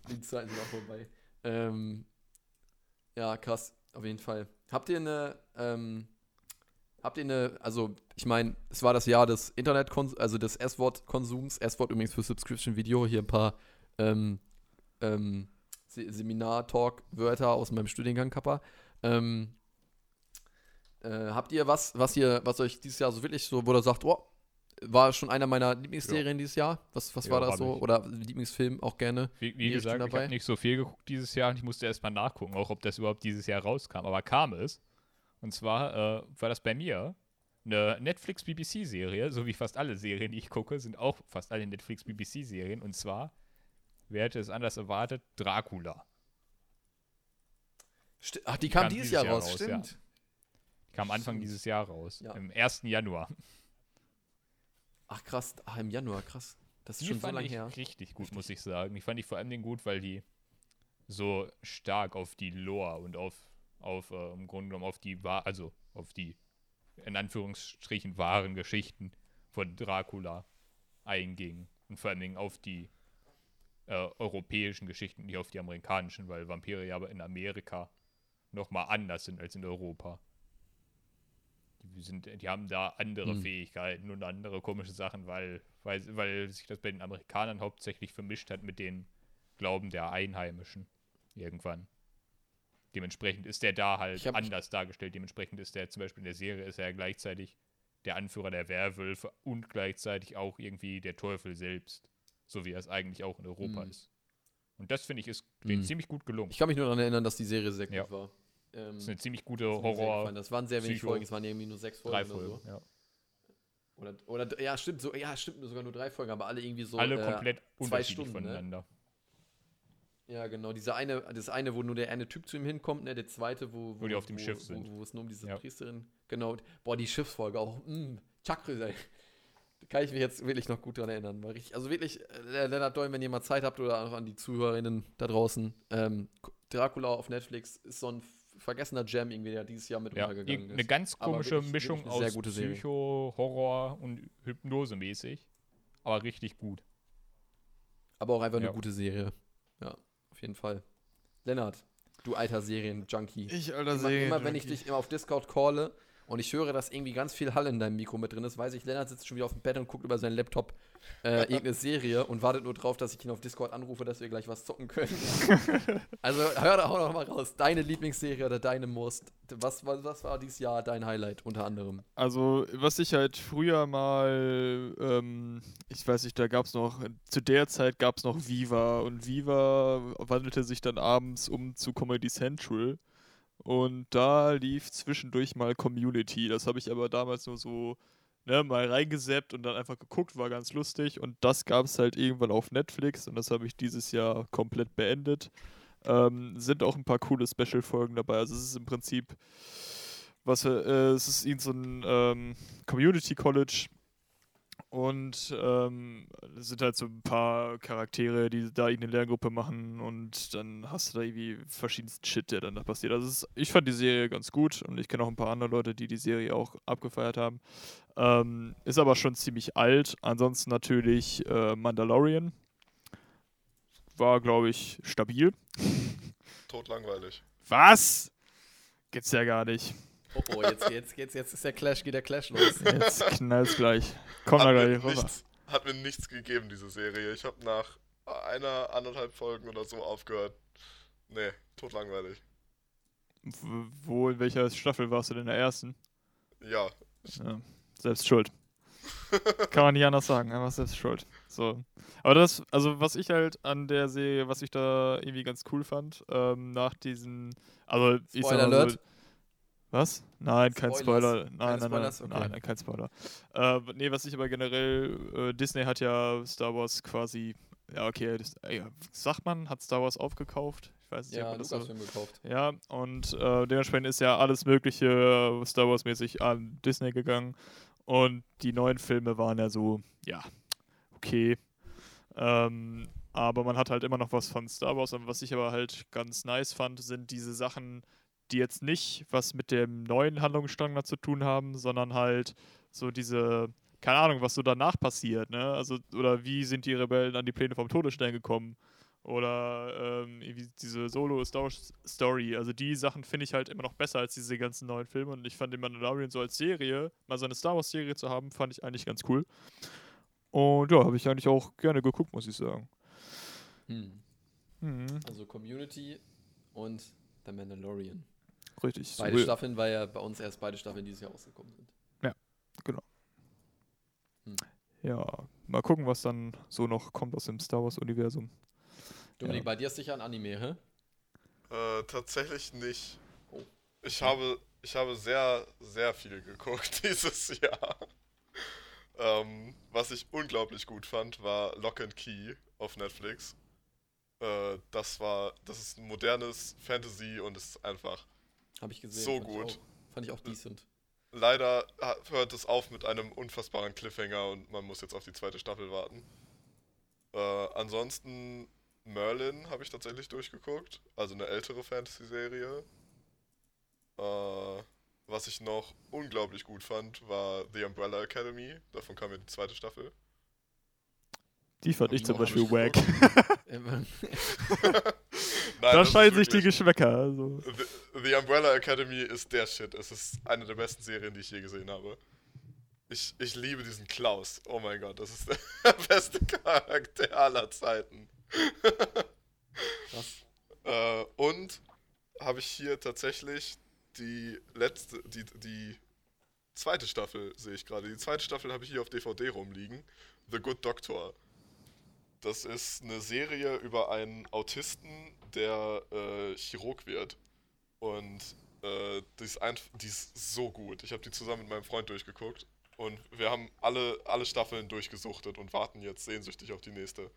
Die Zeiten sind auch vorbei. Ähm, ja, krass, auf jeden Fall. Habt ihr eine, ähm, habt ihr eine, also ich meine, es war das Jahr des Internet, also des S-Wort-Konsums. S-Wort übrigens für Subscription-Video. Hier ein paar ähm, ähm, Se Seminar-Talk-Wörter aus meinem Studiengang, Kappa. Ähm, äh, habt ihr was, was ihr, was euch dieses Jahr so wirklich so, wo ihr sagt, oh, war schon einer meiner Lieblingsserien dieses Jahr? Was, was Ja, war das so? ich. Oder Lieblingsfilm auch gerne? Wie, wie gesagt, ich habe nicht so viel geguckt dieses Jahr und ich musste erst mal nachgucken, auch ob das überhaupt dieses Jahr rauskam. Aber kam es. Und zwar äh, war das bei mir eine Netflix-BBC-Serie, so wie fast alle Serien, die ich gucke, sind auch fast alle Netflix-BBC-Serien. Und zwar, wer hätte es anders erwartet, Dracula. Sti- Ach, die kam, kam dieses Jahr Jahr raus, raus, stimmt. Kam Anfang dieses Jahr raus. Ja. Im 1. Januar. Ach krass, ach, im Januar, krass. Das ist Die schon so fand lange ich her. richtig gut, muss ich sagen. Die fand ich vor allem gut, weil die so stark auf die Lore und auf, auf äh, im Grunde genommen auf die, also auf die, in Anführungsstrichen, wahren Geschichten von Dracula einging. Und vor allen Dingen auf die äh, europäischen Geschichten, nicht auf die amerikanischen, weil Vampire ja aber in Amerika nochmal anders sind als in Europa. Die, sind, die haben da andere Hm. Fähigkeiten und andere komische Sachen, weil, weil, weil sich das bei den Amerikanern hauptsächlich vermischt hat mit den Glauben der Einheimischen irgendwann. Dementsprechend ist der da halt anders dargestellt. Dementsprechend ist der zum Beispiel in der Serie ist er gleichzeitig der Anführer der Werwölfe und gleichzeitig auch irgendwie der Teufel selbst. So wie er es eigentlich auch in Europa Hm. ist. Und das finde ich ist denen Hm. ziemlich gut gelungen. Ich kann mich nur daran erinnern, dass die Serie sehr gut Ja. war. Ähm, Das ist eine ziemlich gute das Horror. Das waren sehr wenig Psycho- Folgen, es waren irgendwie nur sechs Folgen drei oder Folgen. so. Ja. Oder, oder ja, stimmt, so, ja, stimmt, sogar nur drei Folgen, aber alle irgendwie so. Alle äh, komplett unterschiedlich Stunden, ne? voneinander. Ja, genau. Diese eine, das eine, wo nur der eine Typ zu ihm hinkommt, ne? Der zweite, wo, Wo die auf dem Schiff wo, sind. Wo, wo es nur um diese Ja. Priesterin. Genau. Boah, die Schiffsfolge auch. Mm, Chakra, kann ich mich jetzt wirklich noch gut dran erinnern. War richtig, also wirklich, äh, Leonard Doyle, wenn ihr mal Zeit habt oder auch an die Zuhörerinnen da draußen, ähm, Dracula auf Netflix ist so ein vergessener Gem irgendwie, der dieses Jahr mit Ja, untergegangen irgendeine ist. ganz Aber komische wirklich- Mischung wirklich eine sehr aus. Psycho, Horror und Hypnose mäßig. Aber richtig gut. Aber auch einfach Ja. eine gute Serie. Ja, auf jeden Fall. Lennart, du alter Serien-Junkie. Ich, alter Immer, Serien. immer wenn ich dich immer auf Discord calle und ich höre, dass irgendwie ganz viel Hall in deinem Mikro mit drin ist, weiß ich, Lennart sitzt schon wieder auf dem Bett und guckt über seinen Laptop äh, irgendeine Serie und wartet nur drauf, dass ich ihn auf Discord anrufe, dass wir gleich was zocken können. also hör da auch noch mal raus. Deine Lieblingsserie oder deine Most. Was, was, was war dieses Jahr dein Highlight unter anderem? Also, was ich halt früher mal, ähm, ich weiß nicht, da gab es noch, zu der Zeit gab es noch Viva und Viva wandelte sich dann abends um zu Comedy Central und da lief zwischendurch mal Community. Das habe ich aber damals nur so ne, mal reingeseppt und dann einfach geguckt, war ganz lustig und das gab es halt irgendwann auf Netflix und das habe ich dieses Jahr komplett beendet. Ähm, sind auch ein paar coole Special-Folgen dabei. Also es ist im Prinzip was äh, es ist irgend so ein ähm, Community College und ähm, es sind halt so ein paar Charaktere, die da irgendeine Lerngruppe machen und dann hast du da irgendwie verschiedensten Shit, der dann da passiert. Also ist, ich fand die Serie ganz gut und ich kenne auch ein paar andere Leute, die die Serie auch abgefeiert haben. Ähm, ist aber schon ziemlich alt. Ansonsten natürlich äh, Mandalorian. War, glaube ich, stabil. Totlangweilig. Was? Gibt's ja gar nicht. Oh, oh jetzt, jetzt, jetzt, jetzt ist der Clash, geht der Clash los. Jetzt knallt's gleich. Komm da Hat gleich mir, rüber. nichts, hat mir nichts gegeben, diese Serie. Ich habe nach einer, anderthalb Folgen oder so aufgehört. Nee, totlangweilig. Wo, in welcher Staffel warst du denn in der ersten? Ja, Ja, selbst schuld. Kann man nicht anders sagen, einfach selbst schuld. So. Aber das, also was ich halt an der Serie, was ich da irgendwie ganz cool fand, ähm, nach diesen, also ich sag Spoiler mal so, Alert. Was? Nein, kein. Spoiler. Nein, nein, nein, nein, nein, kein Spoiler. Äh, nee, was ich aber generell, äh, Disney hat ja Star Wars quasi, ja okay, äh, sagt man, hat Star Wars aufgekauft? Ich weiß nicht, ob Ja, man das so, gekauft. ja, und äh, dementsprechend ist ja alles Mögliche Star Wars-mäßig an Disney gegangen. Und die neuen Filme waren ja so, ja, okay. Ähm, aber man hat halt immer noch was von Star Wars. Und was ich aber halt ganz nice fand, sind diese Sachen, die jetzt nicht was mit dem neuen Handlungsstrang da zu tun haben, sondern halt so diese, keine Ahnung, was so danach passiert, ne? Also, oder wie sind die Rebellen an die Pläne vom Todesstern gekommen? Oder ähm, diese Solo-Story. Also die Sachen finde ich halt immer noch besser als diese ganzen neuen Filme. Und ich fand den Mandalorian so als Serie, mal so eine Star Wars-Serie zu haben, fand ich eigentlich ganz cool. Und ja, habe ich eigentlich auch gerne geguckt, muss ich sagen. Hm. Mhm. Also Community und The Mandalorian. Richtig. Beide Staffeln, weil ja bei uns erst beide Staffeln dieses Jahr rausgekommen sind. ja, mal gucken, was dann so noch kommt aus dem Star Wars-Universum. Dominik, Ja. bei dir ist sicher ein Anime, hä? äh, tatsächlich nicht. Oh. Ich habe, ich habe sehr, sehr viel geguckt dieses Jahr. Ähm, was ich unglaublich gut fand, war Lock and Key auf Netflix. Äh, das war, das ist ein modernes Fantasy und ist einfach Habe ich gesehen. So fand ich gut. auch- fand ich auch decent. Leider hört es auf mit einem unfassbaren Cliffhanger und man muss jetzt auf die zweite Staffel warten. Äh, ansonsten Merlin habe ich tatsächlich durchgeguckt, also eine ältere Fantasy-Serie. Äh, was ich noch unglaublich gut fand, war The Umbrella Academy. Davon kam ja die zweite Staffel. Die fand ich zum ich Beispiel wack. Nein, Da scheiden sich die Geschmäcker. Also. The, The Umbrella Academy ist der Shit. Es ist eine der besten Serien, die ich je gesehen habe. Ich, ich liebe diesen Klaus. Oh mein Gott, das ist der beste Charakter aller Zeiten. Krass. Äh, und habe ich hier tatsächlich die letzte, die, die zweite Staffel, sehe ich gerade. Die zweite Staffel habe ich hier auf DVD rumliegen. The Good Doctor. Das ist eine Serie über einen Autisten, der äh, Chirurg wird. Und äh, die, ist die ist so gut. Ich habe die zusammen mit meinem Freund durchgeguckt. Und wir haben alle, alle Staffeln durchgesuchtet und warten jetzt sehnsüchtig auf die nächste.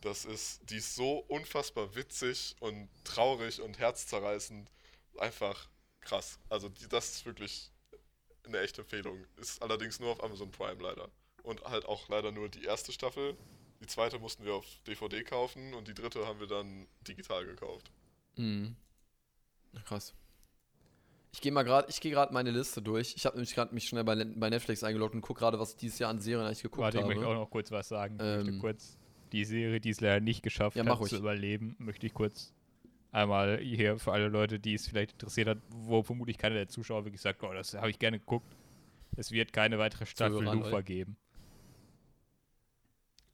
Das ist, die ist so unfassbar witzig und traurig und herzzerreißend. Einfach krass. Also die, das ist wirklich eine echte Empfehlung. Ist allerdings nur auf Amazon Prime leider. Und halt auch leider nur die erste Staffel. Die zweite mussten wir auf DVD kaufen und die dritte haben wir dann digital gekauft. Mhm. Krass. Ich gehe mal gerade, ich gehe gerade meine Liste durch. Ich habe nämlich gerade mich schnell bei, bei Netflix eingeloggt und gucke gerade, was ich dieses Jahr an Serien eigentlich geguckt Warte, ich habe. möchte auch noch kurz was sagen. Ich möchte Ähm. kurz die Serie, die es leider nicht geschafft Ja, mach hat ruhig. zu überleben, möchte ich kurz einmal hier für alle Leute, die es vielleicht interessiert hat, wo vermutlich keiner der Zuschauer wirklich sagt, oh, das habe ich gerne geguckt. Es wird keine weitere Staffel Lufa Leute. geben.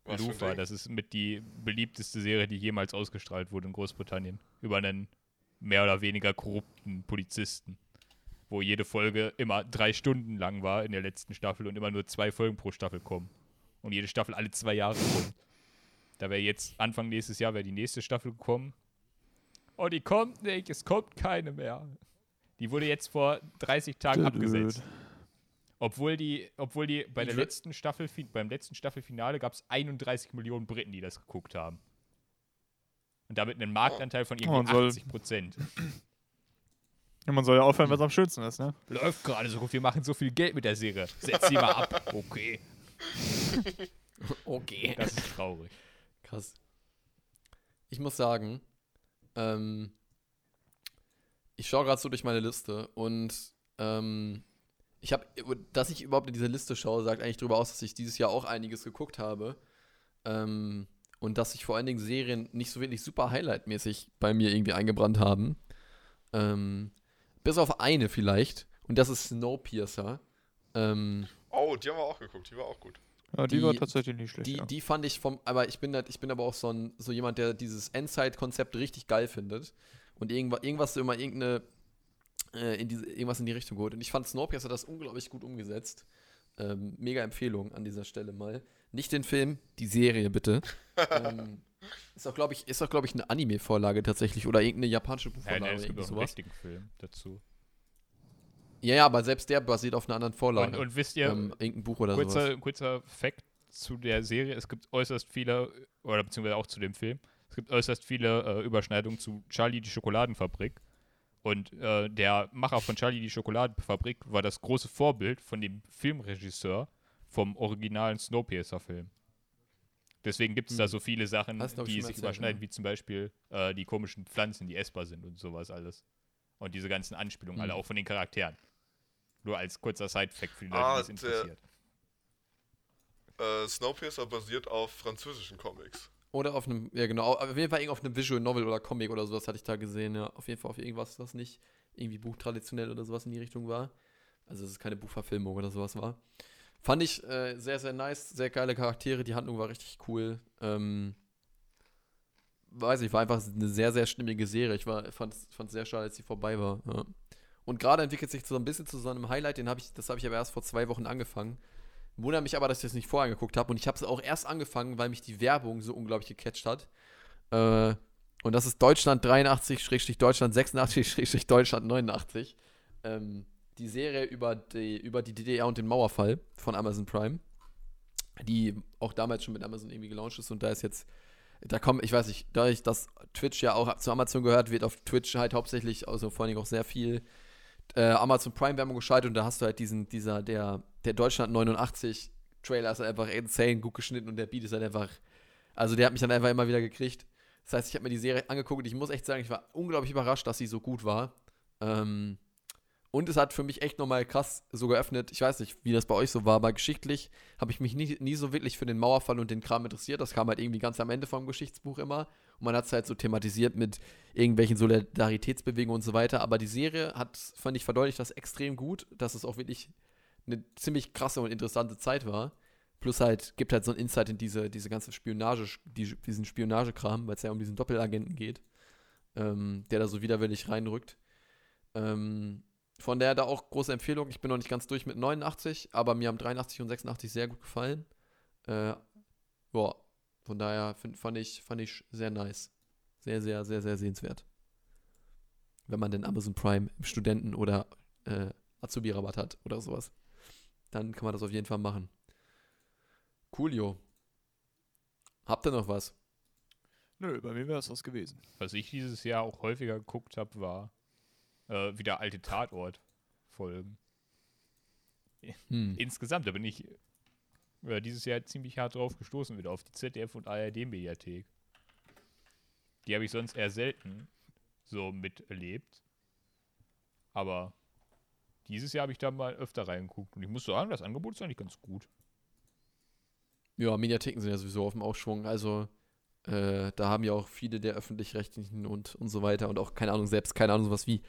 Was Lufa, das ist mit die beliebteste Serie, die jemals ausgestrahlt wurde in Großbritannien. Über einen mehr oder weniger korrupten Polizisten. Wo jede Folge immer drei Stunden lang war in der letzten Staffel und immer nur zwei Folgen pro Staffel kommen. Und jede Staffel alle zwei Jahre kommt. Da wäre jetzt Anfang nächstes Jahr wäre die nächste Staffel gekommen. Oh, die kommt nicht, es kommt keine mehr. Die wurde jetzt vor 30 Tagen abgesetzt. Obwohl die, obwohl die bei der letzten Staffel, beim letzten Staffelfinale gab es 31 Millionen Briten, die das geguckt haben. Und damit einen Marktanteil von Oh, irgendwie und soll- 80 Prozent. Ja, man soll ja aufhören, es am schönsten ist, ne? Läuft gerade so gut, wir machen so viel Geld mit der Serie. Setz sie mal ab. Okay. Okay. Das ist traurig. Krass. Ich muss sagen, ähm, ich schaue gerade so durch meine Liste und ähm, ich habe, dass ich überhaupt in diese Liste schaue, sagt eigentlich darüber aus, dass ich dieses Jahr auch einiges geguckt habe. Ähm, und dass sich vor allen Dingen Serien nicht so wirklich super Highlight-mäßig bei mir irgendwie eingebrannt haben. Ähm, bis auf eine vielleicht. Und das ist Snowpiercer. Ähm, Oh, die haben wir auch geguckt, die war auch gut. Ja, die, Die- war tatsächlich nicht schlecht. die, ja. die fand ich vom, aber ich bin halt, ich bin aber auch so, ein, so jemand, der dieses Endzeit-Konzept richtig geil findet und irgendwas, irgendwas so immer irgendeine, äh, in diese, irgendwas in die Richtung geholt. Und ich fand Snowpiercer das unglaublich gut umgesetzt. Ähm, mega Empfehlung an dieser Stelle mal. Nicht den Film, die Serie bitte. ähm, ist auch, glaube ich, ist auch, glaube ich, eine Anime-Vorlage tatsächlich oder irgendeine japanische Ja, Buchvorlage nee, oder es gibt auch einen sowas. richtigen Film dazu. Ja, ja, aber selbst der basiert auf einer anderen Und, Vorlage. und wisst ihr, ähm, irgendein Buch oder sowas. kurzer, kurzer Fact zu der Serie. Es gibt äußerst viele, oder beziehungsweise auch zu dem Film, es gibt äußerst viele äh, Überschneidungen zu Charlie die Schokoladenfabrik. Und äh, der Macher von Charlie die Schokoladenfabrik war das große Vorbild von dem Filmregisseur vom originalen Snowpiercer-Film. Deswegen gibt es da Hm. so viele Sachen, Hast die sich überschneiden, ja. wie zum Beispiel äh, die komischen Pflanzen, die essbar sind und sowas alles. Und diese ganzen Anspielungen, alle Hm. auch von den Charakteren. Nur als kurzer Side-Fact für die Leute, Ah, die es der- interessiert. Äh, Snowpiercer basiert auf französischen Comics. Oder auf einem, ja genau, auf jeden Fall auf einem Visual Novel oder Comic oder sowas hatte ich da gesehen, ja. Auf jeden Fall auf irgendwas, was nicht irgendwie buchtraditionell oder sowas in die Richtung war. Also, dass es keine Buchverfilmung oder sowas war. Fand ich äh, sehr, sehr nice, sehr geile Charaktere, die Handlung war richtig cool. Ähm, weiß ich, war einfach eine sehr, sehr stimmige Serie. Ich fand es sehr schade, als sie vorbei war. Ja. Und gerade entwickelt sich so ein bisschen zu so einem Highlight, den habe ich, das habe ich aber erst vor zwei Wochen angefangen. Wundert mich aber, dass ich das nicht vorher angeguckt habe. Und ich habe es auch erst angefangen, weil mich die Werbung so unglaublich gecatcht hat. Äh, und das ist Deutschland 83, Deutschland 86, Deutschland 89. ähm, die Serie über die, über die DDR und den Mauerfall von Amazon Prime, die auch damals schon mit Amazon irgendwie gelauncht ist und da ist jetzt, da kommen, ich weiß nicht, dadurch, dass Twitch ja auch zu Amazon gehört, wird auf Twitch halt hauptsächlich, also vor allen Dingen auch sehr viel äh, Amazon Prime Werbung geschaltet und da hast du halt diesen, dieser, der, der Deutschland 89 Trailer ist halt einfach insane gut geschnitten und der Beat ist halt einfach, also der hat mich dann einfach immer wieder gekriegt. Das heißt, ich habe mir die Serie angeguckt und ich muss echt sagen, ich war unglaublich überrascht, dass sie so gut war. Ähm, und es hat für mich echt nochmal krass so geöffnet. Ich weiß nicht, wie das bei euch so war, aber geschichtlich habe ich mich nie, nie so wirklich für den Mauerfall und den Kram interessiert. Das kam halt irgendwie ganz am Ende vom Geschichtsbuch immer. Und man hat es halt so thematisiert mit irgendwelchen Solidaritätsbewegungen und so weiter. Aber die Serie hat, fand ich, verdeutlicht das extrem gut, dass es auch wirklich eine ziemlich krasse und interessante Zeit war. Plus halt, gibt halt so ein Insight in diese, diese ganze Spionage, die, diesen Spionagekram, weil es ja um diesen Doppelagenten geht, ähm, der da so widerwillig reinrückt. Ähm, von daher da auch große Empfehlung. Ich bin noch nicht ganz durch mit 89, aber mir haben 83 und 86 sehr gut gefallen. Äh, ja, von daher find, fand, ich, fand ich sehr nice. Sehr, sehr, sehr, sehr sehenswert. Wenn man den Amazon Prime im Studenten- oder äh, Azubi-Rabatt hat oder sowas. Dann kann man das auf jeden Fall machen. Coolio. Habt ihr noch was? Nö, bei mir wäre es das gewesen. Was ich dieses Jahr auch häufiger geguckt habe, war äh, wieder alte Tatort-Folgen. Hm. Insgesamt, da bin ich äh, dieses Jahr ziemlich hart drauf gestoßen, wieder auf die ZDF- und ARD-Mediathek. Die habe ich sonst eher selten so miterlebt. Aber dieses Jahr habe ich da mal öfter reingeguckt. Und ich muss sagen, das Angebot ist eigentlich ganz gut. Ja, Mediatheken sind ja sowieso auf dem Aufschwung. Also, äh, da haben ja auch viele der öffentlich-rechtlichen und, und so weiter und auch, keine Ahnung, selbst, keine Ahnung, sowas wie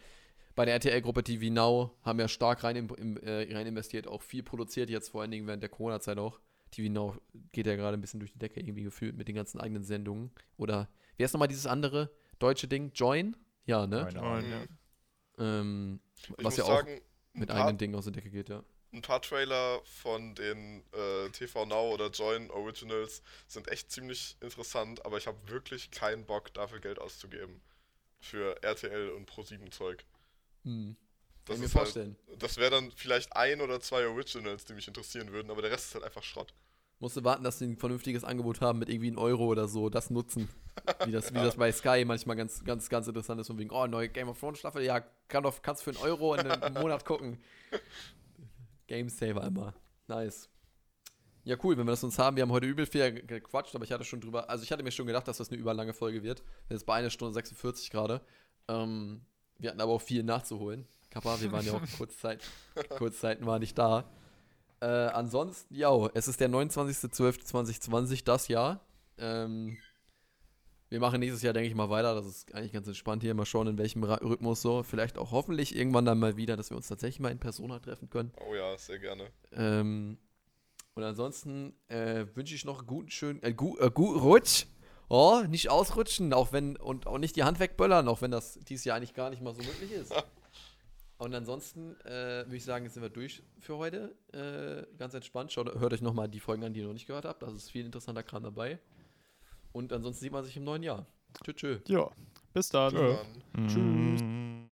bei der RTL-Gruppe TV Now haben ja stark rein, im, im, äh, rein investiert, auch viel produziert, jetzt vor allen Dingen während der Corona-Zeit auch. TV Now geht ja gerade ein bisschen durch die Decke irgendwie gefühlt mit den ganzen eigenen Sendungen. Oder, wer ist nochmal dieses andere deutsche Ding? Join? Ja, ne? Ahnung. Ja. Ähm, Ich was muss ja auch sagen, mit paar, eigenen Dingen aus der Decke geht, ja. ein paar Trailer von den äh, TV Now oder Join Originals sind echt ziemlich interessant, aber ich habe wirklich keinen Bock, dafür Geld auszugeben. Für RTL und Pro7 Zeug. Hm. Das Kann ich mir halt, vorstellen. das wäre dann vielleicht ein oder zwei Originals, die mich interessieren würden, aber der Rest ist halt einfach Schrott. Musst du warten, dass sie ein vernünftiges Angebot haben mit irgendwie einem Euro oder so, das nutzen. Wie das, wie das bei Sky manchmal ganz, ganz, ganz interessant ist. Von wegen, oh, neue Game of Thrones Staffel, ja, kann doch, kannst für einen Euro in einem Monat gucken. Game Saver immer. Nice. Ja, cool, wenn wir das uns haben. Wir haben heute übel viel ge- gequatscht, aber ich hatte schon drüber, also ich hatte mir schon gedacht, dass das eine überlange Folge wird. Jetzt bei einer Stunde 46 gerade. Ähm, wir hatten aber auch viel nachzuholen. Kappa, wir waren ja auch kurzzeit, Kurzzeiten war nicht da. Äh, ansonsten, ja, es ist der 29.12.2020, das Jahr. Ähm, wir machen nächstes Jahr, denke ich mal, weiter. Das ist eigentlich ganz entspannt hier. Mal schauen, in welchem Ra Rhythmus so. Vielleicht auch hoffentlich irgendwann dann mal wieder, dass wir uns tatsächlich mal in Persona treffen können. Oh ja, sehr gerne. Ähm, und ansonsten äh, wünsche ich noch einen guten, schönen, äh, gu, äh, guten Rutsch. Oh, nicht ausrutschen, auch wenn, und auch nicht die Hand wegböllern, auch wenn das dieses Jahr eigentlich gar nicht mal so möglich ist. Und ansonsten äh, würde ich sagen, jetzt sind wir durch für heute. Äh, ganz entspannt. Schaut, hört euch nochmal die Folgen an, die ihr noch nicht gehört habt. Da ist viel interessanter Kram dabei. Und ansonsten sieht man sich im neuen Jahr. Tschüss. tschüss. Ja, bis dann. Tschö. Dann Tschüss.